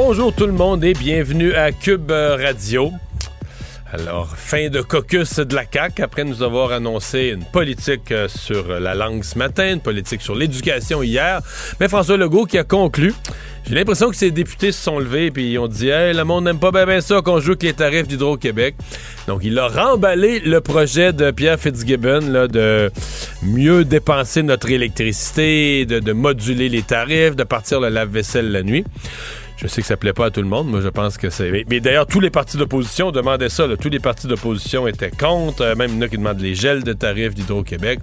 Bonjour tout le monde et bienvenue à Cube Radio. Alors, fin de caucus de la CAQ après nous avoir annoncé une politique euh, sur la langue ce matin, une politique sur l'éducation hier. Mais François Legault qui a conclu. J'ai l'impression que ces députés se sont levés et ils ont dit Hey, le monde n'aime pas bien, ça qu'on joue avec les tarifs d'Hydro-Québec. Donc, il a remballé le projet de Pierre Fitzgibbon là, de mieux dépenser notre électricité, de, de moduler les tarifs, de partir le lave-vaisselle la nuit. Je sais que ça plaît pas à tout le monde. Moi, je pense que c'est. Mais, d'ailleurs, tous les partis d'opposition demandaient ça. Tous les partis d'opposition étaient contre. Euh, même il qui demandent les gels de tarifs d'Hydro-Québec.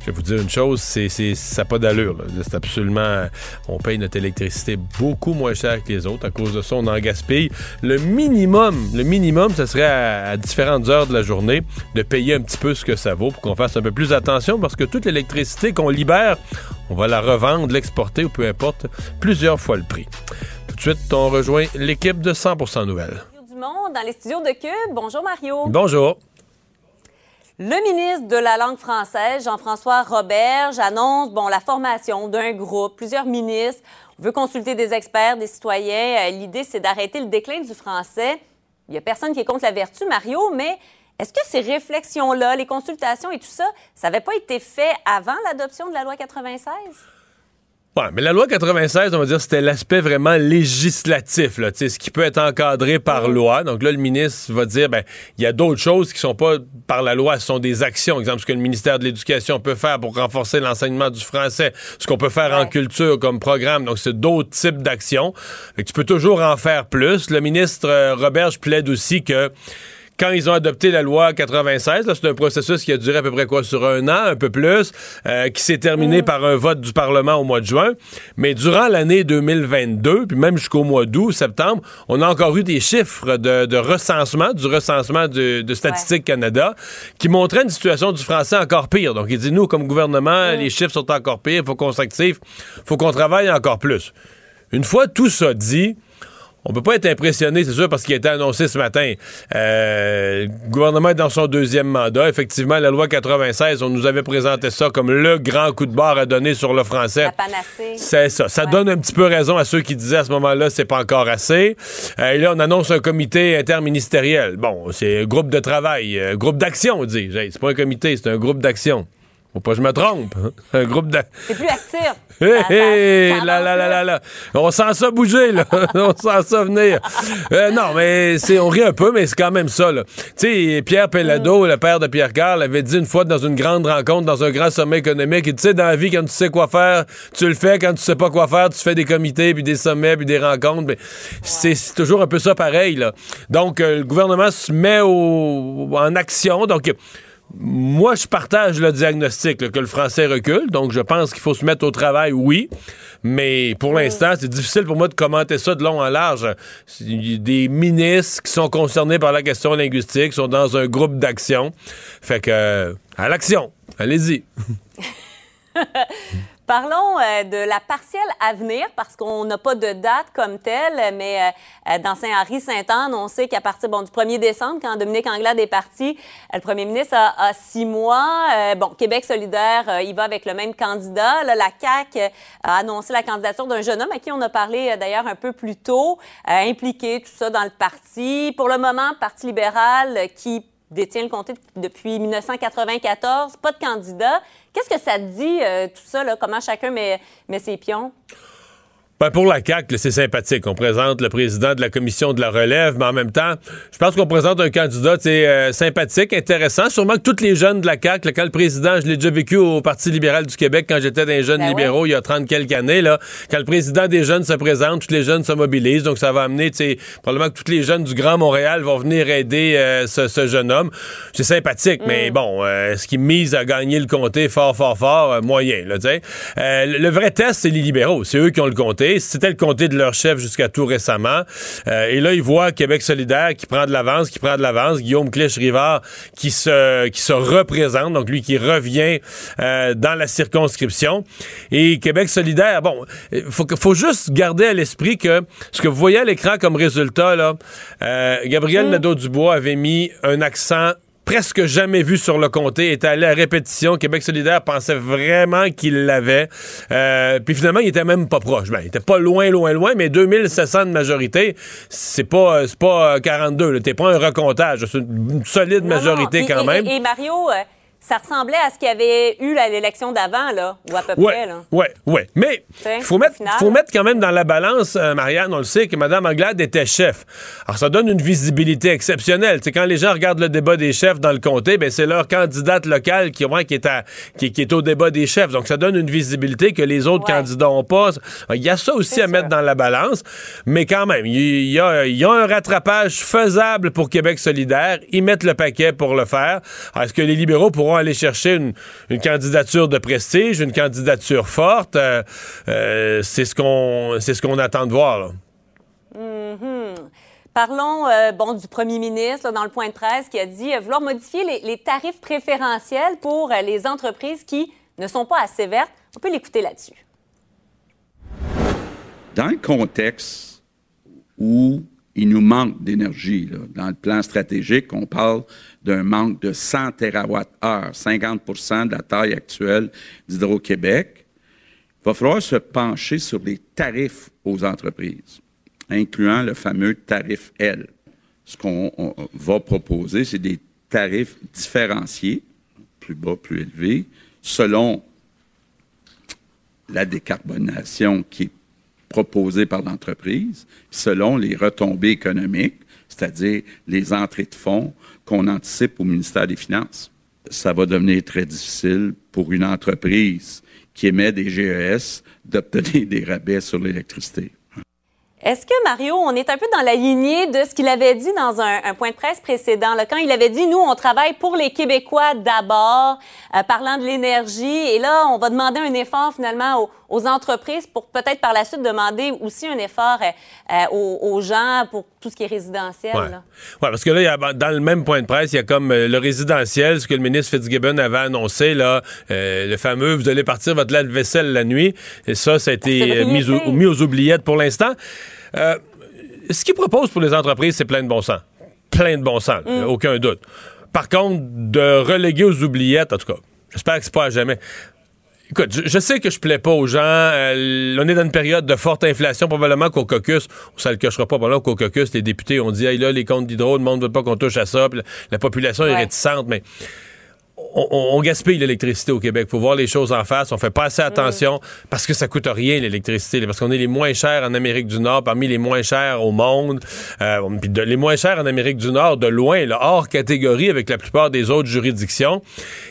Je vais vous dire une chose, c'est, ça n'a pas d'allure. C'est absolument. On paye notre électricité beaucoup moins cher que les autres. À cause de ça, on en gaspille. Le minimum, le minimum, ce serait à, à différentes heures de la journée de payer un petit peu ce que ça vaut pour qu'on fasse un peu plus attention parce que toute l'électricité qu'on libère, on va la revendre, l'exporter ou peu importe, plusieurs fois le prix. Tout de suite, on rejoint l'équipe de 100% Nouvelles. Dumont dans les studios de Cube. Bonjour Mario. Bonjour. Le ministre de la langue française, Jean-François Roberge, annonce bon, la formation d'un groupe, plusieurs ministres. On veut consulter des experts, des citoyens. Euh, L'idée, c'est d'arrêter le déclin du français. Il n'y a personne qui est contre la vertu, Mario, mais est-ce que ces réflexions-là, les consultations et tout ça, ça n'avait pas été fait avant l'adoption de la loi 96? Ouais, mais la loi 96, on va dire, c'était l'aspect vraiment législatif, là, ce qui peut être encadré par loi. Donc là, le ministre va dire, ben, il y a d'autres choses qui sont pas par la loi, ce sont des actions. Exemple, ce que le ministère de l'Éducation peut faire pour renforcer l'enseignement du français, ce qu'on peut faire en culture comme programme. Donc, c'est d'autres types d'actions. Tu peux toujours en faire plus. Le ministre euh, Robert plaide aussi que quand ils ont adopté la loi 96, c'est un processus qui a duré à peu près quoi sur un an, un peu plus, euh, qui s'est terminé Mm. par un vote du Parlement au mois de juin. Mais durant l'année 2022, puis même jusqu'au mois d'août, septembre, on a encore eu des chiffres de, de recensement, du recensement de, de Statistique Canada, qui montraient une situation du français encore pire. Donc, il dit, nous, comme gouvernement, Mm. les chiffres sont encore pires, il faut qu'on s'active, il faut qu'on travaille encore plus. Une fois tout ça dit, on peut pas être impressionné, c'est sûr, parce qu'il a été annoncé ce matin. Euh, le gouvernement est dans son deuxième mandat. Effectivement, la loi 96, on nous avait présenté ça comme le grand coup de barre à donner sur le français. C'est ça. Ça Ouais. donne un petit peu raison à ceux qui disaient à ce moment-là, c'est pas encore assez. Euh, et là, on annonce un comité interministériel. Bon, c'est un groupe de travail, un groupe d'action, on dit. Hey, C'est pas un comité, c'est un groupe d'action. Faut pas que je me trompe. hein. Un groupe d'action. C'est plus actif. Hé, là, là, là, là, là. On sent ça bouger, là. on sent ça venir. Euh, non, mais c'est, on rit un peu, mais c'est quand même ça, là. Tu sais, Pierre Pellado, le père de Pierre Carl, avait dit une fois dans une grande rencontre, dans un grand sommet économique, il dit, tu sais, dans la vie, quand tu sais quoi faire, tu le fais. Quand tu sais pas quoi faire, tu fais des comités, puis des sommets, puis des rencontres. Mais c'est, c'est toujours un peu ça pareil, là. Donc, euh, le gouvernement se met au, en action. Donc, moi, je partage le diagnostic là, que le français recule, donc je pense qu'il faut se mettre au travail, oui, mais pour l'instant, c'est difficile pour moi de commenter ça de long en large. Des ministres qui sont concernés par la question linguistique, sont dans un groupe d'action. Fait que, euh, à l'action, allez-y. Parlons euh, de la partielle à venir parce qu'on n'a pas de date comme telle, mais euh, euh, dans Saint-Henri-Sainte-Anne, on sait qu'à partir du 1er décembre, quand Dominique Anglade est parti, le premier ministre a, six mois. Bon, Québec solidaire, il va avec le même candidat. La CAQ a annoncé la candidature d'un jeune homme à qui on a parlé d'ailleurs un peu plus tôt, impliqué tout ça dans le parti. Pour le moment, Parti libéral qui détient le comté depuis 1994, pas de candidat. Qu'est-ce que ça dit, euh, tout ça, là, comment chacun met, met ses pions? Ben pour la CAQ, c'est sympathique. On présente le président de la commission de la relève, mais en même temps, je pense qu'on présente un candidat euh, sympathique, intéressant. Sûrement que tous les jeunes de la CAQ, là, quand le président, je l'ai déjà vécu au Parti libéral du Québec quand j'étais dans les jeunes Ben libéraux ouais. il y a 30 quelques années, là, quand le président des jeunes se présente, tous les jeunes se mobilisent. Donc ça va amener, tu sais, probablement que tous les jeunes du Grand Montréal vont venir aider euh, ce, ce jeune homme. C'est sympathique, mais bon, euh, ce qui mise à gagner le comté fort, fort, fort, euh, moyen, là, tu sais. Le, le vrai test, c'est les libéraux. C'est eux qui ont le comté. Comté. C'était le comté de leur chef jusqu'à tout récemment. Euh, et là, ils voient Québec solidaire qui prend de l'avance, qui prend de l'avance. Guillaume Clich-Rivard qui se, qui se représente, donc lui qui revient euh, dans la circonscription. Et Québec solidaire, bon, il faut, faut juste garder à l'esprit que ce que vous voyez à l'écran comme résultat, là, euh, Gabriel mmh. Nadeau-Dubois avait mis un accent presque jamais vu sur le comté, était allé à répétition. Québec solidaire pensait vraiment qu'il l'avait. Euh, puis finalement, il était même pas proche. Ben, il était pas loin, loin, loin, mais 2700 de majorité, c'est pas, euh, c'est pas 42. Euh, T'es pas un recomptage. C'est une solide majorité quand même. Et, Mario, ça ressemblait à ce qu'il y avait eu à l'élection d'avant, là, ou à peu près. Là. Oui, oui. Mais il faut mettre, faut mettre quand même dans la balance, euh, Marianne, on le sait, que Mme Anglade était chef. Alors, ça donne une visibilité exceptionnelle. C'est quand les gens regardent le débat des chefs dans le comté, ben, c'est leur candidate locale qui, qui, est qui, est au débat des chefs. Donc, ça donne une visibilité que les autres candidats n'ont pas. Il y a ça aussi à mettre dans la balance. Mais quand même, il y, a, y a un rattrapage faisable pour Québec solidaire. Ils mettent le paquet pour le faire. Est-ce que les libéraux pourront aller chercher une, candidature de prestige, une candidature forte. Euh, euh, c'est ce qu'on c'est ce qu'on attend de voir. Mm-hmm. Parlons euh, bon, du premier ministre dans le point de presse qui a dit vouloir modifier les, les, tarifs préférentiels pour les entreprises qui ne sont pas assez vertes. On peut l'écouter là-dessus. Dans le contexte où il nous manque d'énergie. Dans le plan stratégique, on parle d'un manque de 100 TWh, 50% de la taille actuelle d'Hydro-Québec. Il va falloir se pencher sur les tarifs aux entreprises, incluant le fameux tarif L. Ce qu'on va proposer, c'est des tarifs différenciés, plus bas, plus élevés, selon la décarbonation qui est proposé par l'entreprise selon les retombées économiques, c'est-à-dire les entrées de fonds qu'on anticipe au ministère des Finances. Ça va devenir très difficile pour une entreprise qui émet des GES d'obtenir des rabais sur l'électricité. Est-ce que, Mario, on est un peu dans la lignée de ce qu'il avait dit dans un, point de presse précédent, quand il avait dit, nous, on travaille pour les Québécois d'abord, euh, parlant de l'énergie, et là, on va demander un effort finalement aux, entreprises pour peut-être par la suite demander aussi un effort euh, euh, aux, gens pour tout ce qui est résidentiel. Oui, ouais, parce que là, dans le même point de presse, il y a comme le résidentiel, ce que le ministre Fitzgibbon avait annoncé, là, le fameux, vous allez partir votre lave-vaisselle la nuit, et ça, ça a été mis, mis aux oubliettes pour l'instant. Euh, ce qu'il propose pour les entreprises, c'est plein de bon sens. Plein de bon sens, mm. aucun doute. Par contre, de reléguer aux oubliettes, en tout cas, j'espère que c'est pas à jamais. Écoute, je, sais que je plais pas aux gens. Euh, on est dans une période de forte inflation, probablement qu'au caucus, ça le cachera pas, probablement qu'au caucus, les députés ont dit, hey, là, les comptes d'hydro, le monde veut pas qu'on touche à ça, la, population est réticente, mais on, gaspille l'électricité au Québec. faut voir les choses en face. On fait pas assez attention parce que ça coûte rien l'électricité. Parce qu'on est les moins chers en Amérique du Nord, parmi les moins chers au monde. Euh, les moins chers en Amérique du Nord, de loin, là, hors catégorie avec la plupart des autres juridictions.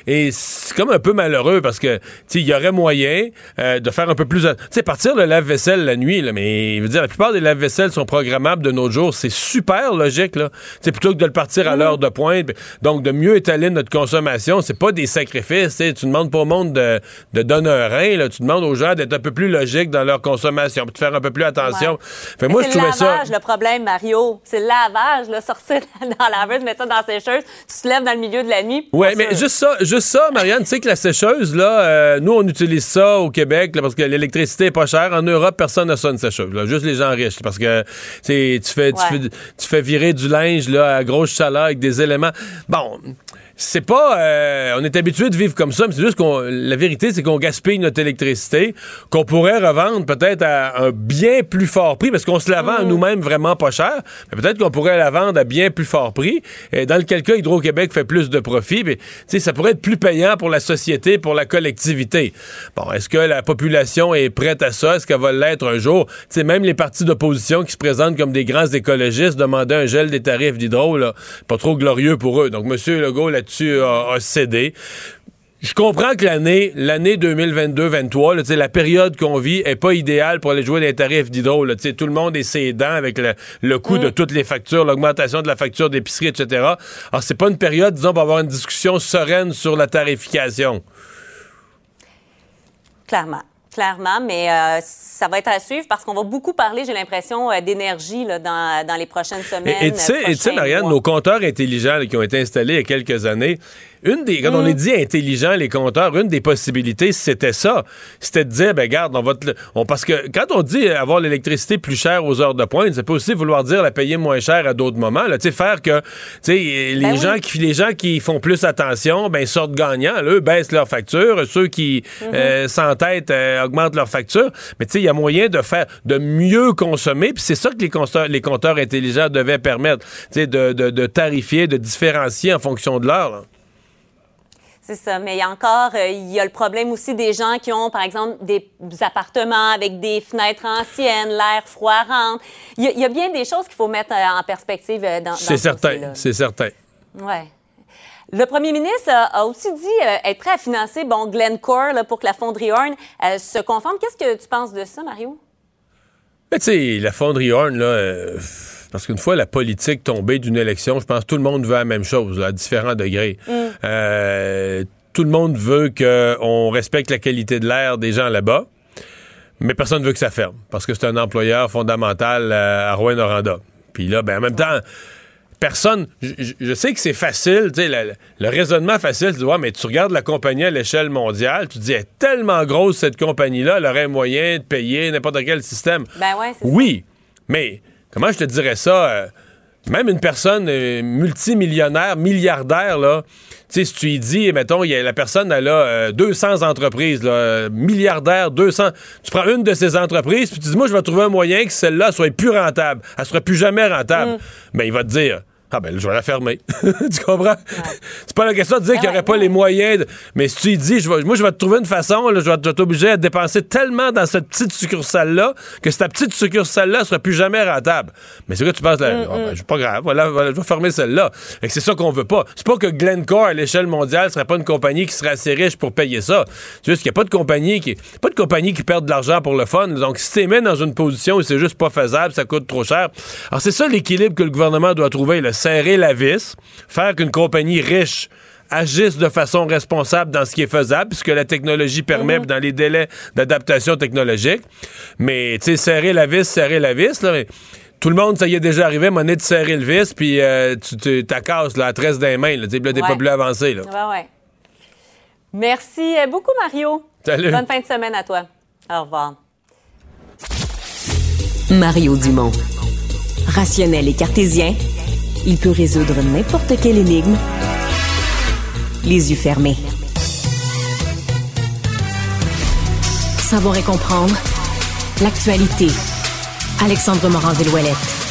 Et c'est comme un peu malheureux parce que il y aurait moyen euh, de faire un peu plus. Tu sais, partir le lave-vaisselle la nuit, là, mais je veux dire, la plupart des lave-vaisselles sont programmables de nos jours. C'est super logique là. sais, plutôt que de le partir à l'heure de pointe, donc de mieux étaler notre consommation c'est pas des sacrifices. Tu demandes pas au monde de, de donner un rein. Là. Tu demandes aux gens d'être un peu plus logiques dans leur consommation, de faire un peu plus attention. Fait, moi, je trouvais ça. C'est le lavage, le problème, Mario. C'est le lavage, là, sortir dans la laveuse, mettre ça dans la sécheuse, tu te lèves dans le milieu de la nuit. Oui, mais juste ça, juste ça, Marianne, tu sais que la sécheuse, là, euh, nous, on utilise ça au Québec parce que l'électricité est pas chère. En Europe, personne n'a ça une sécheuse. Juste les gens riches. Parce que tu fais, tu, fais, tu fais virer du linge là, à grosse chaleur avec des éléments. Bon c'est pas. Euh, on est habitué de vivre comme ça, mais c'est juste qu'on. La vérité, c'est qu'on gaspille notre électricité, qu'on pourrait revendre peut-être à un bien plus fort prix, parce qu'on se la vend à mm. nous-mêmes vraiment pas cher. Mais peut-être qu'on pourrait la vendre à bien plus fort prix. Et dans lequel cas, Hydro-Québec fait plus de profit. Mais ça pourrait être plus payant pour la société, pour la collectivité. Bon, est-ce que la population est prête à ça? Est-ce qu'elle va l'être un jour? sais, même les partis d'opposition qui se présentent comme des grands écologistes demandaient un gel des tarifs d'hydro, pas trop glorieux pour eux. Donc, M. Legault, là tu as, cédé. Je comprends que l'année l'année 2022-23, la période qu'on vit est pas idéale pour aller jouer les tarifs d'hydro. Tout le monde est ses avec le, coût de mm. toutes les factures, l'augmentation de la facture d'épicerie, etc. Alors, c'est pas une période, disons, pour avoir une discussion sereine sur la tarification. Clairement. Clairement, mais euh, ça va être à suivre parce qu'on va beaucoup parler, j'ai l'impression, euh, d'énergie dans, dans les prochaines semaines. Et tu sais, Marianne, nos compteurs intelligents qui ont été installés il y a quelques années, une des, quand on est mm. dit intelligent, les compteurs, une des possibilités, c'était ça. C'était de dire, ben garde, on va te, on, parce que quand on dit avoir l'électricité plus chère aux heures de pointe, ça peut aussi vouloir dire la payer moins cher à d'autres moments. Là, faire que, les ben gens qui, les gens qui font plus attention, ben sortent gagnants. eux baissent leurs factures. Ceux qui mm-hmm. euh, s'entêtent euh, augmentent leurs factures. Mais tu sais, il y a moyen de faire, de mieux consommer. Puis c'est ça que les compteurs, les compteurs intelligents devaient permettre, tu de, de, de tarifier, de différencier en fonction de l'heure. C'est ça, mais il y a encore, euh, il y a le problème aussi des gens qui ont, par exemple, des appartements avec des fenêtres anciennes, l'air froid rentre. Il y, a bien des choses qu'il faut mettre euh, en perspective euh, dans, dans C'est certain, c'est certain. Ouais. Le premier ministre a, aussi dit être prêt à financer bon, Glencore là, pour que la fonderie Horn se conforme. Qu'est-ce que tu penses de ça, Mario? Ben, tu sais, la fonderie Horn, là parce qu'une fois la politique tombée d'une élection, je pense que tout le monde veut la même chose, à différents degrés. Mm. Euh, tout le monde veut qu'on respecte la qualité de l'air des gens là-bas, mais personne ne veut que ça ferme, parce que c'est un employeur fondamental à Rouen-Noranda. Puis là, ben, en même temps, personne. Je, sais que c'est facile, tu sais, le, raisonnement facile, tu dis, mais tu regardes la compagnie à l'échelle mondiale, tu te dis, elle est tellement grosse cette compagnie-là, elle aurait moyen de payer n'importe quel système. Ben ouais, oui, mais comment je te dirais ça? Euh, même une personne euh, multimillionnaire, milliardaire, là, tu sais, si tu y dis, mettons, y a, la personne, elle a 200 euh, entreprises, là, milliardaire, 200. Tu prends une de ces entreprises, puis tu dis, moi, je vais trouver un moyen que celle-là soit plus rentable. Elle sera plus jamais rentable. Mais mm. ben, il va te dire, ah ben je vais la fermer. tu comprends? C'est pas la question de dire qu'il n'y aurait pas les moyens. Mais si tu dis, je moi je vais te trouver une façon, je vais t'obliger à dépenser tellement dans cette petite succursale-là que cette petite succursale-là ne sera plus jamais rentable. Mais c'est quoi tu penses là? Mm, ah, ben, mm. pas grave, voilà, je vais fermer celle-là. Et c'est ça qu'on veut pas. C'est pas que Glencore à l'échelle mondiale serait pas une compagnie qui serait assez riche pour payer ça. C'est juste qu'il n'y a pas de compagnie qui. Pas de compagnie qui perd de l'argent pour le fun. Donc si tu mis dans une position où c'est juste pas faisable, ça coûte trop cher. Alors c'est ça l'équilibre que le gouvernement doit trouver. Là serrer la vis, faire qu'une compagnie riche agisse de façon responsable dans ce qui est faisable, puisque la technologie permet mhm. dans les délais d'adaptation technologique. Mais, tu sais, serrer la vis, serrer la vis, là, tout le monde, ça y est déjà arrivé, monnaie de serrer le vis, puis euh, tu t'accasses la tresse des mains, là, tu t'es pas plus avancé. Là. Ouais, ouais. Merci euh, beaucoup, Mario. Salut. Bonne fin de semaine à toi. Au revoir. Mario Dumont. Rationnel et cartésien, il peut résoudre n'importe quelle énigme les yeux fermés. Savoir et comprendre l'actualité. Alexandre Morand-Villouellette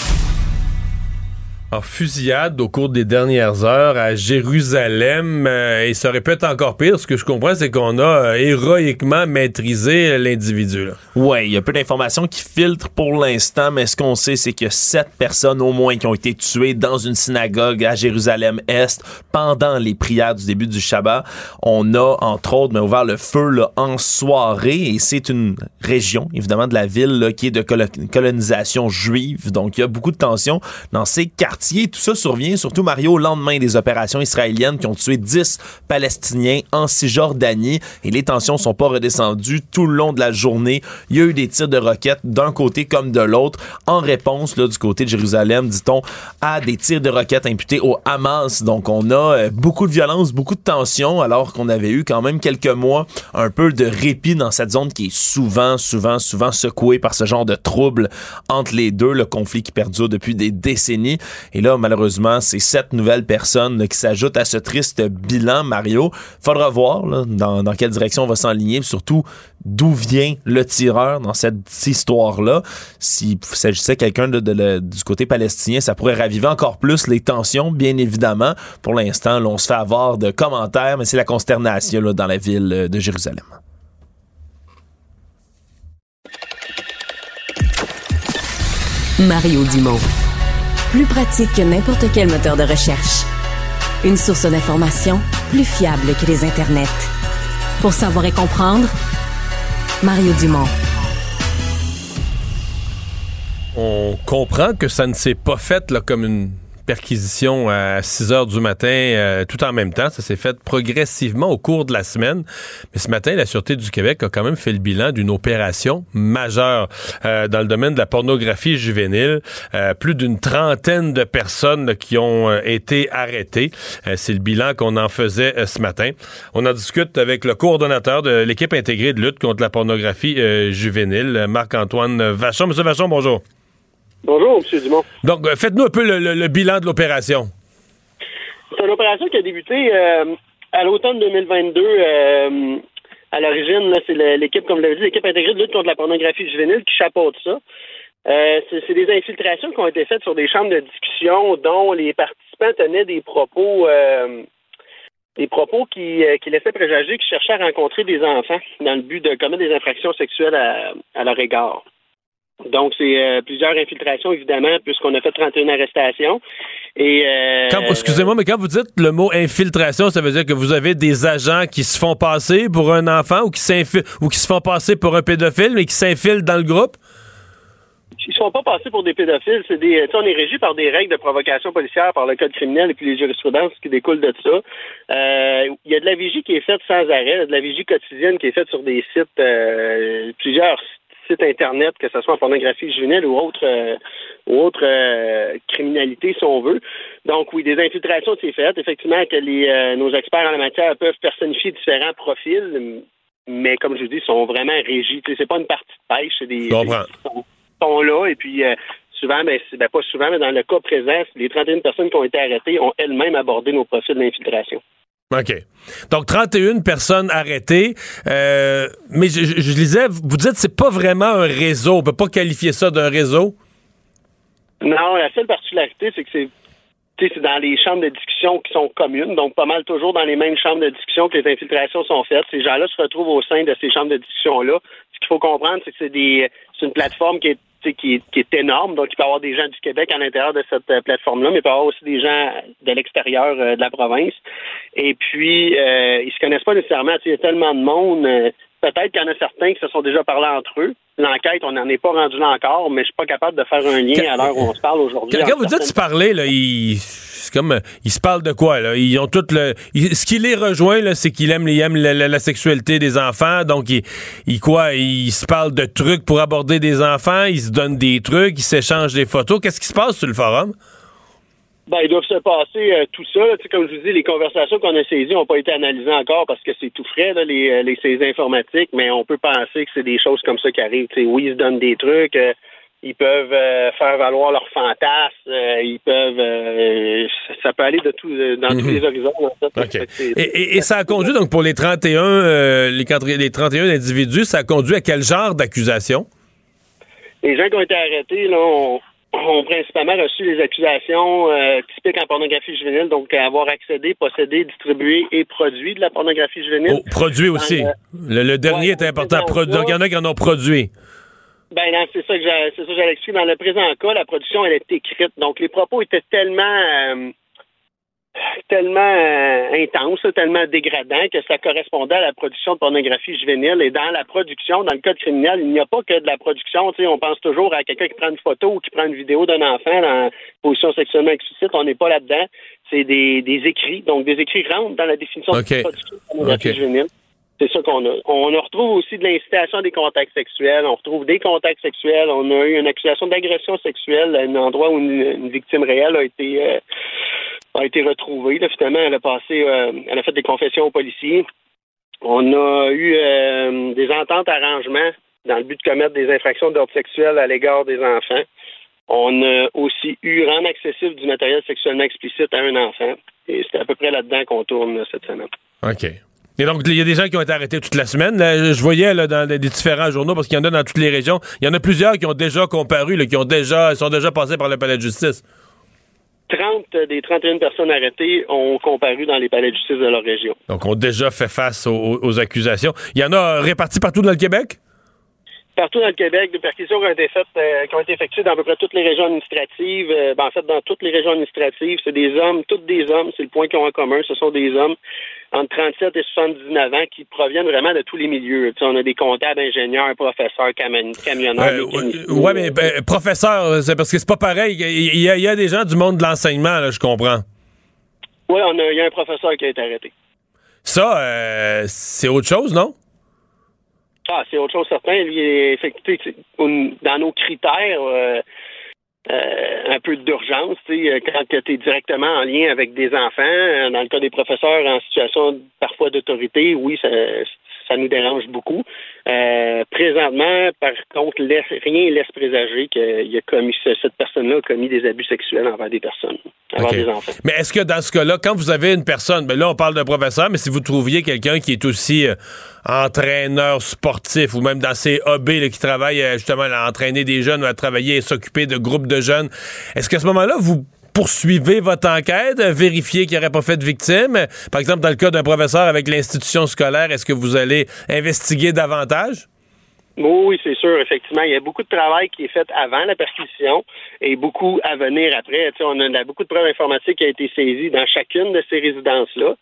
en fusillade au cours des dernières heures à Jérusalem euh, et ça aurait pu être encore pire. Ce que je comprends, c'est qu'on a euh, héroïquement maîtrisé l'individu. Ouais, il y a peu d'informations qui filtrent pour l'instant, mais ce qu'on sait, c'est que sept personnes au moins qui ont été tuées dans une synagogue à Jérusalem-Est pendant les prières du début du Shabbat. On a, entre autres, mais ouvert le feu là, en soirée et c'est une région, évidemment, de la ville là, qui est de colonisation juive. Donc, il y a beaucoup de tensions dans ces quartiers tout ça survient, surtout Mario, au lendemain des opérations israéliennes qui ont tué 10 Palestiniens en Cisjordanie et les tensions sont pas redescendues tout le long de la journée. Il y a eu des tirs de roquettes d'un côté comme de l'autre en réponse là, du côté de Jérusalem, dit-on, à des tirs de roquettes imputés au Hamas. Donc on a euh, beaucoup de violence, beaucoup de tensions alors qu'on avait eu quand même quelques mois un peu de répit dans cette zone qui est souvent, souvent, souvent secouée par ce genre de troubles entre les deux, le conflit qui perdure depuis des décennies. Et là, malheureusement, c'est sept nouvelles personnes qui s'ajoutent à ce triste bilan, Mario. Faudra voir dans, quelle direction on va s'enligner, surtout d'où vient le tireur dans cette histoire-là. S'il s'agissait quelqu'un du côté palestinien, ça pourrait raviver encore plus les tensions, bien évidemment. Pour l'instant, on se fait avoir de commentaires, mais c'est la consternation dans la ville de Jérusalem. Mario Dumont plus pratique que n'importe quel moteur de recherche. Une source d'information plus fiable que les internets. Pour savoir et comprendre, Mario Dumont. On comprend que ça ne s'est pas fait là, comme une perquisitions à 6 heures du matin euh, tout en même temps. Ça s'est fait progressivement au cours de la semaine. Mais ce matin, la Sûreté du Québec a quand même fait le bilan d'une opération majeure euh, dans le domaine de la pornographie juvénile. Euh, plus d'une trentaine de personnes qui ont été arrêtées. C'est le bilan qu'on en faisait ce matin. On en discute avec le coordonnateur de l'équipe intégrée de lutte contre la pornographie juvénile, Marc-Antoine Vachon. Monsieur Vachon, bonjour. Bonjour, M. Dumont. Donc, euh, faites-nous un peu le, bilan de l'opération. C'est une opération qui a débuté euh, à l'automne 2022. Euh, à l'origine, c'est l'équipe, comme vous l'avez dit, l'équipe intégrée de lutte contre la pornographie juvénile qui chapeaute ça. c'est des infiltrations qui ont été faites sur des chambres de discussion dont les participants tenaient des propos des propos qui, qui laissaient présager qu'ils cherchaient à rencontrer des enfants dans le but de commettre des infractions sexuelles à, à leur égard. Donc, c'est euh, plusieurs infiltrations, évidemment, puisqu'on a fait 31 arrestations. Et euh, Excusez-moi, mais quand vous dites le mot infiltration, ça veut dire que vous avez des agents qui se font passer pour un enfant ou qui, ou qui se font passer pour un pédophile, mais qui s'infilent dans le groupe? Ils ne sont pas passés pour des pédophiles. C'est des, on est régi par des règles de provocation policière, par le code criminel et puis les jurisprudences qui découlent de ça. Euh, il y a de la vigie qui est faite sans arrêt, de la vigie quotidienne qui est faite sur des sites, plusieurs sites Internet, que ce soit en pornographie juvénile ou autre, euh, ou autre euh, criminalité, si on veut. Donc, oui, des infiltrations, c'est fait. Effectivement, que les, euh, nos experts en la matière peuvent personnifier différents profils, mais comme je vous dis, sont vraiment régis. C'est pas une partie de pêche, c'est des. Sont, sont, là, et puis souvent, ben, ben, pas souvent, mais dans le cas présent, les 31 personnes qui ont été arrêtées ont elles-mêmes abordé nos profils d'infiltration. OK. Donc, 31 personnes arrêtées. Euh, mais je, lisais, vous dites c'est pas vraiment un réseau. On peut pas qualifier ça d'un réseau? Non, la seule particularité, c'est que c'est c'est dans les chambres de discussion qui sont communes, donc pas mal toujours dans les mêmes chambres de discussion que les infiltrations sont faites. Ces gens-là se retrouvent au sein de ces chambres de discussion-là. Ce qu'il faut comprendre, c'est que c'est des c'est une plateforme qui est qui est, énorme. Donc, il peut y avoir des gens du Québec à l'intérieur de cette euh, plateforme-là, mais il peut y avoir aussi des gens de l'extérieur euh, de la province. Et puis, euh, ils se connaissent pas nécessairement. Il y a tellement de monde. Peut-être qu'il y en a certains qui se sont déjà parlé entre eux. L'enquête, on n'en est pas rendu là encore, mais je suis pas capable de faire un lien à l'heure où on se parle aujourd'hui. Quand, vous dites se parler, là, ils, comme, ils se parlent de quoi, là? Ils ont tout le, ce qui les rejoint, là, c'est qu'ils aiment, aiment la, sexualité des enfants. Donc, ils, quoi? Ils se parlent de trucs pour aborder des enfants. Ils se donnent des trucs. Ils s'échangent des photos. Qu'est-ce qui se passe sur le forum? Ben, ils doivent se passer euh, tout ça. comme je vous dis, les conversations qu'on a saisies n'ont pas été analysées encore parce que c'est tout frais, là, les, euh, les saisies informatiques, mais on peut penser que c'est des choses comme ça qui arrivent. oui, ils se donnent des trucs, euh, ils peuvent faire valoir leurs fantasmes, ils peuvent ça peut aller de tout dans tous mhm. les horizons. et, et, ça a conduit donc pour les 31 les, les 31 individus, ça a conduit à quel genre d'accusation? Les gens qui ont été arrêtés, là, ont ont principalement reçu les accusations euh, typiques en pornographie juvénile, donc avoir accédé, possédé, distribué et produit de la pornographie juvénile. Oh, produit aussi. le, dernier est important. donc, il y en a qui en ont produit. Ben c'est ça que j'allais expliquer. Dans le présent cas, la production, elle est écrite. Donc, les propos étaient tellement euh, tellement euh, intense, tellement dégradant que ça correspondait à la production de pornographie juvénile. Et dans la production, dans le code criminel, il n'y a pas que de la production. on pense toujours à quelqu'un qui prend une photo ou qui prend une vidéo d'un enfant dans position sexuellement explicite. On n'est pas là-dedans. C'est des, écrits. Donc, des écrits rentrent dans la définition de production de pornographie juvénile. C'est ça qu'on a. On retrouve aussi de l'incitation à des contacts sexuels. On retrouve des contacts sexuels. On a eu une accusation d'agression sexuelle à un endroit où une, victime réelle a été euh, a été retrouvée. Finalement, elle a passé, euh, elle a fait des confessions aux policiers. On a eu euh, des ententes arrangements dans le but de commettre des infractions d'ordre sexuel à l'égard des enfants. On a aussi eu rendre accessible du matériel sexuellement explicite à un enfant. Et c'est à peu près là-dedans qu'on tourne cette semaine. OK. Et donc, il y a des gens qui ont été arrêtés toute la semaine. je voyais dans des différents journaux, parce qu'il y en a dans toutes les régions, il y en a plusieurs qui ont déjà comparu, qui ont déjà, sont déjà passés par le palais de justice. 30 des 31 personnes arrêtées ont comparu dans les palais de justice de leur région. Donc, ont déjà fait face aux, accusations. Il y en a répartis partout dans le Québec? partout dans le Québec, des perquisitions qui ont été faites, euh, qui ont été effectuées dans à peu près toutes les régions administratives. Euh, ben, en fait, dans toutes les régions administratives, c'est des hommes, toutes des hommes, c'est le point qu'ils ont en commun. Ce sont des hommes entre 37 et 79 ans qui proviennent vraiment de tous les milieux. on a des comptables, ingénieurs, professeurs, camionneurs. oui, mais ben, professeurs, c'est parce que c'est pas pareil. Il y, a, il y, a, des gens du monde de l'enseignement, je comprends. Oui, il y a un professeur qui a été arrêté. Ça, euh, c'est autre chose, non? Ah, c'est autre chose certain. Lui, effectivement, dans nos critères, euh, euh, un peu d'urgence, quand tu es directement en lien avec des enfants, dans le cas des professeurs en situation parfois d'autorité, oui, ça, ça nous dérange beaucoup. Euh, présentement, par contre, rien laisse présager qu'il a commis cette personne-là a commis des abus sexuels envers des personnes, envers des enfants. Mais est-ce que dans ce cas-là, quand vous avez une personne, ben là on parle d'un professeur, mais si vous trouviez quelqu'un qui est aussi euh, entraîneur sportif ou même dans ces hobbies qui travaille euh, justement à entraîner des jeunes ou à travailler et s'occuper de groupes de jeunes, est-ce qu'à ce moment-là, vous poursuivez votre enquête, vérifier qu'il n'y aurait pas fait de victime? Par exemple, dans le cas d'un professeur avec l'institution scolaire, est-ce que vous allez investiguer davantage? Oui, c'est sûr, effectivement. Il y a beaucoup de travail qui est fait avant la perquisition et beaucoup à venir après. on a beaucoup de preuves informatiques qui ont été saisies dans chacune de ces résidences-là.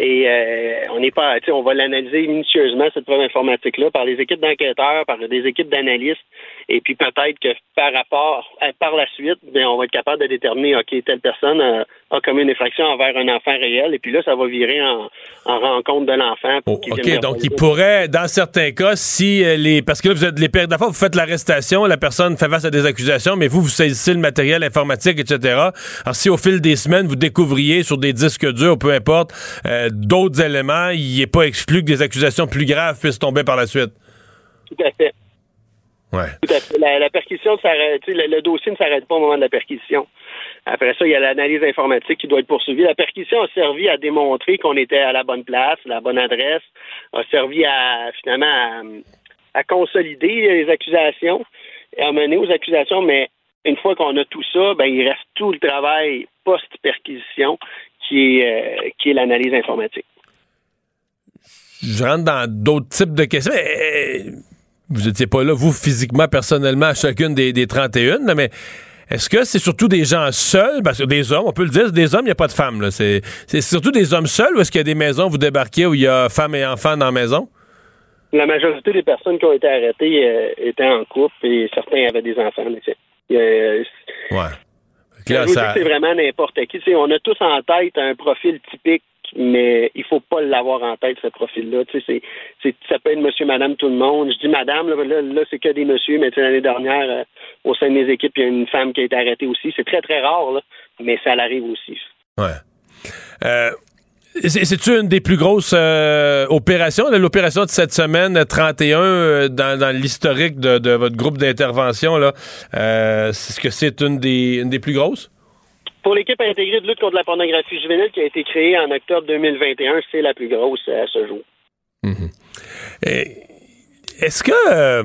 Et euh, on n'est pas, on va l'analyser minutieusement, cette preuve informatique-là, par les équipes d'enquêteurs, par des équipes d'analystes. Et puis peut-être que par rapport, euh, par la suite, bien, on va être capable de déterminer, OK, telle personne a, commis une infraction envers un enfant réel. Et puis là, ça va virer en, rencontre de l'enfant. Oh, OK, donc il pourrait, dans certains cas, si euh, les parce que là, vous êtes les pères d'affaires, vous faites l'arrestation, la personne fait face à des accusations, mais vous, vous saisissez le matériel informatique, etc. Alors, si au fil des semaines, vous découvriez sur des disques durs, peu importe, euh, d'autres éléments, il n'est pas exclu que des accusations plus graves puissent tomber par la suite. Tout à fait. Ouais. Tout à fait. La, perquisition, le, le, dossier ne s'arrête pas au moment de la perquisition. Après ça, il y a l'analyse informatique qui doit être poursuivie. La perquisition a servi à démontrer qu'on était à la bonne place, la bonne adresse, a servi à finalement à, à consolider les accusations et à mener aux accusations, mais une fois qu'on a tout ça, ben, il reste tout le travail post-perquisition qui est, euh, qui est l'analyse informatique. Je rentre dans d'autres types de questions. Vous n'étiez pas là, vous, physiquement, personnellement, à chacune des, des 31, mais est-ce que c'est surtout des gens seuls? Parce que des hommes, on peut le dire, des hommes, il n'y a pas de femmes. C'est surtout des hommes seuls ou est-ce qu'il y a des maisons où vous débarquez où il y a femmes et enfants dans la maison? La majorité des personnes qui ont été arrêtées euh, étaient en couple et certains avaient des enfants. Mais euh, ouais. C'est vraiment n'importe qui. on a tous en tête un profil typique, mais il faut pas l'avoir en tête, ce profil-là. C'est, ça peut être monsieur, madame, tout le monde. Je dis madame, là, là, c'est que des messieurs, mais l'année dernière, euh, au sein de mes équipes, il y a une femme qui a été arrêtée aussi. C'est très, très rare, là, mais ça arrive aussi. Ouais. Euh, c'est-tu une des plus grosses euh, opérations? L'opération de cette semaine, 31, euh, dans, l'historique de, votre groupe d'intervention, là, est-ce que c'est une des plus grosses? Pour l'équipe intégrée de lutte contre la pornographie juvénile qui a été créée en octobre 2021, c'est la plus grosse à ce jour. Mm-hmm. Est-ce que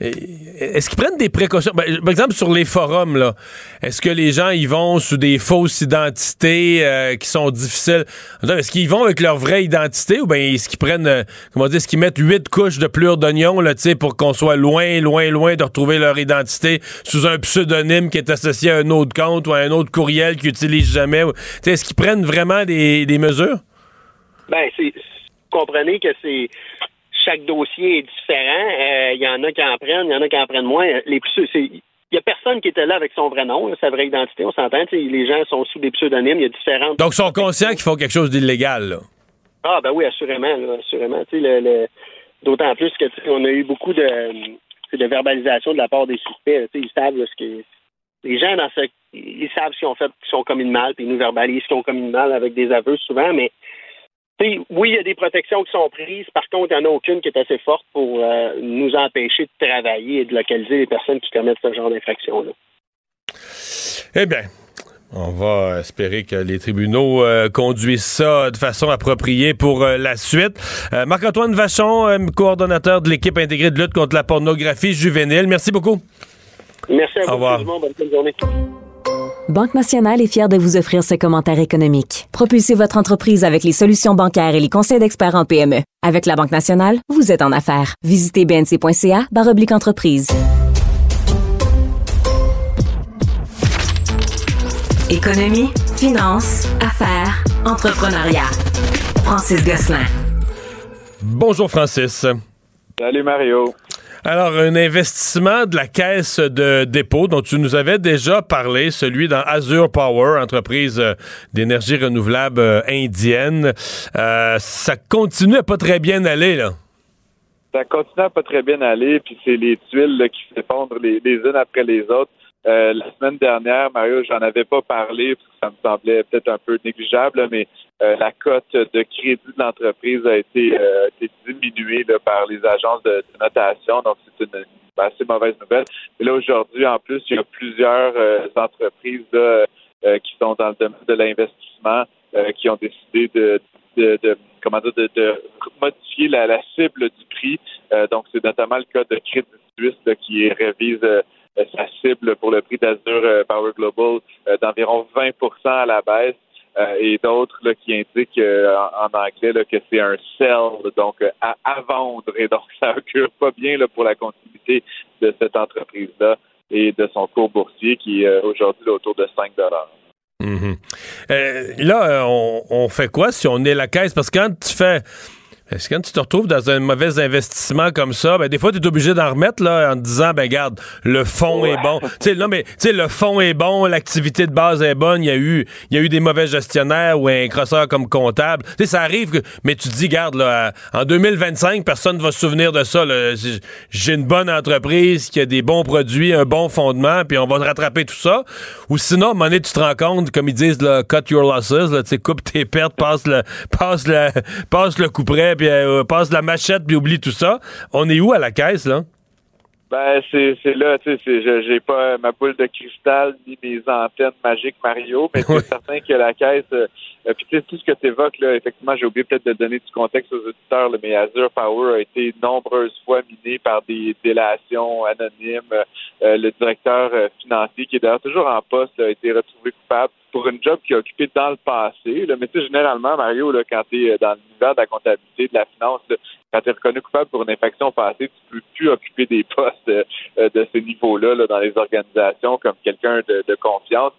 est-ce qu'ils prennent des précautions? Ben, par exemple, sur les forums, là, est-ce que les gens y vont sous des fausses identités euh, qui sont difficiles? Est-ce qu'ils vont avec leur vraie identité ou bien est-ce qu'ils prennent, euh, comment dire, est-ce qu'ils mettent huit couches de plure d'oignon pour qu'on soit loin, loin, loin de retrouver leur identité sous un pseudonyme qui est associé à un autre compte ou à un autre courriel qu'ils n'utilisent jamais? Est-ce qu'ils prennent vraiment des, des mesures? Ben, c'est, comprenez que c'est chaque dossier est différent. Il euh, y en a qui en prennent, il y en a qui en prennent moins. Les il n'y a personne qui était là avec son vrai nom, sa vraie identité, on s'entend. Les gens sont sous des pseudonymes, il y a différentes. Donc, ils sont conscients qu'ils font quelque chose d'illégal, Ah, ben oui, assurément, assurément. D'autant plus que on a eu beaucoup de, de verbalisation de la part des suspects. Ils savent ce que. Les gens dans ce. Ils savent ce qu'ils ont fait, qu'ils sont commis de mal, puis ils nous verbalisent ce qu'ils ont commis de mal avec des aveux souvent, mais oui, il y a des protections qui sont prises. Par contre, il n'y en a aucune qui est assez forte pour euh, nous empêcher de travailler et de localiser les personnes qui commettent ce genre d'infraction-là. Eh bien, on va espérer que les tribunaux euh, conduisent ça de façon appropriée pour euh, la suite. Marc-Antoine Vachon, coordonnateur de l'équipe intégrée de lutte contre la pornographie juvénile. Merci beaucoup. Merci à vous. Au revoir. Bonne journée. Banque Nationale est fière de vous offrir ce commentaire économique. Propulsez votre entreprise avec les solutions bancaires et les conseils d'experts en PME. Avec la Banque Nationale, vous êtes en affaires. Visitez bnc.ca oblique entreprise. Économie, finance, affaires, entrepreneuriat. Francis Gosselin. Bonjour Francis. Salut Mario. Alors, un investissement de la caisse de dépôt dont tu nous avais déjà parlé, celui dans Azure Power, entreprise euh, d'énergie renouvelable euh, indienne. Euh, ça continue à pas très bien aller, là. Ça continue à pas très bien aller, puis c'est les tuiles qui s'effondrent les, les unes après les autres. Euh, la semaine dernière, Mario, j'en avais pas parlé parce que ça me semblait peut-être un peu négligeable, mais euh, la cote de crédit de l'entreprise a été, euh, diminuée par les agences de, notation, donc c'est une, assez mauvaise nouvelle. Et là, aujourd'hui, en plus, il y a plusieurs entreprises qui sont dans le domaine de l'investissement qui ont décidé de, comment dire, de, modifier la, cible du prix. donc, c'est notamment le cas de Crédit Suisse qui révise sa cible pour le prix d'Azure euh, Power Global euh, d'environ 20% à la baisse. et d'autres qui indiquent en, anglais que c'est un sell, donc à, vendre. Et donc, ça augure pas bien là, pour la continuité de cette entreprise-là et de son cours boursier qui est aujourd'hui autour de 5 mm-hmm. Là, on, fait quoi si on est la caisse? Parce que quand tu fais est-ce que quand tu te retrouves dans un mauvais investissement comme ça, ben des fois tu es obligé d'en remettre là en te disant ben garde, le fond est bon. Tu sais non mais tu sais le fond est bon, l'activité de base est bonne, il y a eu il y a eu des mauvais gestionnaires ou un crosseur comme comptable. Tu sais ça arrive que mais tu te dis garde là en 2025 personne ne va se souvenir de ça J'ai une bonne entreprise qui a des bons produits, un bon fondement puis on va rattraper tout ça ou sinon à un moment donné, tu te rends compte comme ils disent là, cut your losses là, tu sais coupe tes pertes, passe le passe le passe le coup près puis euh, passe la machette, puis oublie tout ça. On est où à la caisse, là? Ben, c'est, là, tu sais, j'ai pas ma boule de cristal ni mes antennes magiques Mario, mais c'est certain que la caisse, euh, euh, puis tout ce que tu évoques, là, effectivement, j'ai oublié peut-être de donner du contexte aux auditeurs, mais Azure Power a été nombreuses fois miné par des délations anonymes. le directeur financier, qui est d'ailleurs toujours en poste, a été retrouvé coupable pour une job qu'il a occupé dans le passé. Là. Mais tu sais, généralement, Mario, là, quand tu es dans l'univers de la comptabilité, de la finance, quand tu es reconnu coupable pour une infraction passée, tu peux plus occuper des postes euh, de ce niveau-là là, dans les organisations comme quelqu'un de confiance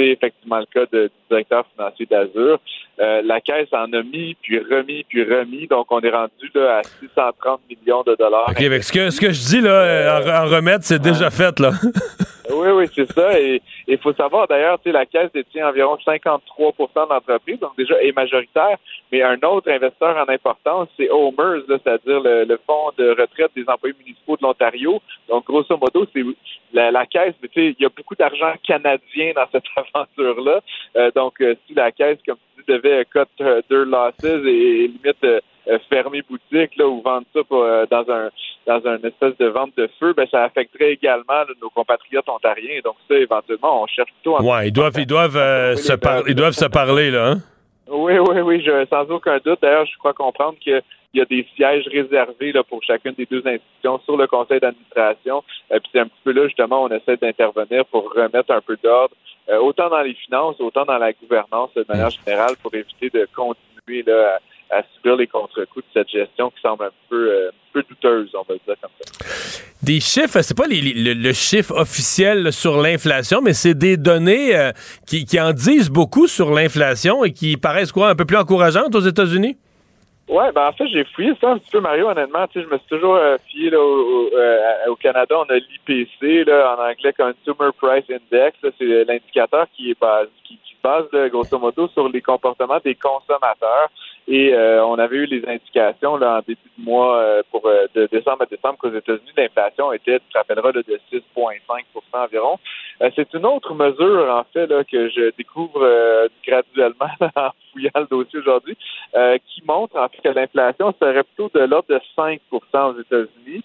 c'est effectivement le cas du directeur financier d'Azur. Euh, la caisse en a mis, puis remis, puis remis. Donc, on est rendu là, à 630 millions de dollars. OK, avec ce que, ce que je dis, là, en, en remettre, c'est déjà fait, là. Oui, oui, c'est ça. Et il faut savoir d'ailleurs, la caisse détient environ 53% de l'entreprise, donc déjà est majoritaire. Mais un autre investisseur en importance, c'est Omers, c'est-à-dire le, fonds de retraite des employés municipaux de l'Ontario. Donc, grosso modo, c'est la, la, caisse. Tu sais, il y a beaucoup d'argent canadien dans cette aventure-là. Euh, donc, euh, si la caisse, comme tu dis, devait cut uh, their losses et, limite euh, fermer boutique là, ou vendre ça dans un dans une espèce de vente de feu, ben, ça affecterait également nos compatriotes ontariens. Donc ça, éventuellement, on cherche plutôt... Ouais, ils doivent, ils doivent, euh, se, ils doivent se parler, là, hein? Oui, oui, oui, je, sans aucun doute. D'ailleurs, je crois comprendre qu'il y a des sièges réservés là, pour chacune des deux institutions sur le conseil d'administration. Euh, puis c'est un petit peu là, justement, on essaie d'intervenir pour remettre un peu d'ordre, euh, autant dans les finances, autant dans la gouvernance de manière générale, pour éviter de continuer là, à subir les contre-coups de cette gestion qui semble un peu, euh, peu douteuse, on va dire comme ça. Des chiffres, c'est pas les, le, chiffre officiel sur l'inflation, mais c'est des données euh, qui, qui, en disent beaucoup sur l'inflation et qui paraissent quoi un peu plus encourageantes aux États-Unis? Oui, ben en fait, j'ai fouillé ça un petit peu, Mario, honnêtement. Tu sais, je me suis toujours euh, fié là, au, au, Canada, on a l'IPC, en anglais Consumer Price Index. C'est l'indicateur qui est base, qui, base, grosso modo, sur les comportements des consommateurs. Et euh, on avait eu les indications là, en début de mois euh, pour euh, de décembre à décembre qu'aux États-Unis, l'inflation était, tu te rappelleras, de 6,5 environ. c'est une autre mesure, en fait, là, que je découvre graduellement en fouillant le dossier aujourd'hui, qui montre en fait que l'inflation serait plutôt de l'ordre de 5% aux États-Unis.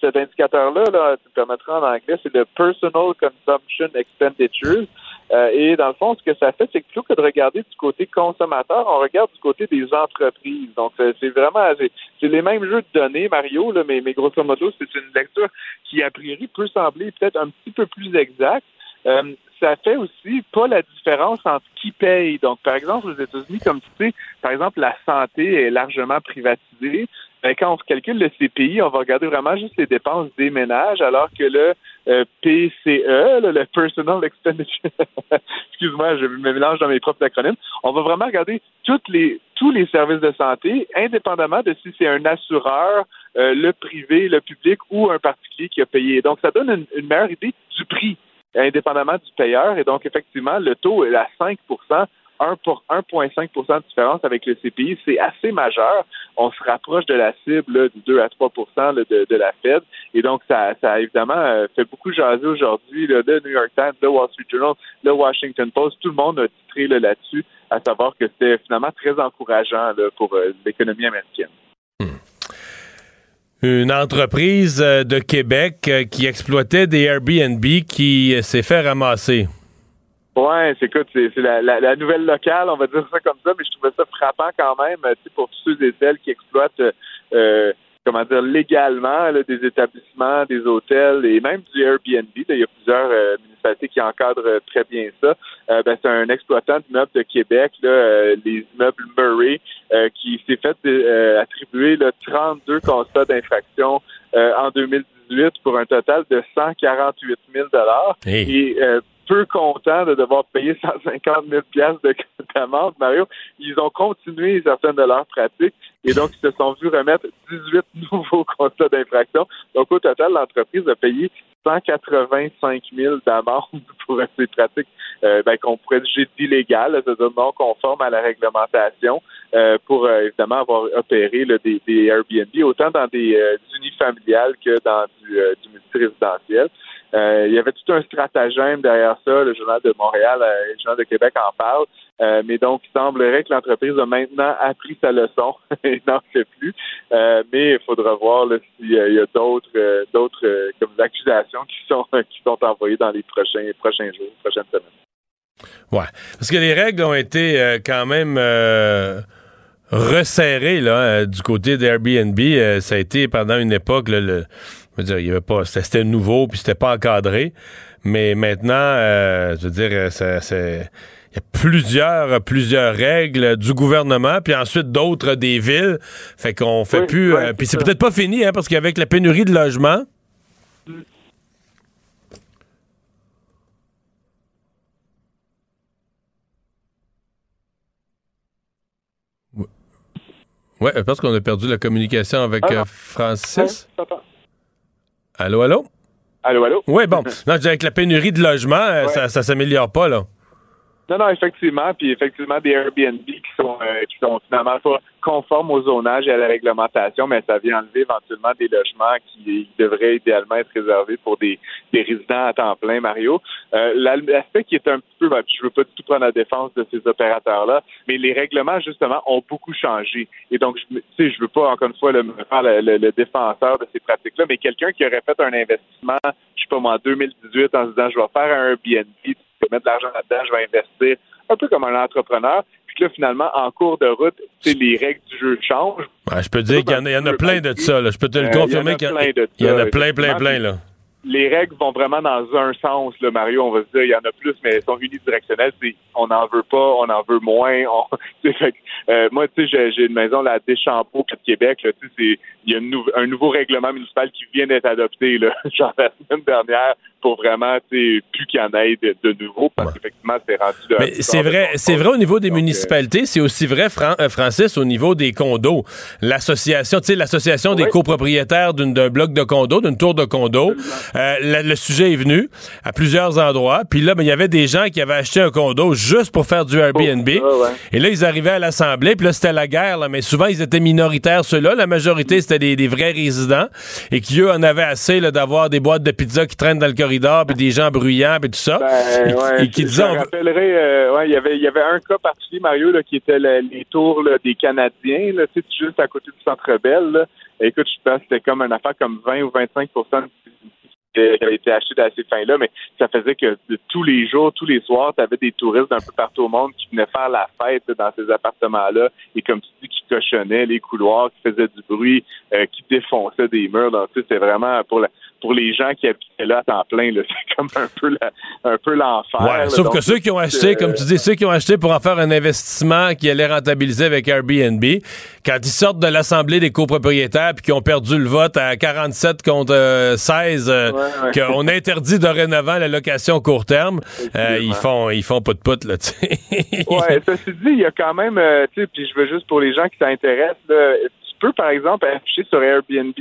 cet indicateur-là, là, tu me permettras en anglais, c'est le Personal Consumption Expenditures. Euh, et dans le fond, ce que ça fait, c'est que plutôt que de regarder du côté consommateur, on regarde du côté des entreprises. Donc, euh, c'est vraiment, c'est les mêmes jeux de données, Mario, là, mais, mais grosso modo, c'est une lecture qui, a priori, peut sembler peut-être un petit peu plus exacte. euh, ça fait aussi pas la différence entre qui paye. Donc, par exemple, aux États-Unis, comme tu sais, par exemple, la santé est largement privatisée. Ben, quand on calcule le CPI, on va regarder vraiment juste les dépenses des ménages, alors que le euh, PCE, le Personal Expenditure, excuse-moi, je me mélange dans mes propres acronymes, on va vraiment regarder toutes les, tous les services de santé, indépendamment de si c'est un assureur, euh, le privé, le public ou un particulier qui a payé. Donc, ça donne une, une meilleure idée du prix indépendamment du payeur. Et donc, effectivement, le taux est à 5 1 pour 1,5 de différence avec le CPI, c'est assez majeur. On se rapproche de la cible du 2 à 3 de, de, la Fed. Et donc, ça, ça a évidemment euh, fait beaucoup jaser aujourd'hui. Le New York Times, le Wall Street Journal, le Washington Post, tout le monde a titré là-dessus, à savoir que c'était finalement très encourageant pour euh, l'économie américaine. Hmm une entreprise euh, de Québec qui exploitait des Airbnb qui s'est fait ramasser. Ouais, c'est écoute, c'est la, la, nouvelle locale, on va dire ça comme ça, mais je trouvais ça frappant quand même, pour tous ceux et celles qui exploitent comment dire, légalement des établissements, des hôtels et même du Airbnb. Il y a plusieurs euh, municipalités qui encadrent euh, très bien ça. Euh, ben, c'est un exploitant d'immeubles de Québec, là, les immeubles Murray, qui s'est fait attribuer là, 32 constats d'infraction en 2018 pour un total de 148 000 Et peu contents de devoir payer 150 000 de d'amende, Mario. Ils ont continué certaines de leurs pratiques et donc ils se sont vus remettre 18 nouveaux constats d'infraction. Donc au total, l'entreprise a payé 185 000 d'amende pour ces pratiques euh, ben, qu'on pourrait juger d'illégales, c'est-à-dire non conformes à la réglementation, euh, pour euh, évidemment avoir opéré des, Airbnb, autant dans des unifamiliales que dans du, du multirésidentiel. Euh, il y avait tout un stratagème derrière ça. Le Journal de Montréal et le Journal de Québec en parlent. Euh, mais donc, il semblerait que l'entreprise a maintenant appris sa leçon et n'en fait plus. Euh, mais il faudra voir s'il y a d'autres d'autres comme accusations qui sont qui sont envoyées dans les prochains prochains jours, prochaines semaines. Ouais, parce que les règles ont été quand même resserrées là du côté d'Airbnb. ça a été pendant une époque le dire, il y avait pas, c'était nouveau puis c'était pas encadré. Mais maintenant, euh, je veux dire, c'est, il y a plusieurs, plusieurs règles du gouvernement, puis ensuite d'autres des villes. Fait qu'on fait plus. Euh, puis c'est peut-être pas fini, hein, parce qu'avec la pénurie de logements. Oui, parce qu'on a perdu la communication avec ah, euh, Francis. Allô, allô? Allô, allô? Oui, bon. non, avec la pénurie de logements, euh, ça, ça s'améliore pas, là. Non, non, effectivement. Puis effectivement, des Airbnb qui sont, euh, qui sont finalement pas conformes au zonage et à la réglementation, mais ça vient enlever éventuellement des logements qui devraient idéalement être réservés pour des, des résidents à temps plein, Mario. Euh, L'aspect qui est un petit peu, ben, je veux pas du tout prendre la défense de ces opérateurs-là, mais les règlements, justement, ont beaucoup changé. Et donc, tu sais, je veux pas, encore une fois, le, faire le, le, défenseur de ces pratiques-là, mais quelqu'un qui aurait fait un investissement, je sais pas moi, en 2018 en se disant, je vais faire un Airbnb vais mettre de l'argent là-dedans, je vais investir, un peu comme un entrepreneur. Puis là, finalement, en cours de route, les règles du jeu changent. je peux dire qu'il y, en a, plein de ça. Je peux te le euh, confirmer qu'il y, en a plein, plein, plein. Là les règles vont vraiment dans un sens, là, Mario. On va se dire, il y en a plus, mais elles sont unidirectionnelles. on n'en veut pas, on en veut moins. euh, moi, tu sais, j'ai une maison là, à Deschambault, de Québec. Là, il y a un nouveau règlement municipal qui vient d'être adopté, là, genre la semaine dernière, pour vraiment, tu plus qu'il y en ait de, nouveau, parce qu'effectivement, c'est rendu. Mais c'est vrai, c'est vrai au niveau des euh, municipalités, c'est aussi vrai, euh, Francis, au niveau des condos. L'association, tu sais, l'association des copropriétaires d'un bloc de condos, d'une tour de condos. Euh, le, sujet est venu à plusieurs endroits. Puis là, ben, il y avait des gens qui avaient acheté un condo juste pour faire du Airbnb. Et là, ils arrivaient à l'Assemblée. Puis là, c'était la guerre. Là, mais souvent, ils étaient minoritaires, ceux-là. La majorité, c'était des, vrais résidents. Et qui, eux, en avaient assez d'avoir des boîtes de pizza qui traînent dans le puis des gens bruyants, puis tout ça. Ben, et, qui disaient... Je rappellerai, euh, il y avait, il y avait un cas particulier, Mario, là, qui était les tours des Canadiens, là, juste à côté du Centre Bell. Écoute, je pense que c'était comme une affaire comme 20 ou 25% qui avait été acheté à ces fins-là, mais ça faisait que tous les jours, tous les soirs, tu avais des touristes d'un peu partout au monde qui venaient faire la fête dans ces appartements-là et comme tu dis, qui cochonnaient les couloirs, qui faisaient du bruit, euh, qui défonçaient des murs. Donc, c'est vraiment pour la, pour les gens qui habitaient là à temps plein, c'est comme un peu un peu l'enfer. Ouais, sauf que ceux qui ont acheté, comme tu dis, ceux qui ont acheté pour en faire un investissement qui allait rentabiliser avec Airbnb, quand ils sortent de l'Assemblée des copropriétaires puis qui ont perdu le vote à 47 contre 16, euh, qu'on interdit dorénavant la location court terme, euh, ils font ils font pas de put, là, tu sais. ouais, ceci dit, il y a quand même, euh, tu sais, puis je veux juste pour les gens qui s'intéressent, peux, par exemple, afficher sur Airbnb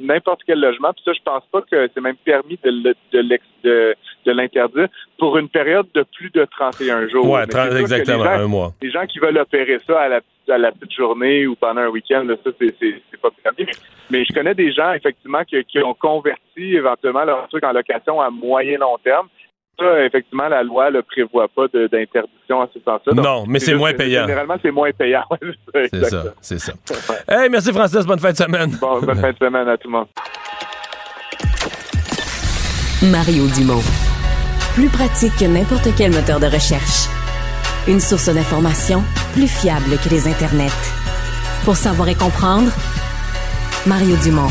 n'importe quel logement, puis ça, je pense pas que c'est même permis de, de, l'interdire pour une période de plus de 31 jours. Oui, exactement, un mois. Les gens qui veulent opérer ça à la, à la petite journée ou pendant un week-end, ça, c'est pas permis. Mais je connais des gens, effectivement, qui, qui ont converti éventuellement leur truc en location à moyen long terme ça, effectivement, la loi ne prévoit pas d'interdiction à ce sens-là. Non, mais c'est moins payant. Généralement, c'est moins payant. c'est ça, c'est ça. Hey, merci Francis, bonne fin de semaine. Bon, bonne fin de semaine à tout le monde. Mario Dumont. Plus pratique que n'importe quel moteur de recherche. Une source d'information plus fiable que les internets. Pour savoir et comprendre, Mario Dumont.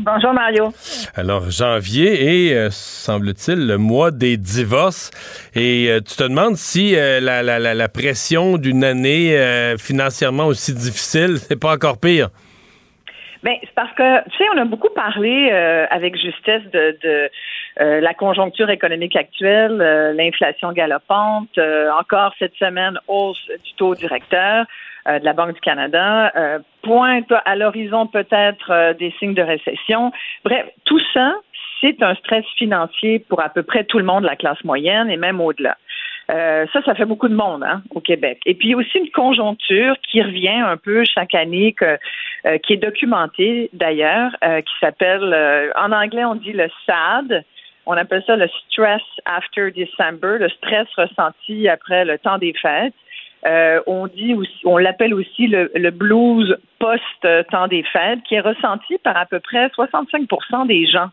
Bonjour Mario. Alors, janvier est, euh, semble-t-il, le mois des divorces. Et euh, tu te demandes si euh, la, la, la, pression d'une année financièrement aussi difficile, c'est pas encore pire. Bien, c'est parce que, tu sais, on a beaucoup parlé avec justesse de, de la conjoncture économique actuelle, l'inflation galopante, encore cette semaine, hausse du taux directeur. Euh, de la Banque du Canada euh, pointe à l'horizon peut-être euh, des signes de récession. Bref, tout ça, c'est un stress financier pour à peu près tout le monde, la classe moyenne et même au-delà. ça, ça fait beaucoup de monde hein, au Québec. Et puis aussi une conjoncture qui revient un peu chaque année, qui est documentée d'ailleurs, qui s'appelle, en anglais on dit le SAD, on appelle ça le stress after December, le stress ressenti après le temps des fêtes. Euh, on dit on l'appelle aussi le, blues post-temps des fêtes, qui est ressenti par à peu près 65% des gens.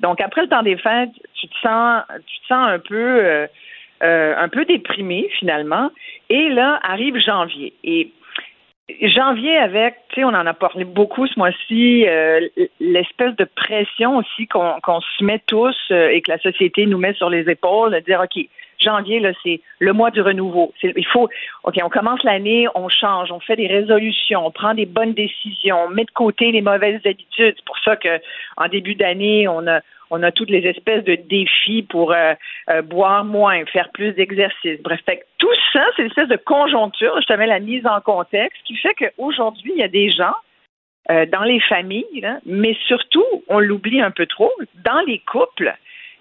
Donc après le temps des fêtes, tu te sens, tu te sens un peu, euh, euh, un peu déprimé finalement. Et là arrive janvier. Et janvier avec, tu sais, on en a parlé beaucoup ce mois-ci, l'espèce de pression aussi qu'on se met tous et que la société nous met sur les épaules, de dire ok janvier, là, c'est le mois du renouveau. Il faut, OK, on commence l'année, on change, on fait des résolutions, on prend des bonnes décisions, on met de côté les mauvaises habitudes. C'est pour ça que en début d'année, on a on a toutes les espèces de défis pour euh, euh, boire moins, faire plus d'exercice. Bref, tout ça, c'est une espèce de conjoncture. Je te la mise en contexte qui fait qu'aujourd'hui, il y a des gens euh, dans les familles, mais surtout, on l'oublie un peu trop, dans les couples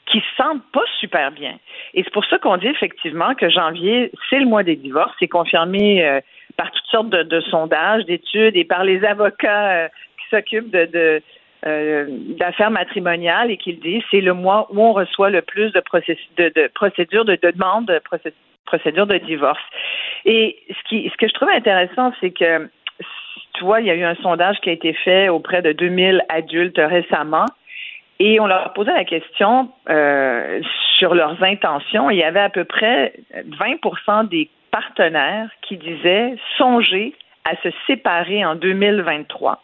qui se sentent pas super bien. Et c'est pour ça qu'on dit effectivement que janvier, c'est le mois des divorces. C'est confirmé euh, par toutes sortes de, sondages, d'études et par les avocats euh, qui s'occupent de, euh, d'affaires matrimoniales et qui le disent, c'est le mois où on reçoit le plus de, de, procédures, de, demandes de procédures de divorce. Et ce, qui, ce que je trouve intéressant, c'est que, tu vois, il y a eu un sondage qui a été fait auprès de 2000 adultes récemment et on leur posé la question euh, sur leurs intentions. Il y avait à peu près 20% des partenaires qui disaient songer à se séparer en 2023.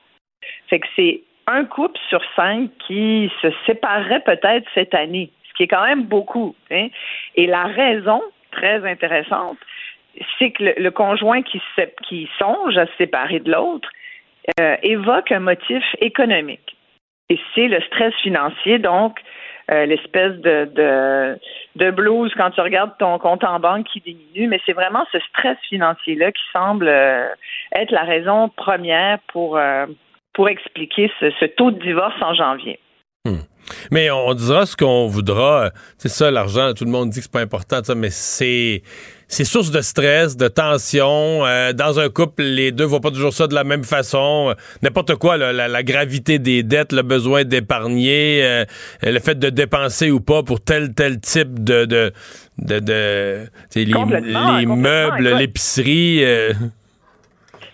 Fait que c'est un couple sur cinq qui se séparerait peut-être cette année, ce qui est quand même beaucoup. Hein. Et la raison, très intéressante, c'est que le, conjoint qui, qui, songe à se séparer de l'autre euh, évoque un motif économique. Et c'est le stress financier, donc euh, l'espèce de, de, blues quand tu regardes ton compte en banque qui diminue, mais c'est vraiment ce stress financier-là qui semble euh, être la raison première pour, euh, pour expliquer ce, taux de divorce en janvier. Hmm. Mais on dira ce qu'on voudra. C'est ça, l'argent, tout le monde dit que c'est pas important, mais c'est c'est source de stress, de tension. Euh, dans un couple, les deux voient pas toujours ça de la même façon. N'importe quoi, la, gravité des dettes, le besoin d'épargner, euh, le fait de dépenser ou pas pour tel tel type de de de, de les, meubles, l'épicerie.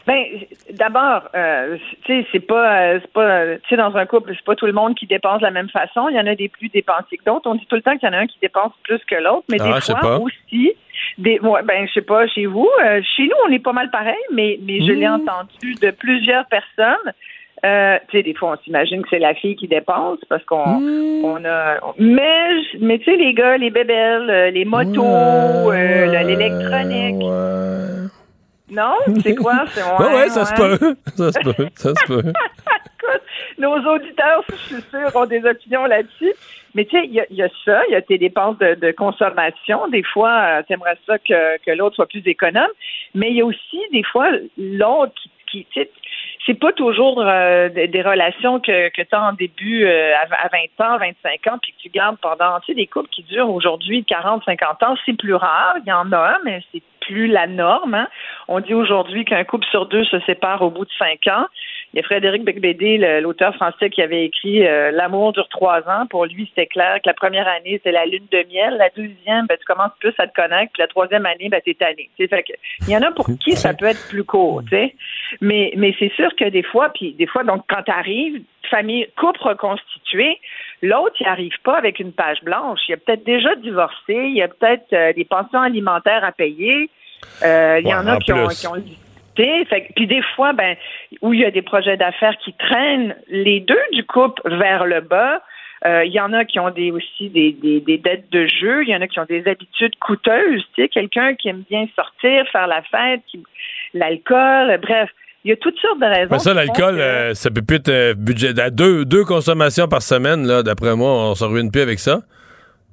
Euh. Ben, d'abord, euh, tu sais, c'est pas, euh, c'est pas, tu sais, dans un couple, c'est pas tout le monde qui dépense de la même façon. Il y en a des plus dépensés que d'autres. On dit tout le temps qu'il y en a un qui dépense plus que l'autre, mais Ah, des je sais fois aussi, des, ouais, ben, je sais pas, chez vous, euh, chez nous, on est pas mal pareil, mais, mais je l'ai Mmh. entendu de plusieurs personnes. Euh, tu sais, des fois, on s'imagine que c'est la fille qui dépense parce qu'on Mmh. on a. Mais, mais tu sais, les gars, les bébelles, euh, les motos, euh, le- l'électronique. Non, c'est quoi? C'est Ouais, ouais, ça se peut. Ça se peut. Ça se peut. Écoute, nos auditeurs, je suis sûre, ont des opinions là-dessus. Mais tu sais, il y, a- il y a ça, il y a tes dépenses de, de consommation. Des fois, tu aimerais ça que, que l'autre soit plus économe. Mais il y a aussi, des fois, l'autre qui, qui tu sais, c'est pas toujours euh, des, relations que, que tu as en début euh, à, à 20 ans, 25 ans, puis que tu gardes pendant, tu sais, des couples qui durent aujourd'hui 40, 50 ans, c'est plus rare. Il y en a, mais c'est plus la norme. hein. On dit aujourd'hui qu'un couple sur deux se sépare au bout de 5 ans. Il y a Frédéric Becbédé, l'auteur français, qui avait écrit euh, L'amour dure trois ans. Pour lui, c'était clair que la première année, c'est la lune de miel. La deuxième, ben, tu commences plus à te connaître. Puis la troisième année, ben, t'es tanné. Fait que, il y en a pour qui ça peut être plus court. tu sais. Mais, mais c'est sûr que des fois, puis des fois, donc, quand tu arrives, famille, couple reconstitué, l'autre, il arrive pas avec une page blanche. Il a peut-être déjà divorcé. Il y a peut-être euh, des pensions alimentaires à payer. Euh, il y Ouais, en a en qui ont, qui ont fait puis des fois, ben, où il y a des projets d'affaires qui traînent les deux du couple vers le bas. Euh, Il y en a qui ont des aussi des, des, des dettes de jeu. Il y en a qui ont des habitudes coûteuses. Tu sais, quelqu'un qui aime bien sortir, faire la fête, l'alcool, bref. Il y a toutes sortes de raisons. Mais ça, l'alcool, que- euh, ça peut plus être euh, budget. À deux, deux consommations par semaine, là, d'après moi, on s'en ruine plus avec ça.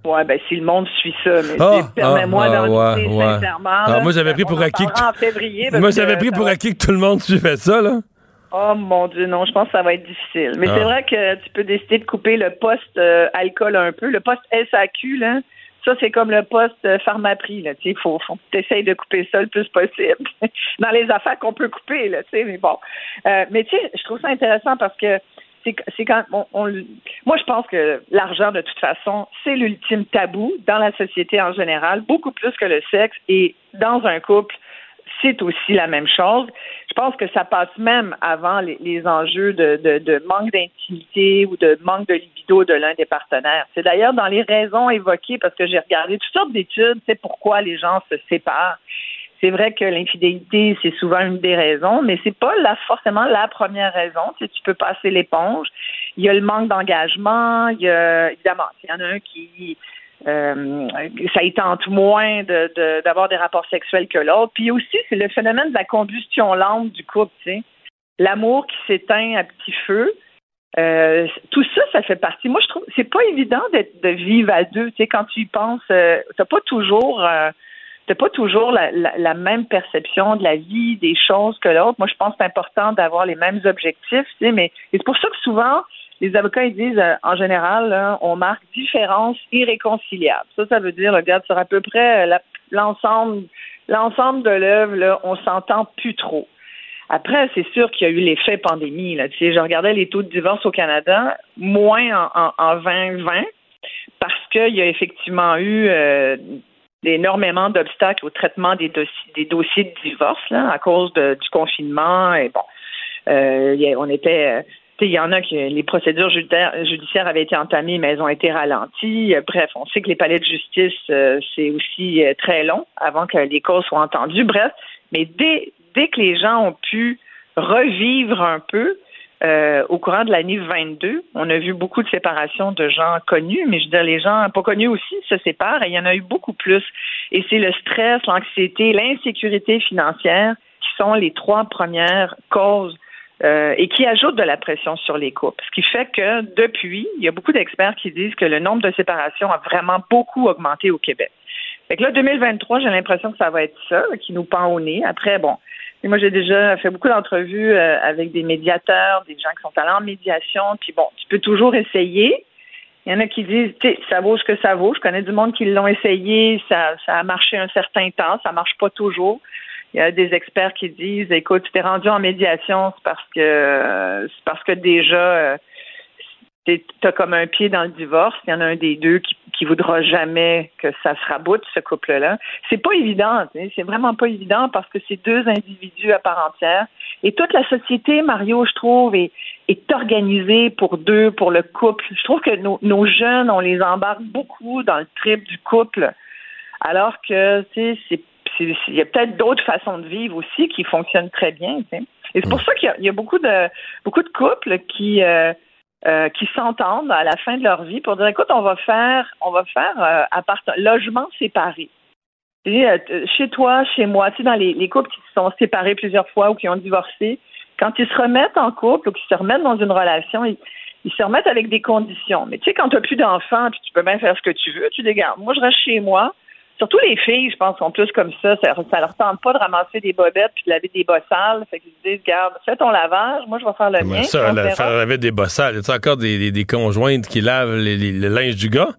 Ouais, ben si le monde suit ça, mais Ah, permets-moi ah, d'en ouais, ouais. sincèrement. Ah, là. moi, j'avais pris pour acquis que- parlera en février. parce Moi, j'avais pris pour acquis que tout le monde suivait ça, là. Oh mon Dieu, non, je pense que ça va être difficile. Mais Ah. c'est vrai que tu peux décider de couper le poste euh, alcool un peu. Le poste SAQ, là, ça, c'est comme le poste euh, pharmaprix. Là, tu sais, faut, faut de couper ça le plus possible. Dans les affaires qu'on peut couper, là, tu sais, mais bon. Euh, mais tu sais, je trouve ça intéressant parce que moi je pense que l'argent de toute façon c'est l'ultime tabou dans la société en général beaucoup plus que le sexe et dans un couple c'est aussi la même chose. Je pense que ça passe même avant les, enjeux de manque d'intimité ou de manque de libido de l'un des partenaires. C'est d'ailleurs dans les raisons évoquées, parce que j'ai regardé toutes sortes d'études, c'est pourquoi les gens se séparent. C'est vrai que l'infidélité, c'est souvent une des raisons, mais c'est pas forcément la première raison. Tu, peux passer l'éponge. Il y a le manque d'engagement. Il y a, évidemment, il y en a un qui euh, ça y tente moins de- de- d'avoir des rapports sexuels que l'autre. Puis aussi, c'est le phénomène de la combustion lente du couple. L'amour qui s'éteint à petit feu. Euh, tout ça, ça fait partie. Moi, je trouve c'est pas évident d'être de vivre à deux. Tu sais, quand tu y penses, euh, t'as pas toujours euh, t'as pas toujours la, la- la même perception de la vie, des choses que l'autre. Moi, je pense que c'est important d'avoir les mêmes objectifs, tu sais, mais c'est pour ça que souvent, les avocats ils disent euh, en général, là, on marque différence irréconciliable. Ça, ça veut dire, regarde, sur à peu près euh, l'ensemble l'ensemble de l'œuvre, on s'entend plus trop. Après, c'est sûr qu'il y a eu l'effet pandémie. Là. Tu sais, je regardais les taux de divorce au Canada, moins en, en, en 2020, parce qu'il y a effectivement eu euh, énormément d'obstacles au traitement des, dossiers, des dossiers de divorce là, à cause de- du confinement. Et bon, euh, on était. euh, il y en a qui les procédures judiciaires, avaient été entamées, mais elles ont été ralenties. Euh, Bref, on sait que les palais de justice, c'est aussi très long avant que les causes soient entendues. Bref, mais dès, dès que les gens ont pu revivre un peu, euh, au courant de l'année 22, on a vu beaucoup de séparations de gens connus, mais je veux dire, les gens pas connus aussi se séparent et il y en a eu beaucoup plus. Et c'est le stress, l'anxiété, l'insécurité financière qui sont les trois premières causes euh, et qui ajoutent de la pression sur les couples. Ce qui fait que depuis, il y a beaucoup d'experts qui disent que le nombre de séparations a vraiment beaucoup augmenté au Québec. Fait que là, 2023, j'ai l'impression que ça va être ça qui nous pend au nez. Après, bon, et moi, j'ai déjà fait beaucoup d'entrevues euh, avec des médiateurs, des gens qui sont allés en médiation. Puis bon, tu peux toujours essayer. Il y en a qui disent, tu ça vaut ce que ça vaut. Je connais du monde qui l'ont essayé, ça, ça a marché un certain temps, ça marche pas toujours. Il y a des experts qui disent, écoute, tu t'es rendu en médiation, c'est parce que c'est parce que déjà euh, tu as comme un pied dans le divorce. Il y en a un des deux qui, qui voudra jamais que ça se raboute ce couple-là. C'est pas évident, c'est vraiment pas évident parce que c'est deux individus à part entière et toute la société, Mario, je trouve, est, est organisée pour deux, pour le couple. Je trouve que nos, nos jeunes, on les embarque beaucoup dans le trip du couple, alors que tu sais, il y a peut-être d'autres façons de vivre aussi qui fonctionnent très bien. Et c'est pour ça qu'il y, a beaucoup de beaucoup de couples qui euh, euh, qui s'entendent à la fin de leur vie pour dire écoute, on va faire on va faire euh, logement séparé. Euh, chez toi, chez moi, tu sais, dans les, les couples qui se sont séparés plusieurs fois ou qui ont divorcé, quand ils se remettent en couple ou qu'ils se remettent dans une relation, ils, se remettent avec des conditions. Mais tu sais, quand tu n'as plus d'enfants, puis tu peux bien faire ce que tu veux, tu les Moi, je reste chez moi. Surtout les filles, je pense, sont plus comme ça. Ça, ça leur tente pas de ramasser des bobettes puis de laver des bossales. Fait qu'ils se disent, garde, fais ton lavage, moi je vais faire le mien. Ça, faire laver des bossales. Y a encore des, des, des, conjointes qui lavent les, les, le linge du gars?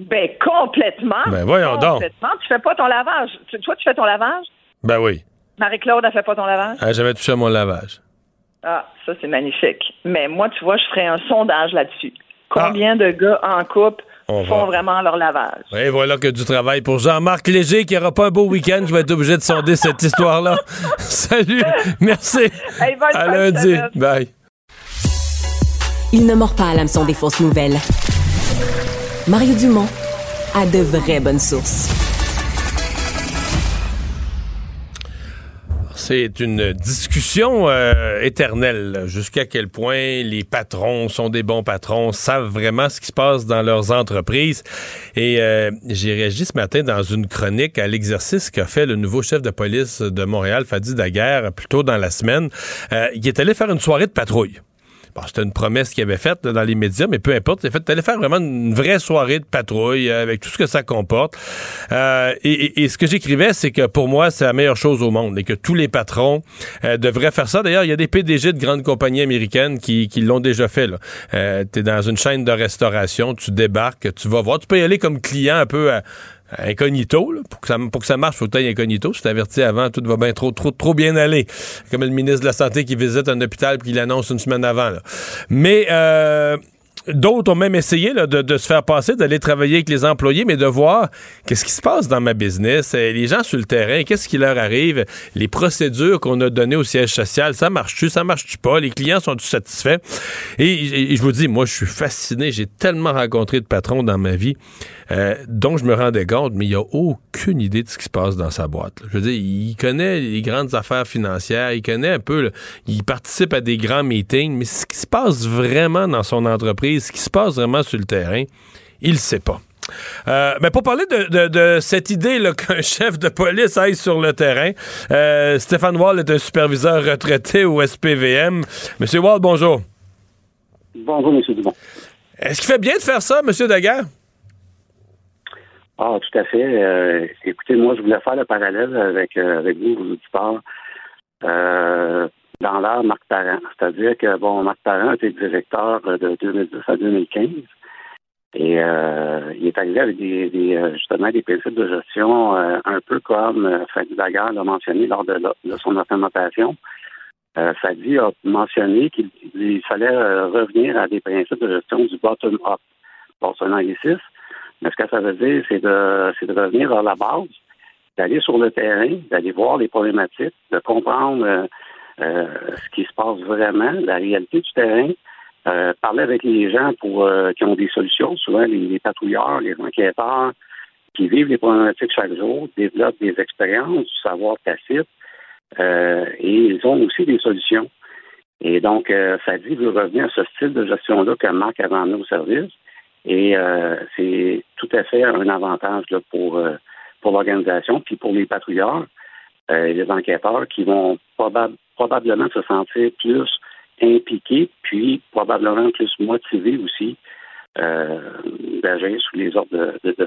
Ben complètement. Ben voyons complètement. Tu fais pas ton lavage. toi, tu fais ton lavage? Ben oui. Marie-Claude, elle fait pas ton lavage? Elle n'a jamais touché à mon lavage. Ah, ça c'est magnifique. Mais moi, tu vois, je ferais un sondage là-dessus. Combien ah. de gars en couple font vraiment leur lavage. Et voilà que du travail pour Jean-Marc Léger qui n'aura pas un beau week-end. Je vais être obligé de sonder cette histoire-là. Salut. Merci. à lundi. Bye. Il ne mord pas à l'hameçon des fausses nouvelles. Mario Dumont a de vraies bonnes sources. C'est une discussion euh, éternelle. Jusqu'à quel point les patrons sont des bons patrons, savent vraiment ce qui se passe dans leurs entreprises. Et euh, j'ai réagi ce matin dans une chronique à l'exercice qu'a fait le nouveau chef de police de Montréal, Fadi Daguerre, plus tôt dans la semaine. Euh, il est allé faire une soirée de patrouille c'était une promesse qu'il avait faite dans les médias, mais peu importe. A fait, allait faire vraiment une vraie soirée de patrouille euh, avec tout ce que ça comporte. Euh, et, ce que j'écrivais, c'est que pour moi, c'est la meilleure chose au monde et que tous les patrons euh, devraient faire ça. D'ailleurs, il y a des PDG de grandes compagnies américaines qui, l'ont déjà fait. tu es dans une chaîne de restauration, tu débarques, tu vas voir. Tu peux y aller comme client un peu à, incognito. Pour, que ça, pour que ça marche, il faut que incognito. Je t'avertis avant, tout va bien trop, trop, trop bien aller. Comme le ministre de la Santé qui visite un hôpital puis qui l'annonce une semaine avant. Mais euh, D'autres ont même essayé de, se faire passer, d'aller travailler avec les employés, mais de voir qu'est-ce qui se passe dans ma business, euh, les gens sur le terrain, qu'est-ce qui leur arrive, les procédures qu'on a données au siège social, ça marche-tu, ça marche-tu pas, les clients sont-ils satisfaits? Et, je vous dis, moi, je suis fasciné, j'ai tellement rencontré de patrons dans ma vie euh, dont je me rendais compte, mais il n'y a aucune idée de ce qui se passe dans sa boîte. Je veux dire, il connaît les grandes affaires financières, il connaît un peu, il participe à des grands meetings, mais ce qui se passe vraiment dans son entreprise, ce qui se passe vraiment sur le terrain, il ne sait pas. Euh, mais pour parler de, cette idée qu'un chef de police aille sur le terrain, euh, Stéphane Wall est un superviseur retraité au SPVM. Monsieur Wall, bonjour. Bonjour, Monsieur Dumont. Est-ce qu'il fait bien de faire ça, Monsieur Daguerre? Ah, tout à fait. Euh, écoutez, moi, je voulais faire le parallèle avec, avec vous, vos auditeurs dans l'ère Marc Parent. C'est-à-dire que, bon, Marc Parent était directeur de 2010 à 2015. Et euh, il est arrivé avec des, euh, justement des principes de gestion euh, un peu comme euh, Fadi Daguerre l'a mentionné lors de, de son implémentation. Euh, Fadi a mentionné qu'il fallait revenir à des principes de gestion du bottom-up. Bon, c'est un anglicisme, mais ce que ça veut dire, c'est de, c'est de revenir à la base, d'aller sur le terrain, d'aller voir les problématiques, de comprendre euh, ce qui se passe vraiment, la réalité du terrain, euh, parler avec les gens pour euh, qui ont des solutions, souvent les, patrouilleurs, les enquêteurs, qui vivent les problématiques chaque jour, développent des expériences, du savoir tacite, et ils ont aussi des solutions. Et donc, ça dit veut revenir à ce style de gestion-là que Marc a amené au service. Et c'est tout à fait un avantage là, pour, pour l'organisation, puis pour les patrouilleurs, les enquêteurs qui vont probablement probablement se sentir plus impliqué, puis probablement plus motivé aussi euh, d'agir sous les ordres de, de, de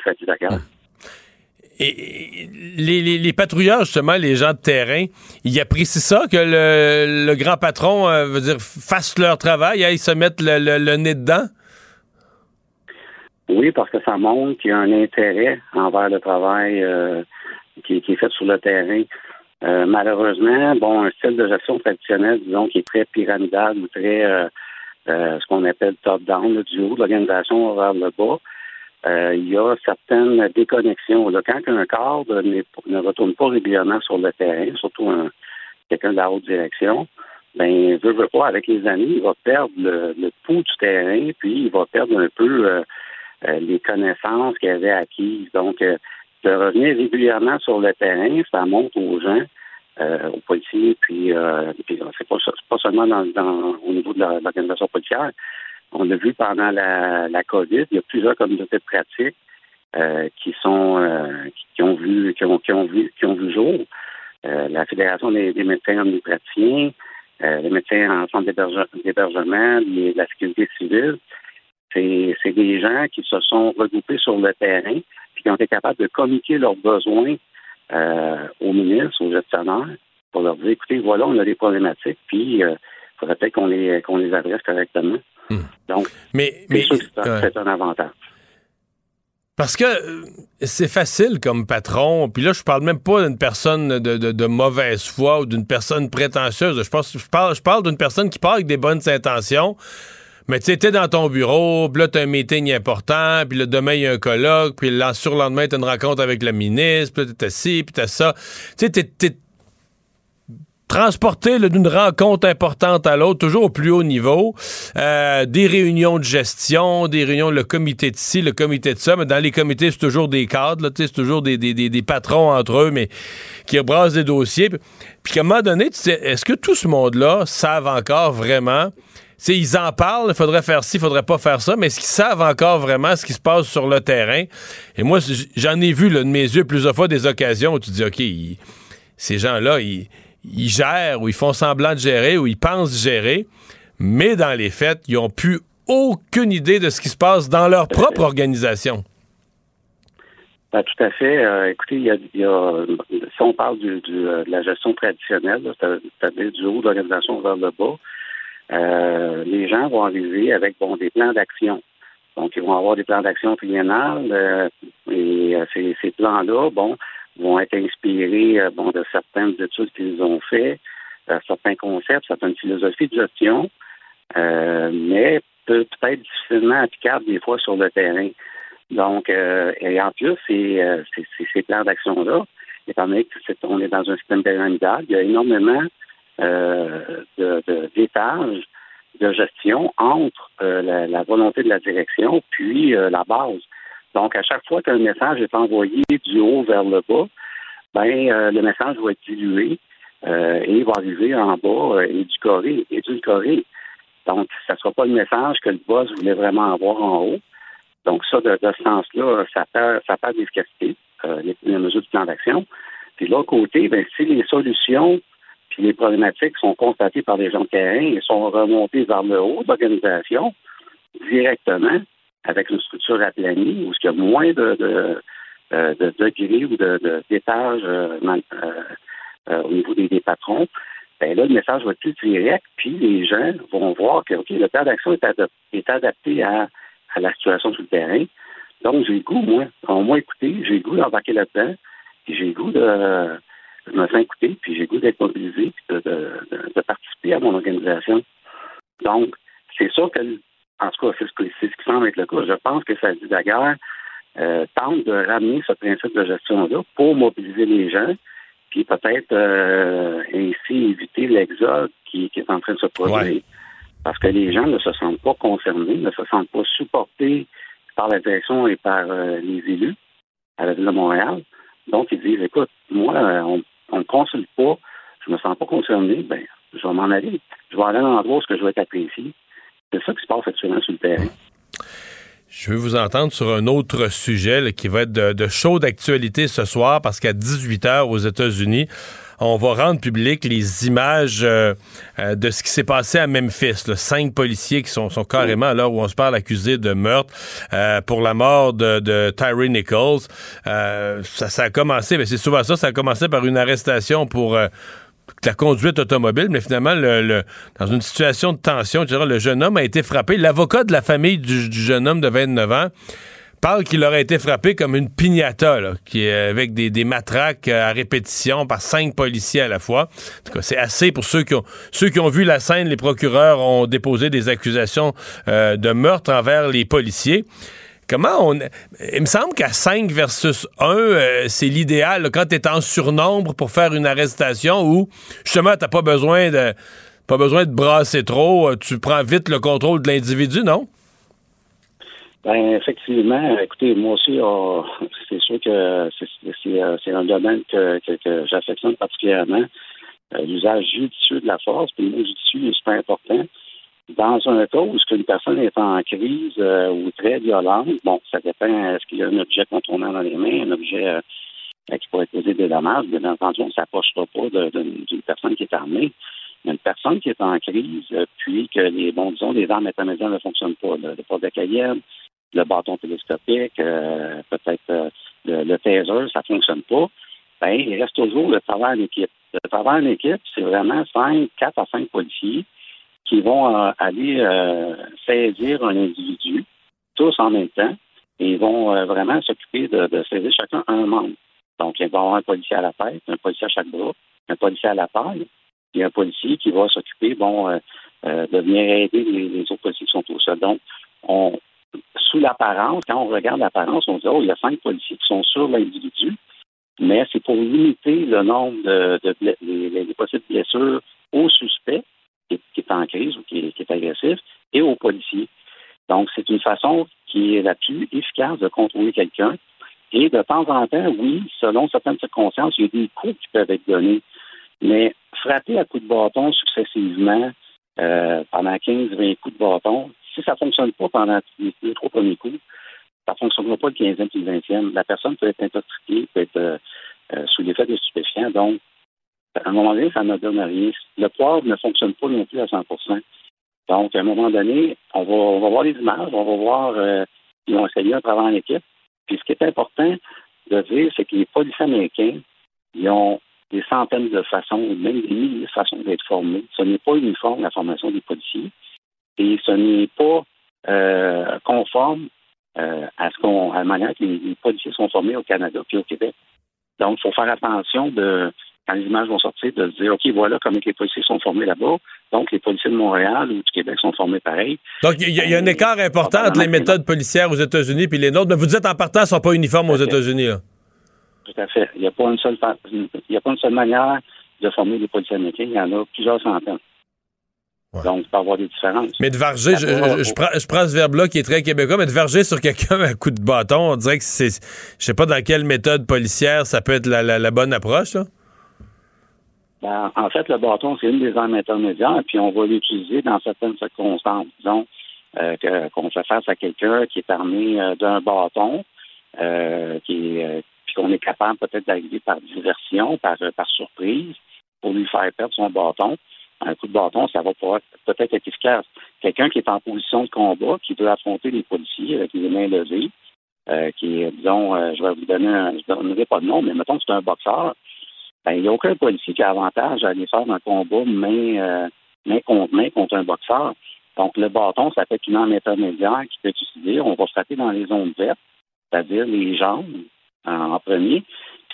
Et les, patrouilleurs, justement, les gens de terrain, ils apprécient ça, que le, grand patron, euh, veut dire, fasse leur travail, ils se mettent le, nez dedans? Oui, parce que ça montre qu'il y a un intérêt envers le travail euh, qui, qui, est fait sur le terrain. Euh, malheureusement, bon, un style de gestion traditionnel, disons, qui est très pyramidal ou très euh, euh, ce qu'on appelle top-down, du haut de l'organisation vers le bas. euh, il y a certaines déconnexions. Là, quand un cadre ne retourne pas régulièrement sur le terrain, surtout un, quelqu'un de la haute direction, ben, veut, veut pas, avec les années, il va perdre le, le pouls du terrain, puis il va perdre un peu euh, euh, les connaissances qu'il avait acquises. Donc, euh, de revenir régulièrement sur le terrain, ça montre aux gens, aux policiers, puis, puis c'est pas, pas seulement dans, dans, au niveau de l'organisation policière, on l'a vu pendant la, la COVID, il y a plusieurs communautés de pratique euh, qui sont euh, qui, ont vu qui ont, qui ont vu qui ont vu jour. Euh, la Fédération des, médecins omnipraticiens, les médecins en centre d'hébergement, la sécurité civile, c'est des gens qui se sont regroupés sur le terrain puis qui ont été capables de communiquer leurs besoins aux ministres, aux gestionnaires, pour leur dire écoutez, voilà, on a des problématiques, puis il faudrait peut-être qu'on les qu'on les adresse correctement. Hmm. Donc, mais, c'est un avantage. Parce que euh, c'est facile comme patron, puis là, je parle même pas d'une personne de, mauvaise foi ou d'une personne prétentieuse. Je, pense, je parle, je parle d'une personne qui part avec des bonnes intentions. Mais tu sais, t'es dans ton bureau, puis là, t'as un meeting important, puis le demain, il y a un colloque, puis le surlendemain, t'as une rencontre avec le ministre, puis là, t'as ci, puis t'as ça. Tu sais, t'es transporter d'une rencontre importante à l'autre, toujours au plus haut niveau, euh, des réunions de gestion, des réunions, le comité de ci, le comité de ça, mais dans les comités, c'est toujours des cadres, c'est toujours des, des, des, patrons entre eux, mais qui rebrassent des dossiers. Puis, à un moment donné, est-ce que tout ce monde-là savent encore vraiment Ils en parlent, il faudrait faire ci, il faudrait pas faire ça, mais est-ce qu'ils savent encore vraiment ce qui se passe sur le terrain? Et moi, j'en ai vu de mes yeux plusieurs fois des occasions où tu dis, OK, ces gens-là, ils, gèrent ou ils font semblant de gérer ou ils pensent gérer, mais dans les faits, ils n'ont plus aucune idée de ce qui se passe dans leur propre organisation. Ben, tout à fait. Euh, écoutez, y, a, si on parle du, euh, de la gestion traditionnelle, c'est-à-dire du haut de l'organisation vers le bas, euh, les gens vont arriver avec bon, des plans d'action. Donc, ils vont avoir des plans d'action triennales et ces, ces plans-là, bon, vont être inspirés euh, bon, de certaines études qu'ils ont fait, euh, certains concepts, certaines philosophies de gestion, euh, mais peut, être difficilement applicables des fois sur le terrain. Donc, et en plus, ces, ces, plans d'action-là, étant donné qu'on est dans un système pyramidal, il y a énormément d'étages de, de, gestion entre la, la, volonté de la direction puis la base. Donc, à chaque fois qu'un message est envoyé du haut vers le bas, ben euh, le message va être dilué euh, et il va arriver en bas euh, édulcoré, édulcoré. Donc, ça ne sera pas le message que le boss voulait vraiment avoir en haut. Donc, ça, de, ce sens-là, ça perd, ça perd d'efficacité, euh, les, les, mesures du plan d'action. Puis de l'autre côté, ben, si les solutions puis les problématiques sont constatées par les gens de terrain et sont remontées vers le haut de l'organisation directement, avec une structure aplanie, où il y a moins de, de, euh, de degrés ou de d'étages euh, euh, au niveau des, patrons, ben là, le message va être plus direct, puis les gens vont voir que OK, le plan d'action est, adapté à, à, la situation sur le terrain. Donc, j'ai le goût, moi, au moins écouter, j'ai le goût d'embarquer là-dedans, j'ai le goût de je me sens écouter, puis j'ai goût d'être mobilisé, puis de, de, de, participer à mon organisation. Donc, c'est sûr que en tout cas, c'est ce, ce, qui semble être le cas. Je pense que ça dit d'ailleurs euh, tente de ramener ce principe de gestion-là pour mobiliser les gens, puis peut-être euh, ainsi éviter l'exode qui, est en train de se produire. Parce que les gens ne se sentent pas concernés, ne se sentent pas supportés par la direction et par euh, les élus à la Ville de Montréal. Donc, ils disent, écoute, moi, on ne consulte pas, je me sens pas concerné, ben, je vais m'en aller. Je vais aller à l'endroit où je vais être apprécié. C'est ça qui se passe actuellement sur le terrain. Je veux vous entendre sur un autre sujet qui va être de, de chaude actualité ce soir parce qu'à 18h aux États-Unis, on va rendre public les images euh, euh, de ce qui s'est passé à Memphis. Cinq policiers qui sont, sont carrément là où on se parle accusés de meurtre euh, pour la mort de, de Tyree Nichols. ça, ça a commencé, mais c'est souvent ça, ça a commencé par une arrestation pour la conduite automobile, mais finalement, le, dans une situation de tension, le jeune homme a été frappé. L'avocat de la famille du, jeune homme de 29 ans parle qu'il aurait été frappé comme une qui est avec des, matraques euh, à répétition par cinq policiers à la fois. En tout cas, c'est assez pour ceux qui ont vu la scène. Les procureurs ont déposé des accusations euh, de meurtre envers les policiers. comment on. Il me semble qu'à 5 versus 1, euh, c'est l'idéal quand tu es en surnombre pour faire une arrestation où, justement, t'as pas besoin de. Pas besoin de brasser trop, euh, tu prends vite le contrôle de l'individu, non? Ben, effectivement, écoutez, moi aussi, oh, c'est sûr que c'est euh, un domaine que, j'affectionne particulièrement. Euh, l'usage judicieux de la force, puis le mot judicieux est super important. Dans un cas où une personne est en crise euh, ou très violente, bon, ça dépend, est-ce qu'il y a un objet contournant dans les mains, un objet qui pourrait causer des dommages. Bien entendu, on ne s'approchera pas d'une personne qui est armée. Mais une personne qui est en crise, puis que les, bon, disons, les armes intermédiaires ne fonctionnent pas, le, le port de Cayenne, le bâton télescopique, euh, peut-être euh, le, le taser, ça fonctionne pas, ben, il reste toujours le travail en équipe. Le travail en équipe, c'est vraiment cinq, quatre à cinq policiers qui vont euh, aller saisir un individu, tous en même temps, et ils vont vraiment s'occuper de, de, saisir chacun un membre. Donc, il va y avoir un policier à la tête, un policier à chaque bras, un policier à la taille, et un policier qui va s'occuper, bon, de venir aider les, les, autres policiers qui sont au sol. Donc, on, sous l'apparence, quand on regarde l'apparence, on dit, oh, il y a cinq policiers qui sont sur l'individu, mais c'est pour limiter le nombre de, de, possibles blessures au suspect qui est, en crise ou qui est, agressif et aux policiers. Donc, c'est une façon qui est la plus efficace de contrôler quelqu'un. Et de temps en temps, oui, selon certaines circonstances, il y a des coups qui peuvent être donnés. Mais frapper à coups de bâton successivement euh, pendant 15-20 coups de bâton, si ça ne fonctionne pas pendant les trois premiers coups, ça ne fonctionnera pas le 15e et le 20e. La personne peut être intoxiquée, peut être euh, euh, sous l'effet de stupéfiants. Donc, à un moment donné, ça ne donne rien. Le poivre ne fonctionne pas non plus à 100% Donc, à un moment donné, on va, on va voir les images, on va voir euh, ils ont essayé un travail en équipe. Puis ce qui est important de dire, c'est que les policiers américains, ils ont des centaines de façons, même des milliers de façons d'être formés. Ce n'est pas uniforme la formation des policiers et ce n'est pas euh, conforme euh, à ce qu'on à la manière que les, policiers sont formés au Canada puis au Québec. Donc, il faut faire attention de quand les images vont sortir, de se dire OK, voilà comment les policiers sont formés là-bas. Donc, les policiers de Montréal ou du Québec sont formés pareil. Donc, il y, a un écart important entre les méthodes policières aux États-Unis et les nôtres. Mais vous dites en partant, elles ne sont pas uniformes aux États-Unis. Tout à fait. Il n'y a pas une seule il a pas une seule manière de former les policiers américains. Il y en a plusieurs centaines. Donc, il peut y avoir des différences. Mais de varger, je, prends, je, prends, ce verbe-là qui est très québécois, mais de varger sur quelqu'un à coup de bâton, on dirait que c'est. Je sais pas dans quelle méthode policière ça peut être la, bonne approche, là. Ben, en fait, le bâton, c'est une des armes intermédiaires, puis on va l'utiliser dans certaines circonstances. Disons euh, qu'on fait face à quelqu'un qui est armé euh, d'un bâton, euh, qui puis qu'on est capable peut-être d'arriver par diversion, par, par surprise, pour lui faire perdre son bâton un coup de bâton, ça va peut-être être efficace. Quelqu'un qui est en position de combat, qui veut affronter les policiers avec les mains levées, euh, qui est, disons, euh, je vais vous donner, un, je ne donnerai pas de nom, mais mettons que c'est un boxeur, ben, il n'y a aucun policier qui a avantage à aller faire un combat main, euh, main contre main contre un boxeur. Donc, le bâton, ça fait une arme intermédiaire qui peut être utilisée. On va frapper dans les zones vertes, c'est-à-dire les jambes en, premier.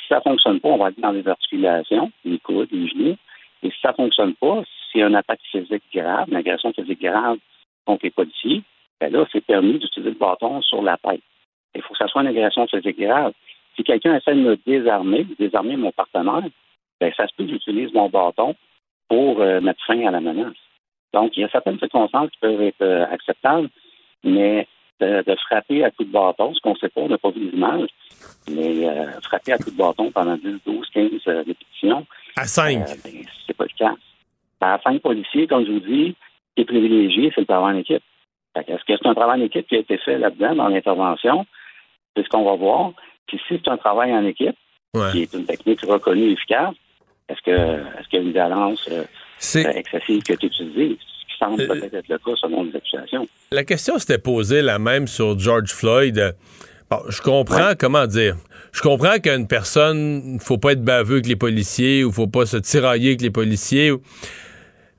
si ça ne fonctionne pas, on va aller dans les articulations, les coudes, les genoux. Et si ça ne fonctionne pas, s'il y a une attaque physique grave, une agression physique grave contre les policiers, ben là, c'est permis d'utiliser le bâton sur la tête. Il faut que ça soit une agression physique grave. Si quelqu'un essaie de me désarmer, de désarmer mon partenaire, ben, ça se peut que j'utilise mon bâton pour euh, mettre fin à la menace. Donc, il y a certaines circonstances qui peuvent être euh, acceptables, mais de, frapper à coups de bâton, ce qu'on ne sait pas, on n'a pas vu les images, mais euh, frapper à coups de bâton pendant 10, 12, 15 répétitions. À 5. Ben, c'est pas le cas à cinq policiers, comme je vous dis, qui est privilégié, c'est le travail en équipe. Est-ce que c'est un travail en équipe qui a été fait là-dedans, dans l'intervention? C'est ce qu'on va voir. Puis si c'est un travail en équipe, qui est une technique reconnue et efficace, est-ce que est-ce qu'il y a une violence euh, euh, excessive qui est utilisée? Ce qui semble euh, peut-être être le cas selon les accusations. La question s'était posée la même sur George Floyd. Bon, je comprends, comment dire, je comprends qu'une personne, faut pas être baveux avec les policiers ou faut pas se tirailler avec les policiers.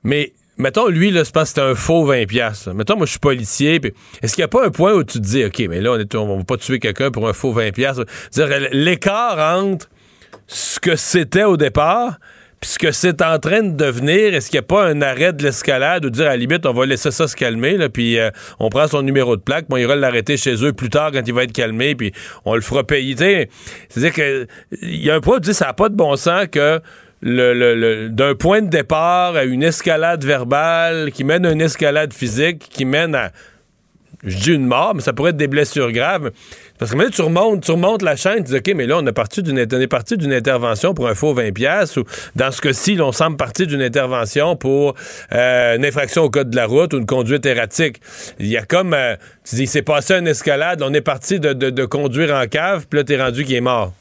Mais mettons, lui, là, je pense que un faux 20$. Mettons, moi, je suis policier. Est-ce qu'il n'y a pas un point où tu te dis, OK, mais là, on ne va pas tuer quelqu'un pour un faux 20$? Dire l'écart entre ce que c'était au départ Puis ce que c'est en train de devenir, est-ce qu'il n'y a pas un arrêt de l'escalade ou dire à la limite, on va laisser ça se calmer, puis euh, on prend son numéro de plaque, on ira l'arrêter chez eux plus tard quand il va être calmé, puis on le fera payer. C'est-à-dire que il y a un point où ça n'a pas de bon sens que le, d'un point de départ à une escalade verbale qui mène à une escalade physique qui mène à je dis une mort, mais ça pourrait être des blessures graves. Parce que maintenant, tu remontes, tu remontes la chaîne, tu dis, OK, mais là, on, est parti d'une, est parti d'une intervention pour un faux 20 pièces ou dans ce cas-ci, on semble parti d'une intervention pour euh, une infraction au code de la route ou une conduite erratique. Il y a comme, euh, tu dis, il s'est passé une escalade, on est parti de, de, conduire en cave, puis là, t'es rendu qui est mort.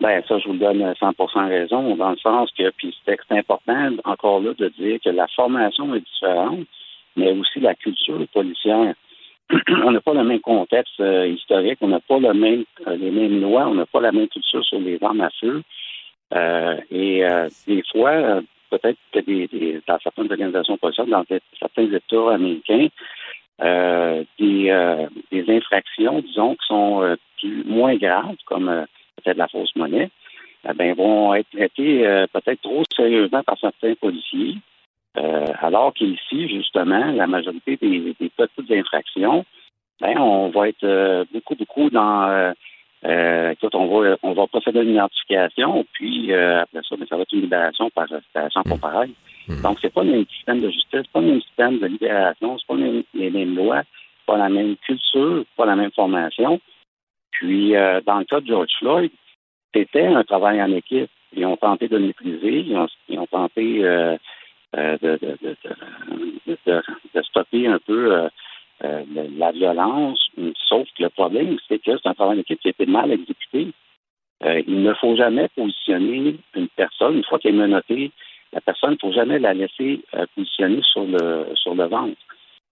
Ben, ça, je vous donne 100% raison, dans le sens que, puis c'est important, encore là, de dire que la formation est différente mais aussi la culture policière. on n'a pas le même contexte euh, historique, on n'a pas le même, euh, les mêmes lois, on n'a pas la même culture sur les armes à feu. Euh, et des fois, peut-être que dans certaines organisations policières, dans certains États américains, des, des, infractions, disons, qui sont moins graves, comme peut-être la fausse monnaie, ben, vont être traitées peut-être trop sérieusement par certains policiers. Euh, alors qu'ici, justement, la majorité des, des petites infractions, ben, on va être euh, beaucoup, beaucoup dans euh, euh, écoute, on va on va procéder à une identification, puis après ça, ben, ça va être une libération par arrestation comparée. Mmh. Donc, c'est pas le même système de justice, c'est pas le même système de libération, c'est pas les, les mêmes lois, pas la même culture, pas la même formation. Puis, dans le cas de George Floyd, c'était un travail en équipe. Ils ont tenté de le maîtriser, ils ont, ils ont tenté euh, de, de, stopper un peu euh, euh, la violence. Sauf que le problème, c'est que c'est un travail d'équipe qui a été mal exécuté. il ne faut jamais positionner une personne, une fois qu'elle est menottée, la personne, ne faut jamais la laisser positionner sur le sur le ventre.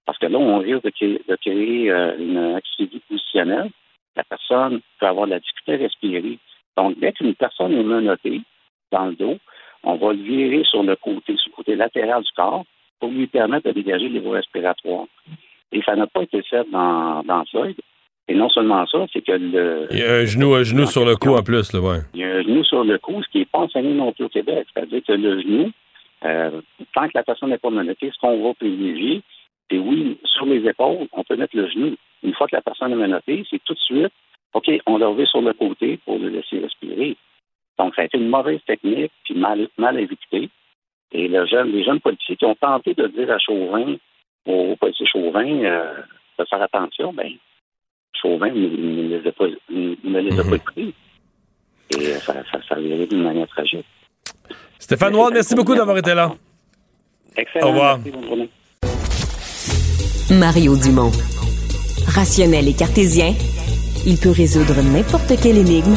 Parce que là, on risque de créer, de créer une activité positionnelle. La personne peut avoir de la difficulté à respirer. Donc, dès qu'une personne est menottée dans le dos, on va le virer sur le côté, sur le côté latéral du corps pour lui permettre de dégager les voies respiratoires. Et ça n'a pas été fait dans, dans Floyd. Et non seulement ça, c'est que le. Il y a un genou, un genou sur le cou en plus, là, ouais. Il y a un genou sur le cou, ce qui n'est pas enseigné non plus au Québec. C'est-à-dire que le genou, euh, tant que la personne n'est pas menotée, ce qu'on va privilégier, c'est oui, sur les épaules, on peut mettre le genou. Une fois que la personne est menottée, c'est tout de suite, OK, on le remet sur le côté pour le laisser respirer. Donc, ça a été une mauvaise technique, puis mal, mal exécutée. Et le jeune, les jeunes policiers qui ont tenté de dire à Chauvin, au policier Chauvin, euh, de faire attention, ben, Chauvin ne, les a pas, ne les a pas écoutés. Et euh, ça, ça, ça a d'une manière tragique. Stéphane Ward, merci beaucoup d'avoir été là. Excellent. Au revoir. Mario Dumont. Rationnel et cartésien, il peut résoudre n'importe quelle énigme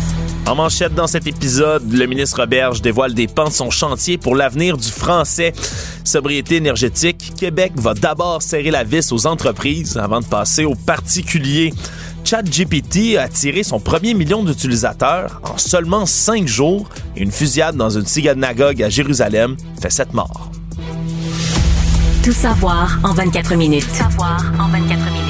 En manchette dans cet épisode, le ministre Roberge dévoile des pans de son chantier pour l'avenir du français. Sobriété énergétique, Québec va d'abord serrer la vis aux entreprises avant de passer aux particuliers. ChatGPT a attiré son premier million d'utilisateurs en seulement cinq jours une fusillade dans une synagogue à Jérusalem fait sept morts. Tout savoir en 24 minutes. Savoir en 24 minutes.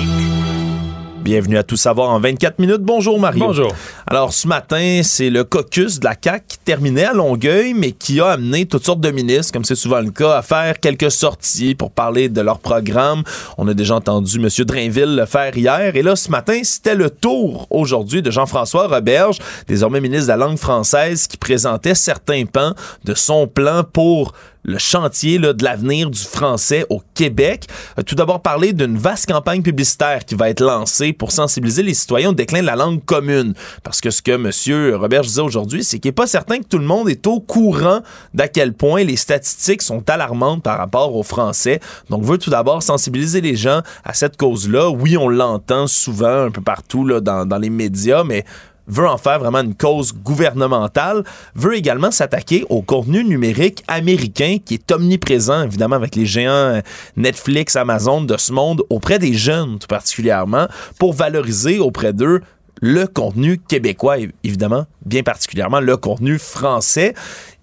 Bienvenue à Tout savoir en 24 minutes. Bonjour Mario. Bonjour. Alors ce matin, c'est le caucus de la CAQ qui terminait à Longueuil, mais qui a amené toutes sortes de ministres, comme c'est souvent le cas, à faire quelques sorties pour parler de leur programme. On a déjà entendu M. Drainville le faire hier. Et là, ce matin, c'était le tour aujourd'hui de Jean-François Roberge, désormais ministre de la langue française, qui présentait certains pans de son plan pour le chantier de l'avenir du français au Québec. Euh, tout d'abord parler d'une vaste campagne publicitaire qui va être lancée pour sensibiliser les citoyens au déclin de la langue commune. Parce que ce que M. Robert disait aujourd'hui, c'est qu'il n'est pas certain que tout le monde est au courant d'à quel point les statistiques sont alarmantes par rapport au français. Donc, veut tout d'abord sensibiliser les gens à cette cause-là. Oui, on l'entend souvent un peu partout dans les médias, mais veut en faire vraiment une cause gouvernementale, veut également s'attaquer au contenu numérique américain qui est omniprésent, évidemment, avec les géants euh, Netflix, Amazon de ce monde, auprès des jeunes tout particulièrement, pour valoriser auprès d'eux le contenu québécois, évidemment, bien particulièrement le contenu français.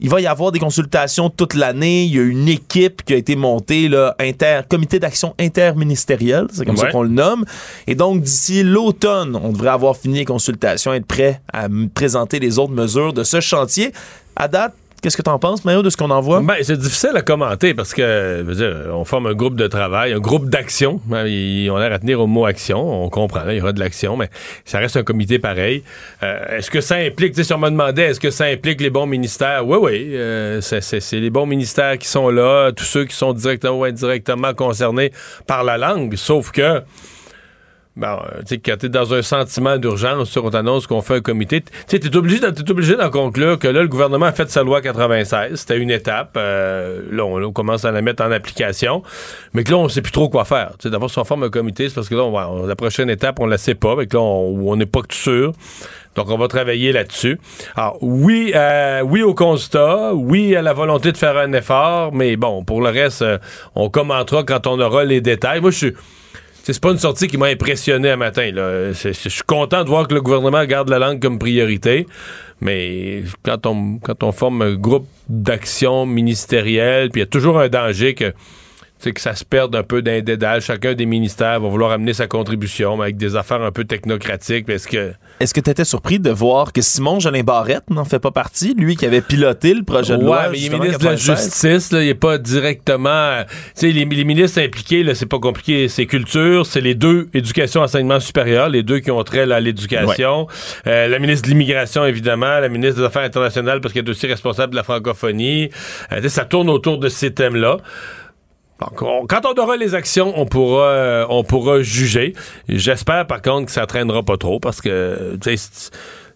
Il va y avoir des consultations toute l'année. Il y a une équipe qui a été montée, là, inter, comité d'action interministériel, c'est comme ça qu'on le nomme. Et donc, d'ici l'automne, on devrait avoir fini les consultations, être prêt à présenter les autres mesures de ce chantier. À date, qu'est-ce que tu en penses, Mario, de ce qu'on en voit? Ben, c'est difficile à commenter parce que, veux dire, on forme un groupe de travail, un groupe d'action. Ben, Ils ont l'air à tenir au mot action. On comprend, là, il y aura de l'action, mais ça reste un comité pareil. Euh, est-ce que ça implique, tu sais, si on me demandait, est-ce que ça implique les bons ministères? Oui, oui. euh, c'est les bons ministères qui sont là, tous ceux qui sont directement ou indirectement concernés par la langue. Sauf que, Bon, euh, tu sais, quand t'es dans un sentiment d'urgence, on t'annonce qu'on fait un comité, tu sais, t'es obligé, obligé d'en conclure que là, le gouvernement a fait sa loi 96. C'était une étape. euh, là, on, commence à la mettre en application. Mais que là, on sait plus trop quoi faire. D'abord, si on forme un comité, c'est parce que là, on la prochaine étape, on la sait pas. Fait que là, on n'est pas sûr. Donc, on va travailler là-dessus. Alors, oui, euh, oui au constat, oui à la volonté de faire un effort, mais bon, pour le reste, euh, on commentera quand on aura les détails. Moi, je suis... C'est pas une sortie qui m'a impressionné un matin. Je suis content de voir que le gouvernement garde la langue comme priorité, mais quand on, quand on forme un groupe d'action ministérielle, puis il y a toujours un danger que, tu sais, que ça se perde un peu d'un dédale. Chacun des ministères va vouloir amener sa contribution, mais avec des affaires un peu technocratiques. Parce que Est-ce que tu étais surpris de voir que Simon Jolin Barrette n'en fait pas partie, lui qui avait piloté le projet de ouais, loi? mais il est ministre de la 96? Justice, là, il est pas directement. euh, Tu sais, les, les ministres impliqués, là, c'est pas compliqué. C'est culture, c'est les deux, éducation, enseignement supérieur, les deux qui ont trait là, à l'éducation. Euh, la ministre de l'immigration, évidemment, la ministre des Affaires internationales, parce qu'elle est aussi responsable de la francophonie. Euh, ça tourne autour de ces thèmes-là. Donc, on- quand on aura les actions, on pourra, euh, on pourra juger. J'espère, par contre, que ça traînera pas trop, parce que,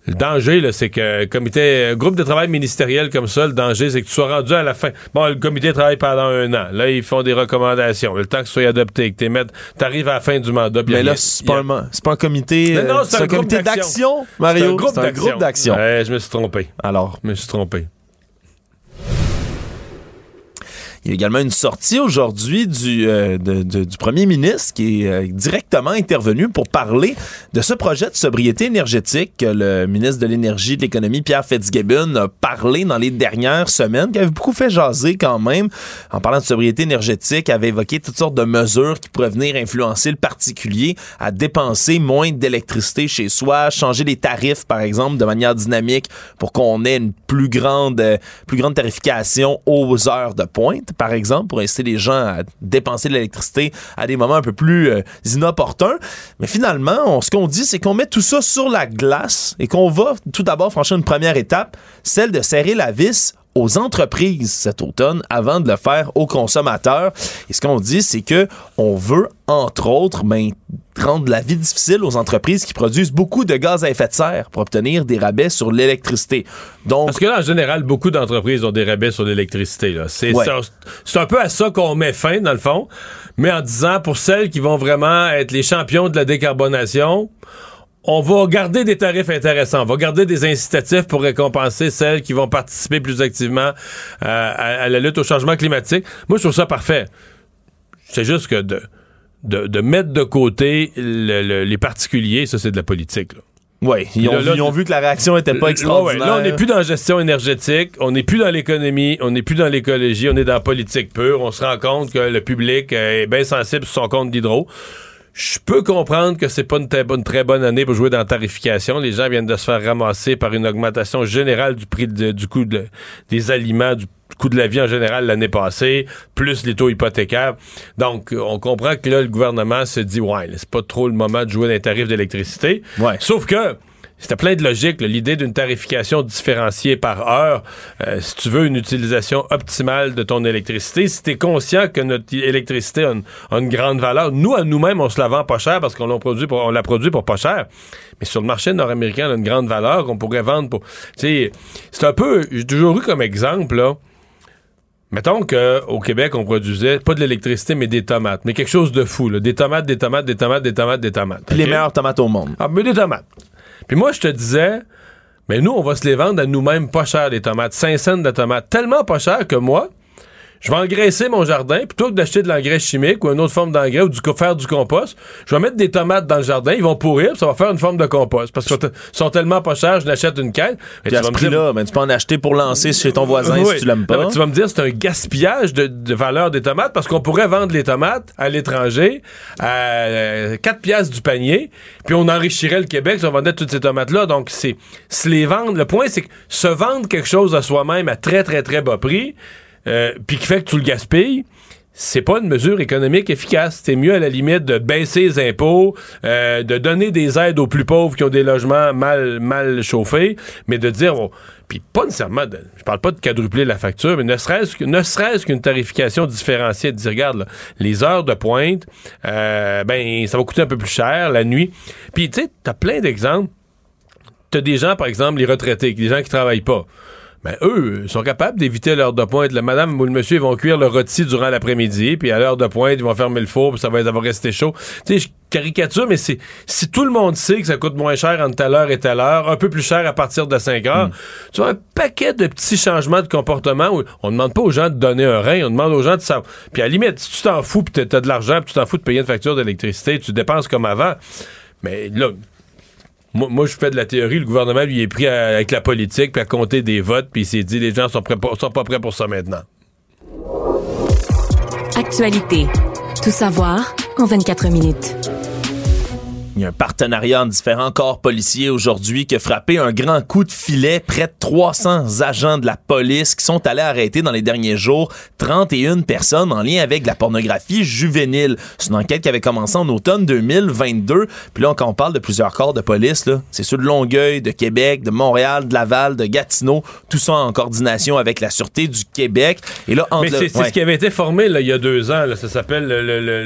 le danger, là, c'est que comité, un groupe de travail ministériel comme ça, le danger, c'est que tu sois rendu à la fin. Bon, le comité travaille pendant un an. Là, ils font des recommandations. Le temps que ce soit adopté, que tu t'arrives à la fin du mandat. Mais là, c'est pas, a- un, pas un comité. Non, euh, c'est un, groupe comité d'action, Mario. C'est un groupe un d'action. groupe d'action. Ouais, je me suis trompé. Alors, Je me suis trompé. Il y a également une sortie aujourd'hui du, euh, du premier ministre qui est euh, directement intervenu pour parler de ce projet de sobriété énergétique que le ministre de l'Énergie et de l'Économie, Pierre Fitzgibbon, a parlé dans les dernières semaines, qui avait beaucoup fait jaser quand même. En parlant de sobriété énergétique, avait évoqué toutes sortes de mesures qui pourraient venir influencer le particulier à dépenser moins d'électricité chez soi, changer les tarifs, par exemple, de manière dynamique pour qu'on ait une plus grande, plus grande tarification aux heures de pointe, par exemple, pour inciter les gens à dépenser de l'électricité à des moments un peu plus euh, inopportuns. Mais finalement, ce qu'on dit, c'est qu'on met tout ça sur la glace et qu'on va tout d'abord franchir une première étape, celle de serrer la vis aux entreprises cet automne avant de le faire aux consommateurs. Et ce qu'on dit, c'est que on veut, entre autres, ben, rendre la vie difficile aux entreprises qui produisent beaucoup de gaz à effet de serre pour obtenir des rabais sur l'électricité. Donc, Parce que là, en général, beaucoup d'entreprises ont des rabais sur l'électricité. là. C'est Ouais. un peu à ça qu'on met fin, dans le fond, mais en disant, pour celles qui vont vraiment être les champions de la décarbonation, on va garder des tarifs intéressants. On va garder des incitatifs pour récompenser celles qui vont participer plus activement euh, à, à la lutte au changement climatique. Moi, je trouve ça parfait. C'est juste que de, de, de mettre de côté le- le- les particuliers, ça, c'est de la politique. là. ouais, ils ont, Là, vu, là, ils ont vu que la réaction était pas extraordinaire. ouais. Là, on n'est plus dans la gestion énergétique, on n'est plus dans l'économie, on n'est plus dans l'écologie, on est dans la politique pure. On se rend compte que le public est bien sensible sur son compte d'hydro. Je peux comprendre que c'est pas une très, bonne, très bonne année pour jouer dans la tarification. Les gens viennent de se faire ramasser par une augmentation générale du prix de- du coût de- des aliments, du coût de la vie en général l'année passée, plus les taux hypothécaires. Donc, on comprend que là, le gouvernement se dit, ouais, c'est pas trop le moment de jouer dans les tarifs d'électricité. Ouais. Sauf que c'était plein de logique, là, l'idée d'une tarification différenciée par heure. euh, si tu veux une utilisation optimale de ton électricité, si tu es conscient que notre électricité a une, a une grande valeur, nous, à nous-mêmes, on se la vend pas cher parce qu'on l'a produit pour, on la produit pour pas cher. Mais sur le marché nord-américain, elle a une grande valeur qu'on pourrait vendre pour. Tu sais, c'est un peu. J'ai toujours eu comme exemple, là. Mettons qu'au Québec, on produisait pas de l'électricité, mais des tomates. Mais quelque chose de fou, là. Des tomates, des tomates, des tomates, des tomates, des tomates. Les meilleures tomates au monde. Ah, mais des tomates. Puis moi, je te disais, mais nous, on va se les vendre à nous-mêmes pas cher, les tomates. 5 cents de tomates. Tellement pas cher que moi, je vais engraisser mon jardin, plutôt que d'acheter de l'engrais chimique ou une autre forme d'engrais ou du, faire du compost, je vais mettre des tomates dans le jardin, ils vont pourrir, ça va faire une forme de compost. Parce qu'ils sont, tellement pas chers, je n'achète une caisse. Puis à ce prix-là, ben, tu peux en acheter pour lancer chez ton voisin si tu l'aimes pas. tu vas me dire c'est un gaspillage de, valeur des tomates parce qu'on pourrait vendre les tomates à l'étranger à 4 euh, piastres du panier, puis on enrichirait le Québec si on vendait toutes ces tomates-là. Donc, c'est se les vendre. Le point, c'est que se vendre quelque chose à soi-même à très, très, très bas prix, euh, puis qui fait que tu le gaspilles, c'est pas une mesure économique efficace. C'est mieux à la limite de baisser les impôts, euh, de donner des aides aux plus pauvres qui ont des logements mal chauffés, mais de dire puis pas nécessairement je parle pas de quadrupler la facture, mais ne serait-ce ne serait-ce qu'une tarification différenciée de dire regarde les heures de pointe euh, ben ça va coûter un peu plus cher la nuit. Puis tu sais, t'as plein d'exemples. T'as des gens par exemple les retraités, des gens qui travaillent pas ben, eux, sont capables d'éviter l'heure de pointe. Le madame ou le monsieur, ils vont cuire le rôti durant l'après-midi, puis à l'heure de pointe, ils vont fermer le four, puis ça va, ça va rester chaud. Tu sais, je caricature, mais c'est si tout le monde sait que ça coûte moins cher entre telle heure et telle heure, un peu plus cher à partir de 5 heures, mm. tu vois un paquet de petits changements de comportement où on ne demande pas aux gens de donner un rein, on demande aux gens de savoir. Puis à la limite, si tu t'en fous, puis t'as de l'argent, puis tu t'en fous de payer une facture d'électricité, tu dépenses comme avant. Mais là, moi, je fais de la théorie. Le gouvernement, lui, est pris avec la politique, puis à compter des votes, puis il s'est dit, les gens sont, prêts sont pas prêts pour ça maintenant. Actualité. Tout savoir en 24 minutes. Il y a un partenariat en différents corps policiers aujourd'hui qui a frappé un grand coup de filet. Près de 300 agents de la police qui sont allés arrêter dans les derniers jours 31 personnes en lien avec la pornographie juvénile. C'est une enquête qui avait commencé en automne 2022. Puis là, quand on parle de plusieurs corps de police, c'est ceux de Longueuil, de Québec, de Montréal, de Laval, de Gatineau, tout ça en coordination avec la Sûreté du Québec. Et là, Mais c'est ce qui avait été formé là, il y a deux ans. ça s'appelle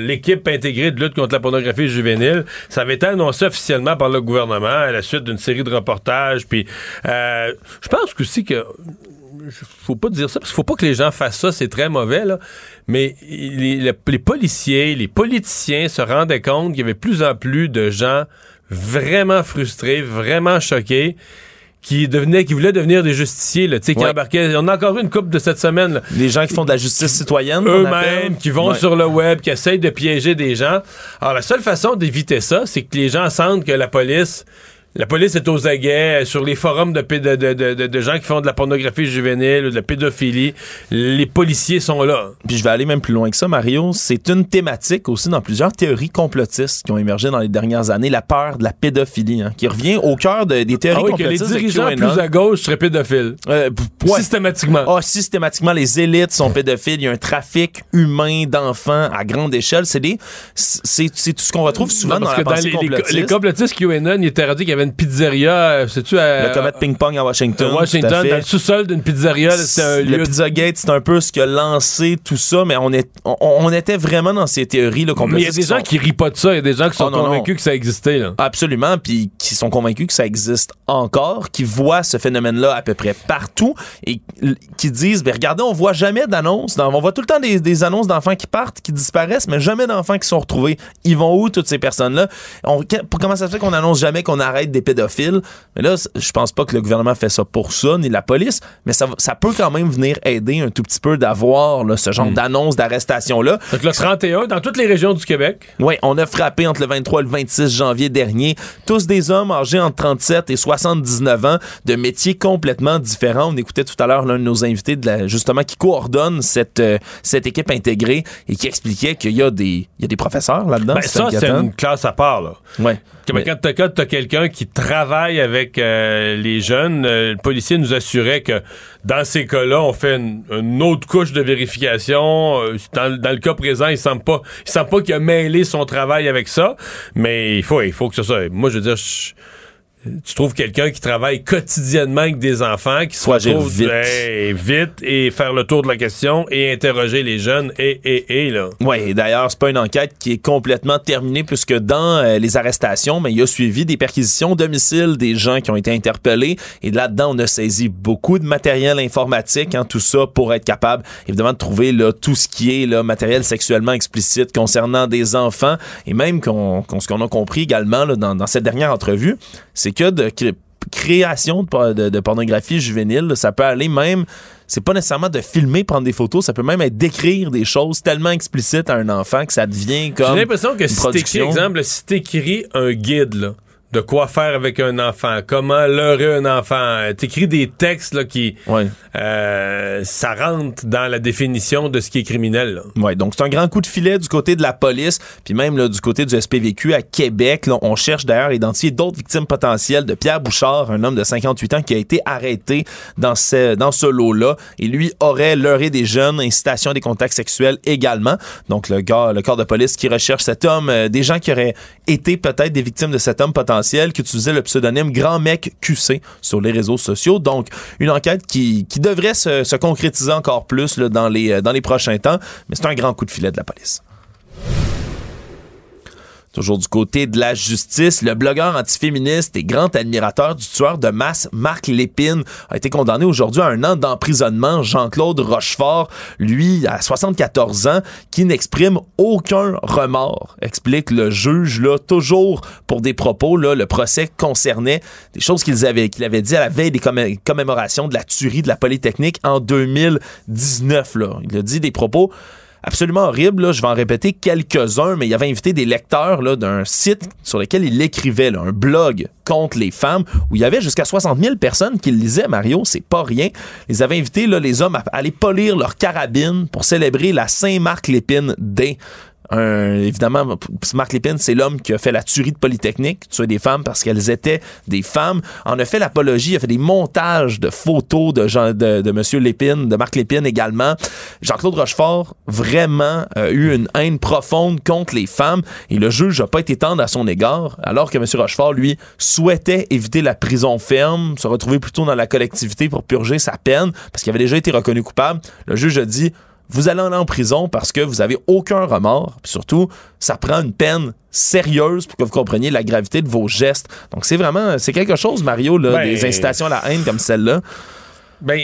l'équipe intégrée de lutte contre la pornographie juvénile. Ça avait été annoncé officiellement par le gouvernement à la suite d'une série de reportages. Puis, euh, je pense aussi que faut pas dire ça parce qu'il faut pas que les gens fassent ça, c'est très mauvais là. Mais les, les, policiers, les politiciens se rendaient compte qu'il y avait plus en plus de gens vraiment frustrés, vraiment choqués qui devenaient, qui voulaient devenir des justiciers, là, tu sais, qui embarquaient. On a encore eu une coupe de cette semaine. Les gens qui font de la justice citoyenne. Eux-mêmes, qui vont sur le web, qui essayent de piéger des gens. Alors, la seule façon d'éviter ça, c'est que les gens sentent que la police la police est aux aguets sur les forums de, de, gens qui font de la pornographie juvénile ou de la pédophilie. Les policiers sont là. Puis je vais aller même plus loin que ça, Mario. C'est une thématique aussi dans plusieurs théories complotistes qui ont émergé dans les dernières années, la peur de la pédophilie, hein, qui revient au cœur des théories ah complotistes. Que les dirigeants plus à gauche seraient pédophiles. Euh, Systématiquement. Ah, systématiquement, les élites sont pédophiles. Il y a un trafic humain d'enfants à grande échelle. C'est c'est tout ce qu'on retrouve souvent dans la dans les, les, complotistes QAnon, il était dit qu'il y avait une pizzeria, euh, sais-tu, à, le combat de ping-pong à Washington. Washington, dans le sous-sol d'une pizzeria. Un le Pizzagate, c'est un peu ce qui a lancé tout ça, mais on, est, on, était vraiment dans ces théories là, Mais il y a des gens qui rient pas de ça, il y a des gens qui sont oh, convaincus que ça existait. Là. Absolument, puis qui sont convaincus que ça existe encore, qui voient ce phénomène-là à peu près partout et qui disent, ben regardez, on voit jamais d'annonces, on voit tout le temps des, des annonces d'enfants qui partent, qui disparaissent, mais jamais d'enfants qui sont retrouvés. Ils vont où toutes ces personnes-là? On, comment ça se fait qu'on annonce jamais qu'on arrête des pédophiles. Mais là, je pense pas que le gouvernement fait ça pour ça, ni la police, mais ça, ça peut quand même venir aider un tout petit peu d'avoir ce genre hmm. d'annonce d'arrestation-là. Donc le 31, dans toutes les régions du Québec. Oui, on a frappé entre le 23 et le 26 janvier dernier, tous des hommes âgés entre 37 et 79 ans, de métiers complètement différents. On écoutait tout à l'heure l'un de nos invités, de la, justement, qui coordonne cette, euh, cette équipe intégrée et qui expliquait qu'il y, a des, y a des professeurs là-dedans. Ben, ça, c'est une classe à part. Là. Ouais. Quand tu as, quelqu'un qui travaille avec euh, les jeunes, euh, le policier nous assurait que dans ces cas-là, on fait une, autre couche de vérification. Euh, dans, dans, le cas présent, il semble pas, il semble pas qu'il a mêlé son travail avec ça, mais il faut, il faut que ce soit. Moi, je veux dire, tu trouves quelqu'un qui travaille quotidiennement avec des enfants, qui soit vite. vite et faire le tour de la question et interroger les jeunes et et et là. Oui, d'ailleurs, c'est pas une enquête qui est complètement terminée puisque dans euh, les arrestations, mais il y a suivi des perquisitions au domicile des gens qui ont été interpellés et là-dedans on a saisi beaucoup de matériel informatique, hein, tout ça pour être capable évidemment de trouver là tout ce qui est là matériel sexuellement explicite concernant des enfants et même qu'on ce qu'on a compris également là, dans, dans cette dernière entrevue, c'est que de cré- création de, de- de pornographie juvénile. Ça peut aller même, c'est pas nécessairement de filmer, prendre des photos, ça peut même être d'écrire des choses tellement explicites à un enfant que ça devient comme. J'ai l'impression que une si t'écris, exemple, si t'écris un guide, là, de quoi faire avec un enfant, comment leurrer un enfant, t'écris des textes, là, qui, euh, ça rentre dans la définition de ce qui est criminel. Ouais, donc c'est un grand coup de filet du côté de la police, puis même là, du côté du SPVQ à Québec. Là, on cherche d'ailleurs à identifier d'autres victimes potentielles de Pierre Bouchard, un homme de 58 ans qui a été arrêté dans ce, dans ce lot-là. Et lui aurait leurré des jeunes, incitation à des contacts sexuels également. Donc le, gars, le corps de police qui recherche cet homme, euh, des gens qui auraient été peut-être des victimes de cet homme potentiel, qui utilisait le pseudonyme Grand Mec QC sur les réseaux sociaux. Donc une enquête qui, qui devrait se, se concrétiser encore plus dans, les, euh, dans les prochains temps. Mais c'est un grand coup de filet de la police. Toujours du côté de la justice, le blogueur antiféministe et grand admirateur du tueur de masse Marc Lépine a été condamné aujourd'hui à un an d'emprisonnement. Jean-Claude Rochefort, lui, à 74 ans, qui n'exprime aucun remords, explique le juge, là, toujours pour des propos. Là, le procès concernait des choses qu'il avait, qu'il avait dit à la veille des commé- commémorations de la tuerie de la Polytechnique en 2019. Là. Il a dit des propos absolument horrible. là. Je vais en répéter quelques-uns, mais il avait invité des lecteurs d'un site sur lequel il écrivait, un blog contre les femmes, où il y avait jusqu'à 60 000 personnes qui le lisaient, Mario, c'est pas rien. Ils avaient invité là, les hommes à aller polir leur carabine pour célébrer la Saint-Marc-Lépine Day. Un- évidemment, Marc Lépine, c'est l'homme qui a fait la tuerie de Polytechnique, tuer des femmes parce qu'elles étaient des femmes. En a fait l'apologie, a fait des montages de photos de, Jean, de, de Monsieur Lépine, de Marc Lépine également. Jean-Claude Rochefort, vraiment, a eu une haine profonde contre les femmes et le juge n'a pas été tendre à son égard, alors que Monsieur Rochefort, lui, souhaitait éviter la prison ferme, se retrouver plutôt dans la collectivité pour purger sa peine parce qu'il avait déjà été reconnu coupable. Le juge a dit vous allez aller en prison parce que vous avez aucun remords. Puis surtout, ça prend une peine sérieuse pour que vous compreniez la gravité de vos gestes. Donc c'est vraiment, c'est quelque chose, Mario, là, Ben, des incitations à la haine comme celle-là. Ben,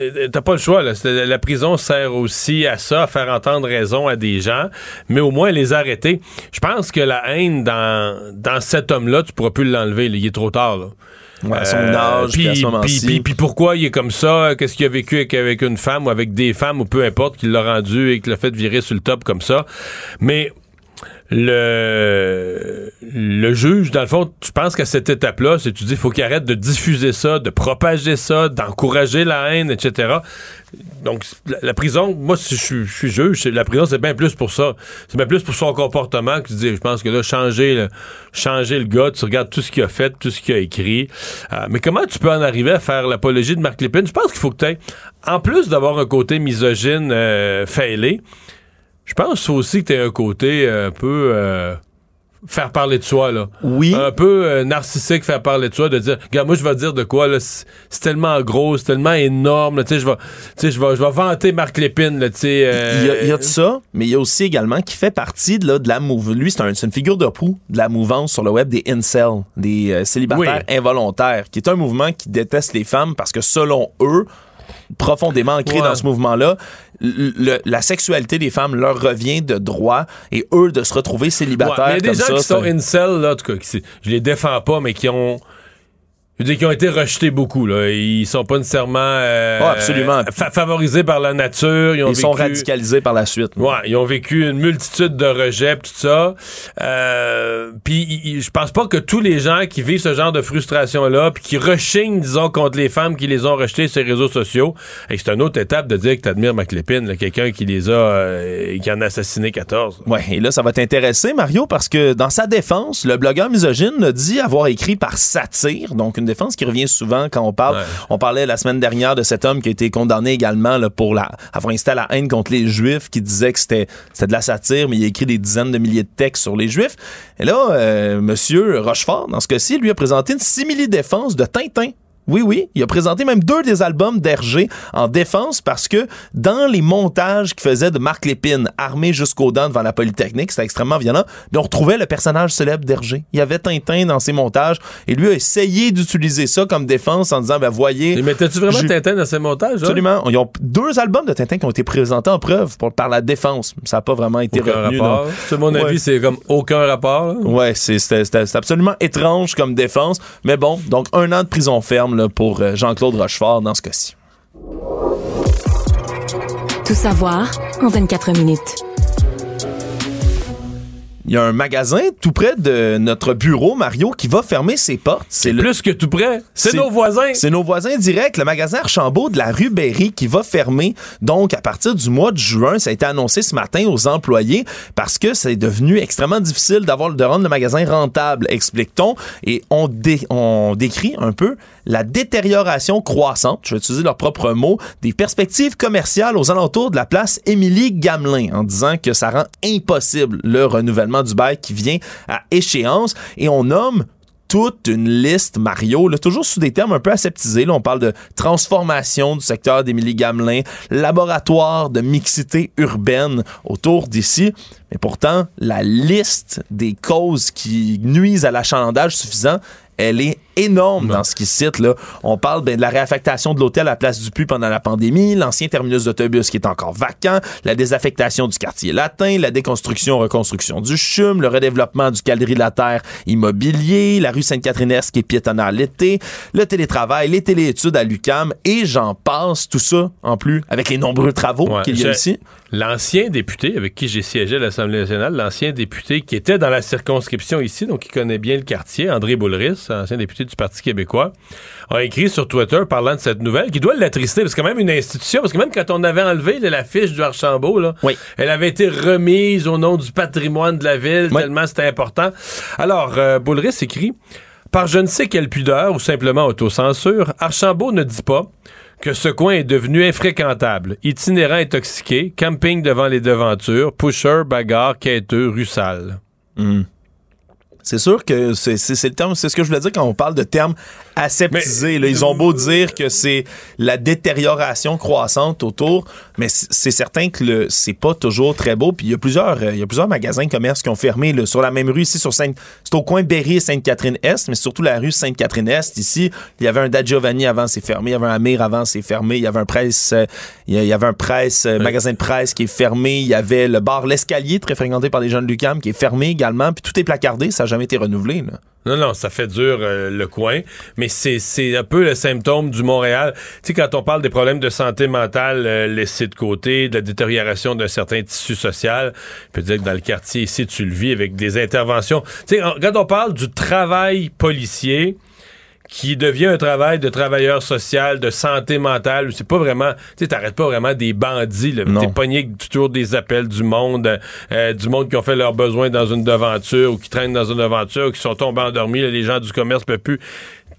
euh, t'as pas le choix. Là. La prison sert aussi à ça, à faire entendre raison à des gens, mais au moins les arrêter. Je pense que la haine dans, dans cet homme-là, tu pourras plus l'enlever. Il est trop tard. Là. Ouais, à son âge, puis à ce moment-ci. puis- puis- puis pourquoi il est comme ça? Qu'est-ce qu'il a vécu avec, avec une femme ou avec des femmes ou peu importe qui l'a rendu et qui l'a fait virer sur le top comme ça? Mais le, le juge, dans le fond, je pense qu'à cette étape-là, c'est tu dis, faut qu'il arrête de diffuser ça, de propager ça, d'encourager la haine, etc. Donc, la, prison, moi, si je, suis- je suis juge, la prison, c'est bien plus pour ça. C'est bien plus pour son comportement que tu dis, je pense que là, changer le, changer le gars, tu regardes tout ce qu'il a fait, tout ce qu'il a écrit. Euh, mais comment tu peux en arriver à faire l'apologie de Marc Lépine? Je pense qu'il faut que tu en plus d'avoir un côté misogyne euh, failé, je pense aussi que tu as un côté euh, un peu euh, faire parler de soi là. Oui. Un peu euh, narcissique faire parler de soi de dire regarde moi je vais dire de quoi là c'est tellement gros, c'est tellement énorme là, tu sais je vais tu sais je vais je vais vanter Marc Lépine là tu sais euh, Il y, a, il y a de ça, mais il y a aussi également qui fait partie de, là, de la mouvance. Lui, c'est un- une figure de proue de la mouvance sur le web des incels, des euh, célibataires involontaires, qui est un mouvement qui déteste les femmes parce que selon eux, profondément ancré Ouais. dans ce mouvement-là, la sexualité des femmes leur revient de droit et eux de se retrouver célibataires il y a des gens ça, qui sont incel là en tout cas qui, je les défends pas mais qui ont je veux dire, qui ont été rejetés beaucoup là. Ils sont pas nécessairement euh, Ah, absolument. fa- favorisés par la nature. Ils, ont ils sont radicalisés par la suite. Ouais, ils ont vécu une multitude de rejets, tout ça. Euh, puis je pense pas que tous les gens qui vivent ce genre de frustration-là, puis qui rechignent, disons, contre les femmes qui les ont rejetées sur les réseaux sociaux, et c'est une autre étape de dire que t'admires McLépine, quelqu'un qui les a, euh, qui en a assassiné 14. Ouais, et là, ça va t'intéresser, Mario, parce que dans sa défense, le blogueur misogyne a dit avoir écrit par satire, donc une défense qui revient souvent quand on parle. On parlait la semaine dernière de cet homme qui a été condamné également là, pour la, avoir à la haine contre les Juifs, qui disait que c'était c'était de la satire, mais il a écrit des dizaines de milliers de textes sur les Juifs. Et là, euh, Monsieur Rochefort, dans ce cas-ci, lui a présenté une simili-défense de Tintin Oui, oui. Il a présenté même deux des albums d'Hergé en défense parce que dans les montages qu'il faisait de Marc Lépine, armé jusqu'aux dents devant la Polytechnique, c'était extrêmement violent, mais on retrouvait le personnage célèbre d'Hergé. Il y avait Tintin dans ses montages et lui a essayé d'utiliser ça comme défense en disant, ben voyez... Mais mettais-tu vraiment je- Tintin dans ses montages? là? Absolument. Ils ont deux albums de Tintin qui ont été présentés en preuve pour, par la défense. Ça n'a pas vraiment été Aucun retenu. rapport. C'est mon avis, Ouais. c'est comme aucun rapport. là. Ouais, c'est absolument étrange comme défense. Mais bon, donc un an de prison ferme pour euh, Jean-Claude Rochefort dans ce cas-ci. Tout savoir en 24 minutes. Il y a un magasin tout près de notre bureau, Mario, qui va fermer ses portes. C'est le- Plus que tout près. C'est nos voisins. C'est nos voisins directs, le magasin Archambault de la rue Berry qui va fermer. Donc, à partir du mois de juin, ça a été annoncé ce matin aux employés parce que c'est devenu extrêmement difficile d'avoir de rendre le magasin rentable, explique-t-on. Et on, dé- on décrit un peu la détérioration croissante, je vais utiliser leurs propres mots, des perspectives commerciales aux alentours de la place Émilie Gamelin en disant que ça rend impossible le renouvellement du bail qui vient à échéance. Et on nomme toute une liste, Mario, toujours sous des termes un peu aseptisés. On parle de transformation du secteur d'Émilie Gamelin, laboratoire de mixité urbaine autour d'ici. Mais pourtant, la liste des causes qui nuisent à l'achalandage suffisant, elle est énorme dans ce qui cite. Là. On parle ben, de la réaffectation de l'hôtel à Place du Puy pendant la pandémie, l'ancien terminus d'autobus qui est encore vacant, la désaffectation du quartier latin, la déconstruction, reconstruction du CHUM, le redéveloppement du Galerie de la Terre immobilier, la rue Sainte-Catherine-Est qui est piétonnaire l'été, le télétravail, les téléétudes à l'UCAM et j'en passe, tout ça en plus avec les nombreux travaux Ouais, qu'il y a ici. L'ancien député avec qui j'ai siégé à l'Assemblée nationale, l'ancien député qui était dans la circonscription ici, donc qui connaît bien le quartier, André Boulris, ancien député du Parti québécois, a écrit sur Twitter parlant de cette nouvelle qui doit l'attrister, parce que quand même une institution, parce que même quand on avait enlevé là, la fiche du Archambault, là, elle avait été remise au nom du patrimoine de la ville, tellement c'était important. Alors, euh, Boulris écrit Par je ne sais quelle pudeur ou simplement autocensure, Archambault ne dit pas que ce coin est devenu infréquentable, itinérant intoxiqué, camping devant les devantures, pusher, bagarre, quêteux, rue sale. C'est sûr que c'est le terme, c'est ce que je voulais dire quand on parle de termes aseptisés. là. Ils ont beau dire que c'est la détérioration croissante autour, mais c'est certain que le- c'est pas toujours très beau. Puis il y a plusieurs, euh, il y a plusieurs magasins de commerce qui ont fermé là, sur la même rue ici sur Sainte, c'est au coin Berry et Sainte-Catherine-Est, mais surtout la rue Sainte-Catherine-Est ici. Il y avait un Da Giovanni avant, c'est fermé. Il y avait un Amir avant, c'est fermé. Il y avait un presse, euh, il y a- il y avait un presse, euh, magasin de presse qui est fermé. Il y avait le bar L'Escalier, très fréquenté par les jeunes de Lucam, qui est fermé également. Puis tout est placardé, ça n'a jamais été renouvelé. Là. Non, non, ça fait dur euh, le coin, mais c'est un peu le symptôme du Montréal. Tu sais, quand on parle des problèmes de santé mentale euh, laissés de côté, de la détérioration d'un certain tissu social, je peux dire que dans le quartier ici, tu le vis avec des interventions. Tu sais, quand on parle du travail policier, qui devient un travail de travailleur social, de santé mentale, où c'est pas vraiment, tu sais, t'arrêtes pas vraiment des bandits, là. T'es pogné toujours des appels du monde, euh, du monde qui ont fait leurs besoins dans une devanture ou qui traînent dans une devanture, ou qui sont tombés endormis, là, les gens du commerce peuvent plus.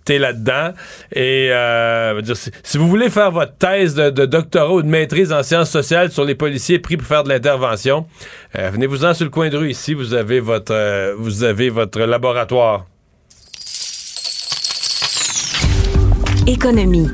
T'es là-dedans. Et euh, dire, si, si vous voulez faire votre thèse de, de doctorat ou de maîtrise en sciences sociales sur les policiers pris pour faire de l'intervention, euh, venez-vous-en sur le coin de rue ici, vous avez votre, euh, vous avez votre laboratoire. Économie.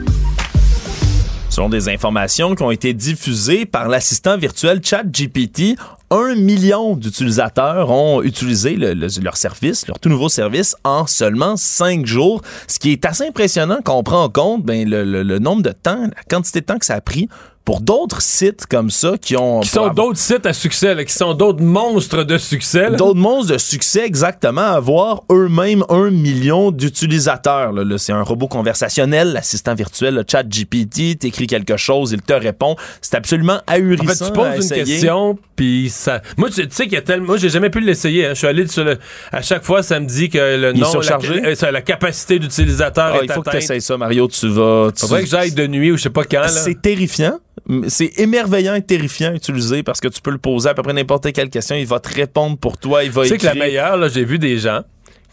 Selon des informations qui ont été diffusées par l'assistant virtuel ChatGPT, un million d'utilisateurs ont utilisé le- le- leur service, leur tout nouveau service, en seulement cinq jours, ce qui est assez impressionnant quand on prend en compte ben, le- le nombre de temps, la quantité de temps que ça a pris pour d'autres sites comme ça qui ont... Qui sont d'autres sites à succès, là, qui sont d'autres monstres de succès. D'autres monstres de succès, exactement, avoir eux-mêmes un million d'utilisateurs. Là, Là, c'est un robot conversationnel, l'assistant virtuel, le chat GPT, t'écris quelque chose, il te répond. C'est absolument En ahurissant. fait, tu poses une question, puis ça. Moi, tu sais qu'il y a tellement. Moi, j'ai jamais pu l'essayer. hein. Je suis allé sur le. À chaque fois, ça me dit que le nom, la, euh, ça, la capacité d'utilisateur Ah, est il faut que tu ça, Mario. Tu vas. tu- Faudrait que j'aille de nuit ou je sais pas quand. là. C'est terrifiant. C'est émerveillant et terrifiant à utiliser parce que tu peux le poser à peu près n'importe quelle question. Il va te répondre pour toi. Il va Tu sais que la meilleure, là, j'ai vu des gens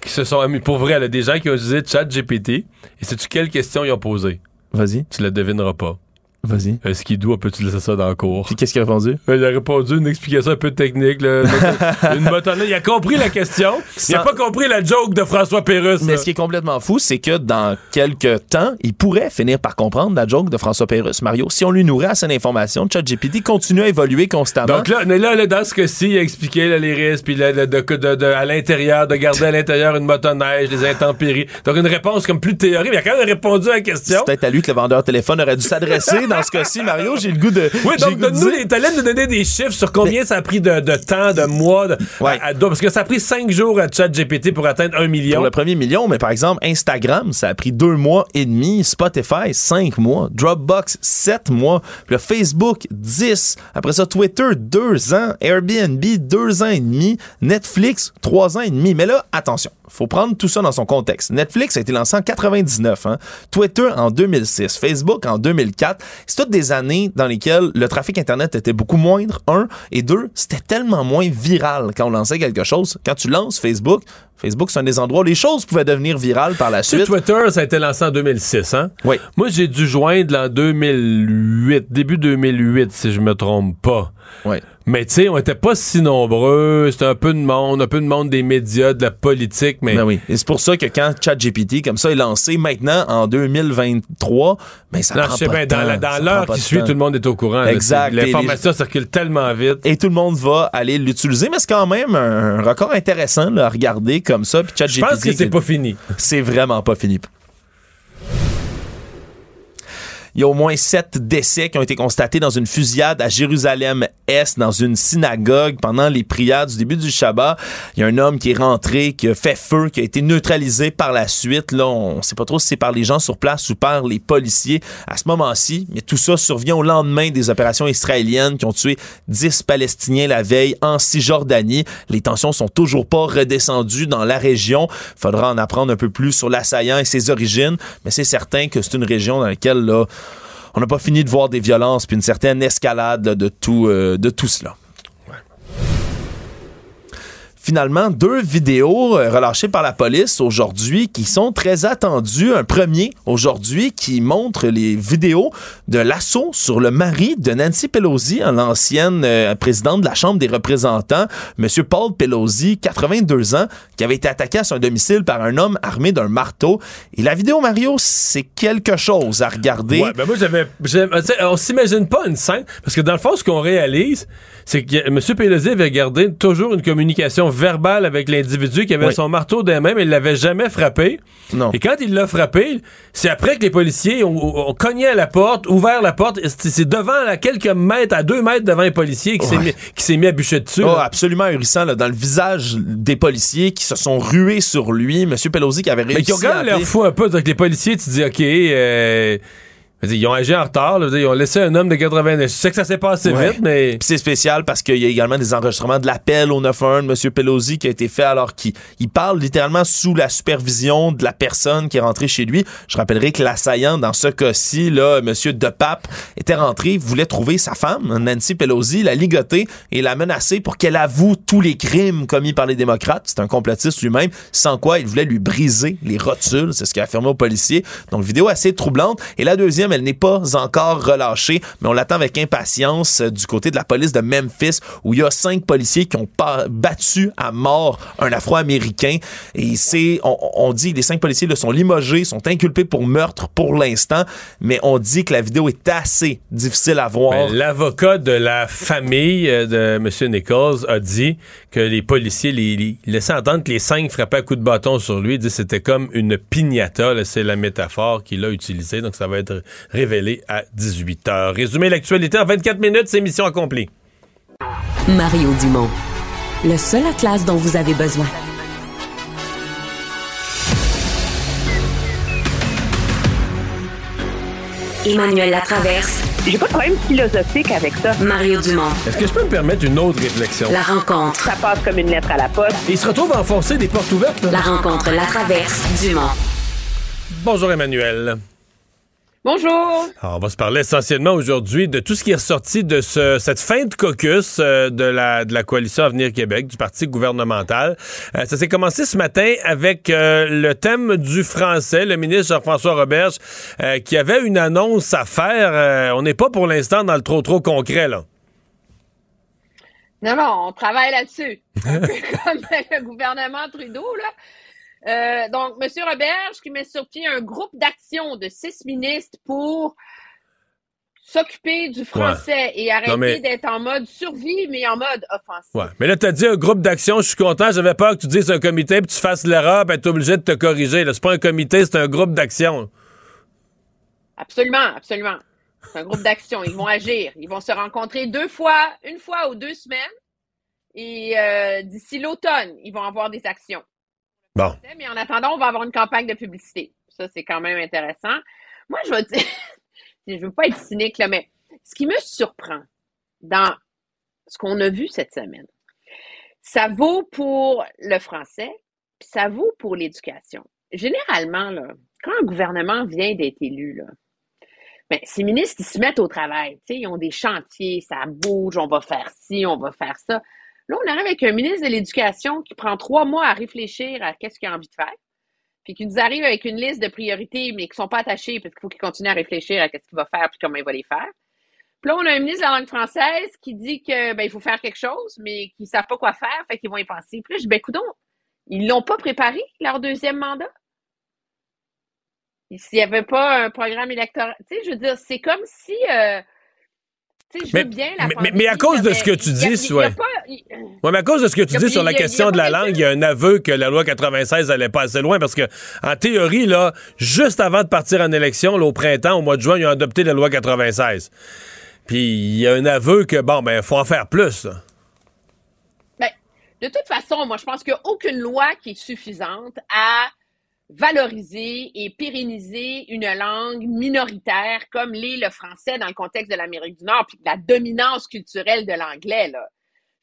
qui se sont amis. Pour vrai, là, des gens qui ont utilisé ChatGPT. Et sais-tu quelle question ils ont posée? Vas-y. Tu la devineras pas. Vas-y. Un skidoo, peux-tu laisser ça dans le cours? Puis qu'est-ce qu'il a répondu? Ben, il a répondu une explication un peu technique. Là. une motonneige. Il a compris la question. Il a pas compris la joke de François Pérusse. Mais là. ce qui est complètement fou, c'est que dans quelques temps, il pourrait finir par comprendre la joke de François Pérusse. Mario, si on lui nourrit assez d'informations, ChatGPT continue à évoluer constamment. Donc là, mais là, là, dans ce cas-ci, il a expliqué là, les risques, puis là, de, de- de- de- à l'intérieur, de garder à l'intérieur une motoneige, des intempéries. Donc une réponse comme plus théorique. mais Il a quand même répondu à la question. c'est peut-être à lui que le vendeur téléphone aurait dû s'adresser dans ce cas-ci. Mario, j'ai le goût de. Oui, donc donne-nous les talents de donner des chiffres sur combien ça a pris de, de temps, de mois, de- Ouais. à- à- parce que ça a pris cinq jours à ChatGPT pour atteindre un million. Pour le premier million, mais par exemple, Instagram, ça a pris deux mois et demi. Spotify, cinq mois. Dropbox, sept mois. Puis Facebook, dix. Après ça, Twitter, deux ans. Airbnb, deux ans et demi. Netflix, trois ans et demi. Mais là, attention, faut prendre tout ça dans son contexte. Netflix a été lancé en 99, hein. Twitter en 2006, Facebook en 2004. C'est toutes des années dans lesquelles le trafic Internet était beaucoup moindre, un, et deux, c'était tellement moins viral quand on lançait quelque chose. Quand tu lances Facebook, Facebook, c'est un des endroits où les choses pouvaient devenir virales par la suite. Twitter, ça a été lancé en 2006, hein? Oui. Moi, j'ai dû joindre en 2008, début 2008, si je me trompe pas. Oui. Mais tu sais, on était pas si nombreux, c'était un peu de monde, un peu de monde des médias, de la politique, mais... Ben oui. Et c'est pour ça que quand ChatGPT, comme ça, est lancé maintenant en 2023, ben ça Non, prend je sais pas bien, de dans, la- dans l'heure qui suit, temps. tout le monde est au courant. Exact. L'information circule tellement vite. Et tout le monde va aller l'utiliser, mais c'est quand même un record intéressant là, à regarder comme ça. Puis ChatGPT, Je pense que c'est pas fini. C'est vraiment pas fini. Il y a au moins sept décès qui ont été constatés dans une fusillade à Jérusalem-Est, dans une synagogue, pendant les prières du début du Shabbat. Il y a un homme qui est rentré, qui a fait feu, qui a été neutralisé par la suite. Là, on sait pas trop si c'est par les gens sur place ou par les policiers à ce moment-ci. Mais tout ça survient au lendemain des opérations israéliennes qui ont tué 10 Palestiniens la veille en Cisjordanie. Les tensions sont toujours pas redescendues dans la région. Faudra en apprendre un peu plus sur l'assaillant et ses origines, mais c'est certain que c'est une région dans laquelle là, on n'a pas fini de voir des violences puis une certaine escalade de tout euh, de tout cela. Finalement, deux vidéos euh, relâchées par la police aujourd'hui qui sont très attendues. Un premier aujourd'hui qui montre les vidéos de l'assaut sur le mari de Nancy Pelosi, hein, l'ancienne euh, présidente de la Chambre des représentants, Monsieur Paul Pelosi, 82 ans, qui avait été attaqué à son domicile par un homme armé d'un marteau. Et la vidéo, Mario, c'est quelque chose à regarder. Ouais, ben moi, j'avais. sais, On s'imagine pas une scène. Parce que dans le fond, ce qu'on réalise, c'est que M. Pelosi avait gardé toujours une communication verbale avec l'individu qui avait Oui. son marteau des mains, mais il l'avait jamais frappé. Non. Et quand il l'a frappé, c'est après que les policiers ont, ont cogné à la porte, ouvert la porte. C'est devant, à quelques mètres, à deux mètres devant les policiers, qui s'est Ouais. mis, à bûcher dessus. Oh, là. absolument ahurissant, là, dans le visage des policiers qui se sont rués sur lui. Monsieur Pelosi qui avait réussi Mais qui ont quand même l'air fou un peu. Donc les policiers, tu dis, OK, euh, dire, ils ont agi en retard. là. Dire, ils ont laissé un homme de 80 Je sais que ça s'est passé Ouais. vite, mais. Puis c'est spécial parce qu'il y a également des enregistrements de l'appel au 911 de M. Pelosi qui a été fait alors qu'il il parle littéralement sous la supervision de la personne qui est rentrée chez lui. Je rappellerai que l'assaillant dans ce cas-ci, là, M. DePape, était rentré, voulait trouver sa femme, Nancy Pelosi, la ligoter et la menacer pour qu'elle avoue tous les crimes commis par les démocrates. C'est un complotiste lui-même, sans quoi il voulait lui briser les rotules. C'est ce qu'il a affirmé aux policiers. Donc, vidéo assez troublante. Et la deuxième, elle n'est pas encore relâchée, mais on l'attend avec impatience euh, du côté de la police de Memphis, où il y a cinq policiers qui ont battu à mort un Afro-Américain. Et c'est, on, on dit, les cinq policiers là, sont limogés, sont inculpés pour meurtre pour l'instant, mais on dit que la vidéo est assez difficile à voir. Ben, L'avocat de la famille euh, de M. Nichols a dit que les policiers les, laissaient entendre que les cinq frappaient à coups de bâton sur lui. Il dit que c'était comme une piñata. là, C'est la métaphore qu'il a utilisée. Donc, ça va être révélé à 18 h. Résumer l'actualité en 24 minutes, c'est mission accomplie. Mario Dumont. Le seul atlas dont vous avez besoin. Emmanuel Latraverse. J'ai pas de problème philosophique avec ça. Mario Dumont. Est-ce que je peux me permettre une autre réflexion? La rencontre. Ça passe comme une lettre à la poste. Il se retrouve à enfoncer des portes ouvertes. là. La rencontre La Traverse Dumont. Bonjour Emmanuel. Bonjour. Alors, on va se parler essentiellement aujourd'hui de tout ce qui est ressorti de ce, cette fin de caucus euh, de, la, de la coalition Avenir Québec, du parti gouvernemental. Euh, ça s'est commencé ce matin avec euh, le thème du français. Le ministre Jean-François Roberge qui avait une annonce à faire. on n'est pas pour l'instant dans le trop trop concret, là. Non, non, on travaille là-dessus. Un peu comme le gouvernement Trudeau, là. Euh, donc, M. Roberge qui met sur pied un groupe d'action de six ministres pour s'occuper du français et arrêter d'être en mode survie, mais en mode offensif. Ouais. Mais là, tu as dit un groupe d'action, je suis content, j'avais peur que tu dises un comité puis tu fasses l'erreur et tu es obligé de te corriger. C'est pas un comité, c'est un groupe d'action. Absolument, absolument. C'est un groupe d'action. Ils vont agir. Ils vont se rencontrer deux fois, une fois ou deux semaines. Et euh, d'ici l'automne, ils vont avoir des actions. Mais en attendant, on va avoir une campagne de publicité. Ça, c'est quand même intéressant. Moi, je veux dire, je veux pas être cynique, là, mais ce qui me surprend dans ce qu'on a vu cette semaine, ça vaut pour le français, puis ça vaut pour l'éducation. Généralement, là, quand un gouvernement vient d'être élu, là, ben, ces ministres, ils se mettent au travail. Ils ont des chantiers, ça bouge, on va faire ci, on va faire ça. Là, on arrive avec un ministre de l'Éducation qui prend trois mois à réfléchir à qu'est-ce qu'il a envie de faire, puis qui nous arrive avec une liste de priorités, mais qui ne sont pas attachées parce qu'il faut qu'il continue à réfléchir à qu'est-ce qu'il va faire puis comment il va les faire. Puis là, on a un ministre de la langue française qui dit que ben, faut faire quelque chose, mais qui ne savent pas quoi faire, fait qu'ils vont y penser. Puis là, je dis, ben, coudons, ils l'ont pas préparé, leur deuxième mandat? S'il n'y avait pas un programme électoral, tu sais, je veux dire, c'est comme si euh, mais, bien la mais, mais, à cause de ce que tu dis, ouais. mais à cause de ce que tu dis sur la question de la langue, il y a un aveu que la loi 96 allait pas assez loin parce que, en théorie, là, juste avant de partir en élection, au printemps, au mois de juin, ils ont adopté la loi 96. Puis il y a un aveu que, bon, ben, faut en faire plus. Ben, de toute façon, moi, je pense qu'il n'y a aucune loi qui est suffisante à valoriser et pérenniser une langue minoritaire comme l'est le français dans le contexte de l'Amérique du Nord, puis la dominance culturelle de l'anglais. Là.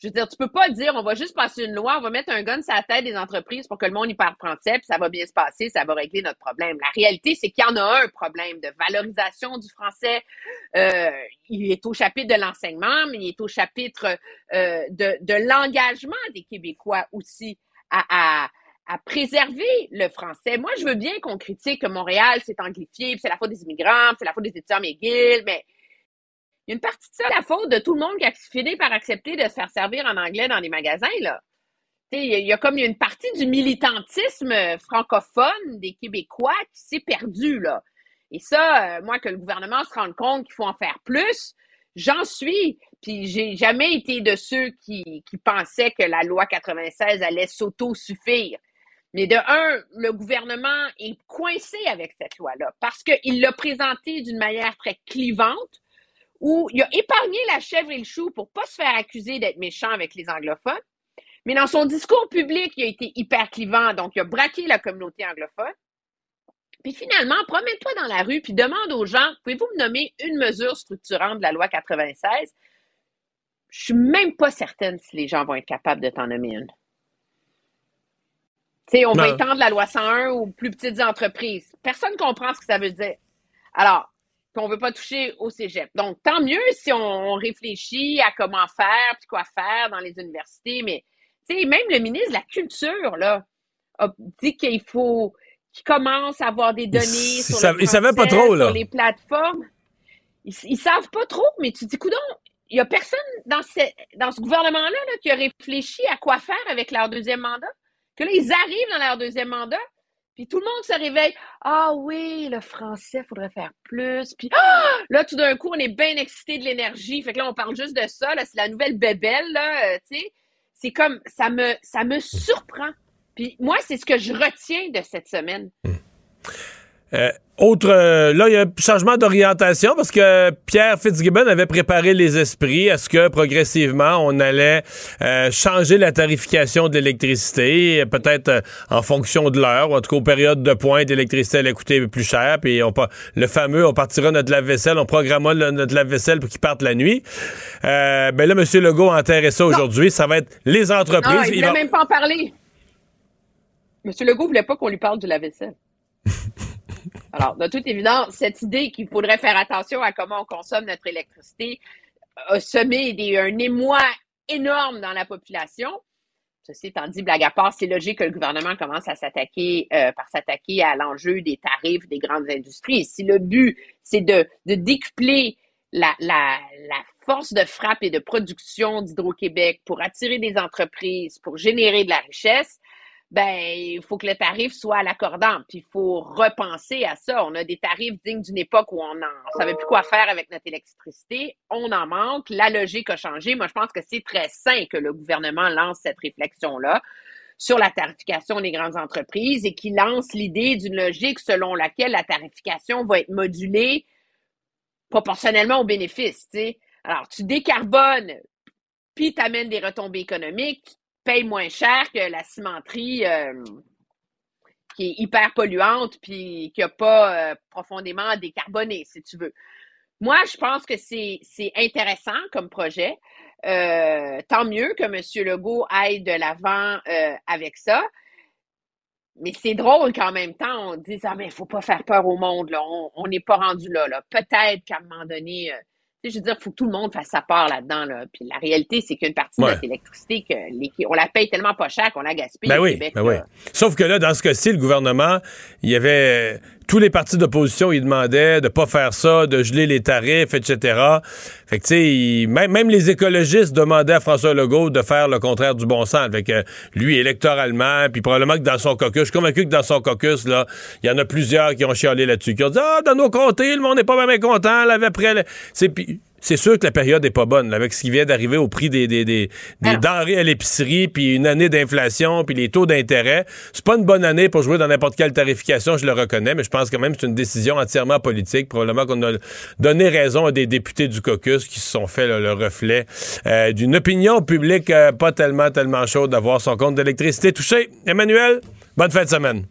Je veux dire, tu peux pas dire on va juste passer une loi, on va mettre un gun sur la tête des entreprises pour que le monde y parle français, puis ça va bien se passer, ça va régler notre problème. La réalité, c'est qu'il y en a un problème de valorisation du français. Euh, il est au chapitre de l'enseignement, mais il est au chapitre euh, de, de l'engagement des Québécois aussi à, à à préserver le français. Moi, je veux bien qu'on critique que Montréal s'est anglifié, c'est la faute des immigrants, c'est la faute des étudiants McGill, mais il y a une partie de ça, la faute de tout le monde qui a fini par accepter de se faire servir en anglais dans les magasins, là. Il y, a comme une partie du militantisme francophone des Québécois qui s'est perdu, là. Et ça, euh, moi, que le gouvernement se rende compte qu'il faut en faire plus, j'en suis. Puis j'ai jamais été de ceux qui, qui pensaient que la loi 96 allait s'auto-suffire. Mais de un, le gouvernement est coincé avec cette loi-là parce qu'il l'a présentée d'une manière très clivante, où il a épargné la chèvre et le chou pour pas se faire accuser d'être méchant avec les anglophones. Mais dans son discours public, il a été hyper clivant, donc il a braqué la communauté anglophone. Puis finalement, promène-toi dans la rue, puis demande aux gens, pouvez-vous me nommer une mesure structurante de la loi 96? Je suis même pas certaine si les gens vont être capables de t'en nommer une on va étendre la loi 101 aux plus petites entreprises. Personne ne comprend ce que ça veut dire. Alors, qu'on ne veut pas toucher au cégep. Donc, tant mieux si on, réfléchit à comment faire, puis quoi faire dans les universités, mais même le ministre de la Culture, là, a dit qu'il faut qu'il commence à avoir des données sur, le pas trop, là. les plateformes. Ils, ne savent pas trop, mais tu te dis, coudon, il n'y a personne dans ce, dans ce gouvernement-là là, qui a réfléchi à quoi faire avec leur deuxième mandat que là, ils arrivent dans leur deuxième mandat, puis tout le monde se réveille. Ah oui, le français, il faudrait faire plus. Puis ah! là, tout d'un coup, on est bien excité de l'énergie. Fait que là, on parle juste de ça. C'est la nouvelle bébelle, là, euh, tu sais. C'est comme, ça me, ça me surprend. Puis moi, c'est ce que je retiens de cette semaine. Euh, autre, euh, là, il y a un changement d'orientation parce que Pierre Fitzgibbon avait préparé les esprits à ce que progressivement on allait euh, changer la tarification de l'électricité, peut-être en fonction de l'heure, ou en tout cas aux périodes de pointe, l'électricité allait coûter plus cher, puis on le fameux, on partira notre lave-vaisselle, on programmera notre lave-vaisselle pour qu'il parte la nuit. ben là, M. Legault a enterré ça aujourd'hui, ça va être les entreprises. Non, il ne voulait même pas en parler. M. Legault voulait pas qu'on lui parle du lave-vaisselle. Alors, de toute évidence, cette idée qu'il faudrait faire attention à comment on consomme notre électricité a semé un émoi énorme dans la population. Ceci étant dit, blague à part, c'est logique que le gouvernement commence à s'attaquer euh, par s'attaquer à l'enjeu des tarifs des grandes industries. Si le but, c'est de, décupler la force de frappe et de production d'Hydro-Québec pour attirer des entreprises, pour générer de la richesse, ben, il faut que le tarif soit à l'accordant. Puis il faut repenser à ça. On a des tarifs dignes d'une époque où on ne savait plus quoi faire avec notre électricité. On en manque. La logique a changé. Moi, je pense que c'est très sain que le gouvernement lance cette réflexion-là sur la tarification des grandes entreprises et qui lance l'idée d'une logique selon laquelle la tarification va être modulée proportionnellement aux bénéfices. Alors, tu décarbones, puis tu amènes des retombées économiques, paye moins cher que la cimenterie euh, qui est hyper polluante puis qui n'a pas euh, profondément décarboné, si tu veux. Moi, je pense que c'est intéressant comme projet. Euh, tant mieux que M. Legault aille de l'avant avec ça. Mais c'est drôle qu'en même temps, on dise Ah, mais il ne faut pas faire peur au monde, là. on n'est pas rendu là. là. Peut-être qu'à un moment donné, je veux dire, il faut que tout le monde fasse sa part là-dedans. Là. Puis la réalité, c'est qu'une partie de notre électricité, que on la paye tellement pas cher qu'on la gaspille ben oui, Québec. Ben oui. Sauf que là, dans ce cas-ci, le gouvernement, il y avait tous les partis d'opposition, ils demandaient de pas faire ça, de geler les tarifs, etc. Fait que, tu sais, même, les écologistes demandaient à François Legault de faire le contraire du bon sens. Fait que lui, électoralement, puis probablement que dans son caucus, je suis convaincu que dans son caucus, là, il y en a plusieurs qui ont chialé là-dessus, qui ont dit, ah, dans nos comtés, le monde n'est pas même content, l'avait prêt. C'est c'est sûr que la période est pas bonne, avec ce qui vient d'arriver au prix des, des, des, des denrées à l'épicerie, puis une année d'inflation, puis les taux d'intérêt. C'est pas une bonne année pour jouer dans n'importe quelle tarification, je le reconnais, mais je pense quand même que c'est une décision entièrement politique. Probablement qu'on a donné raison à des députés du caucus qui se sont fait le reflet euh, d'une opinion publique euh, pas tellement, tellement chaude d'avoir son compte d'électricité touché. Emmanuel, bonne fin de semaine.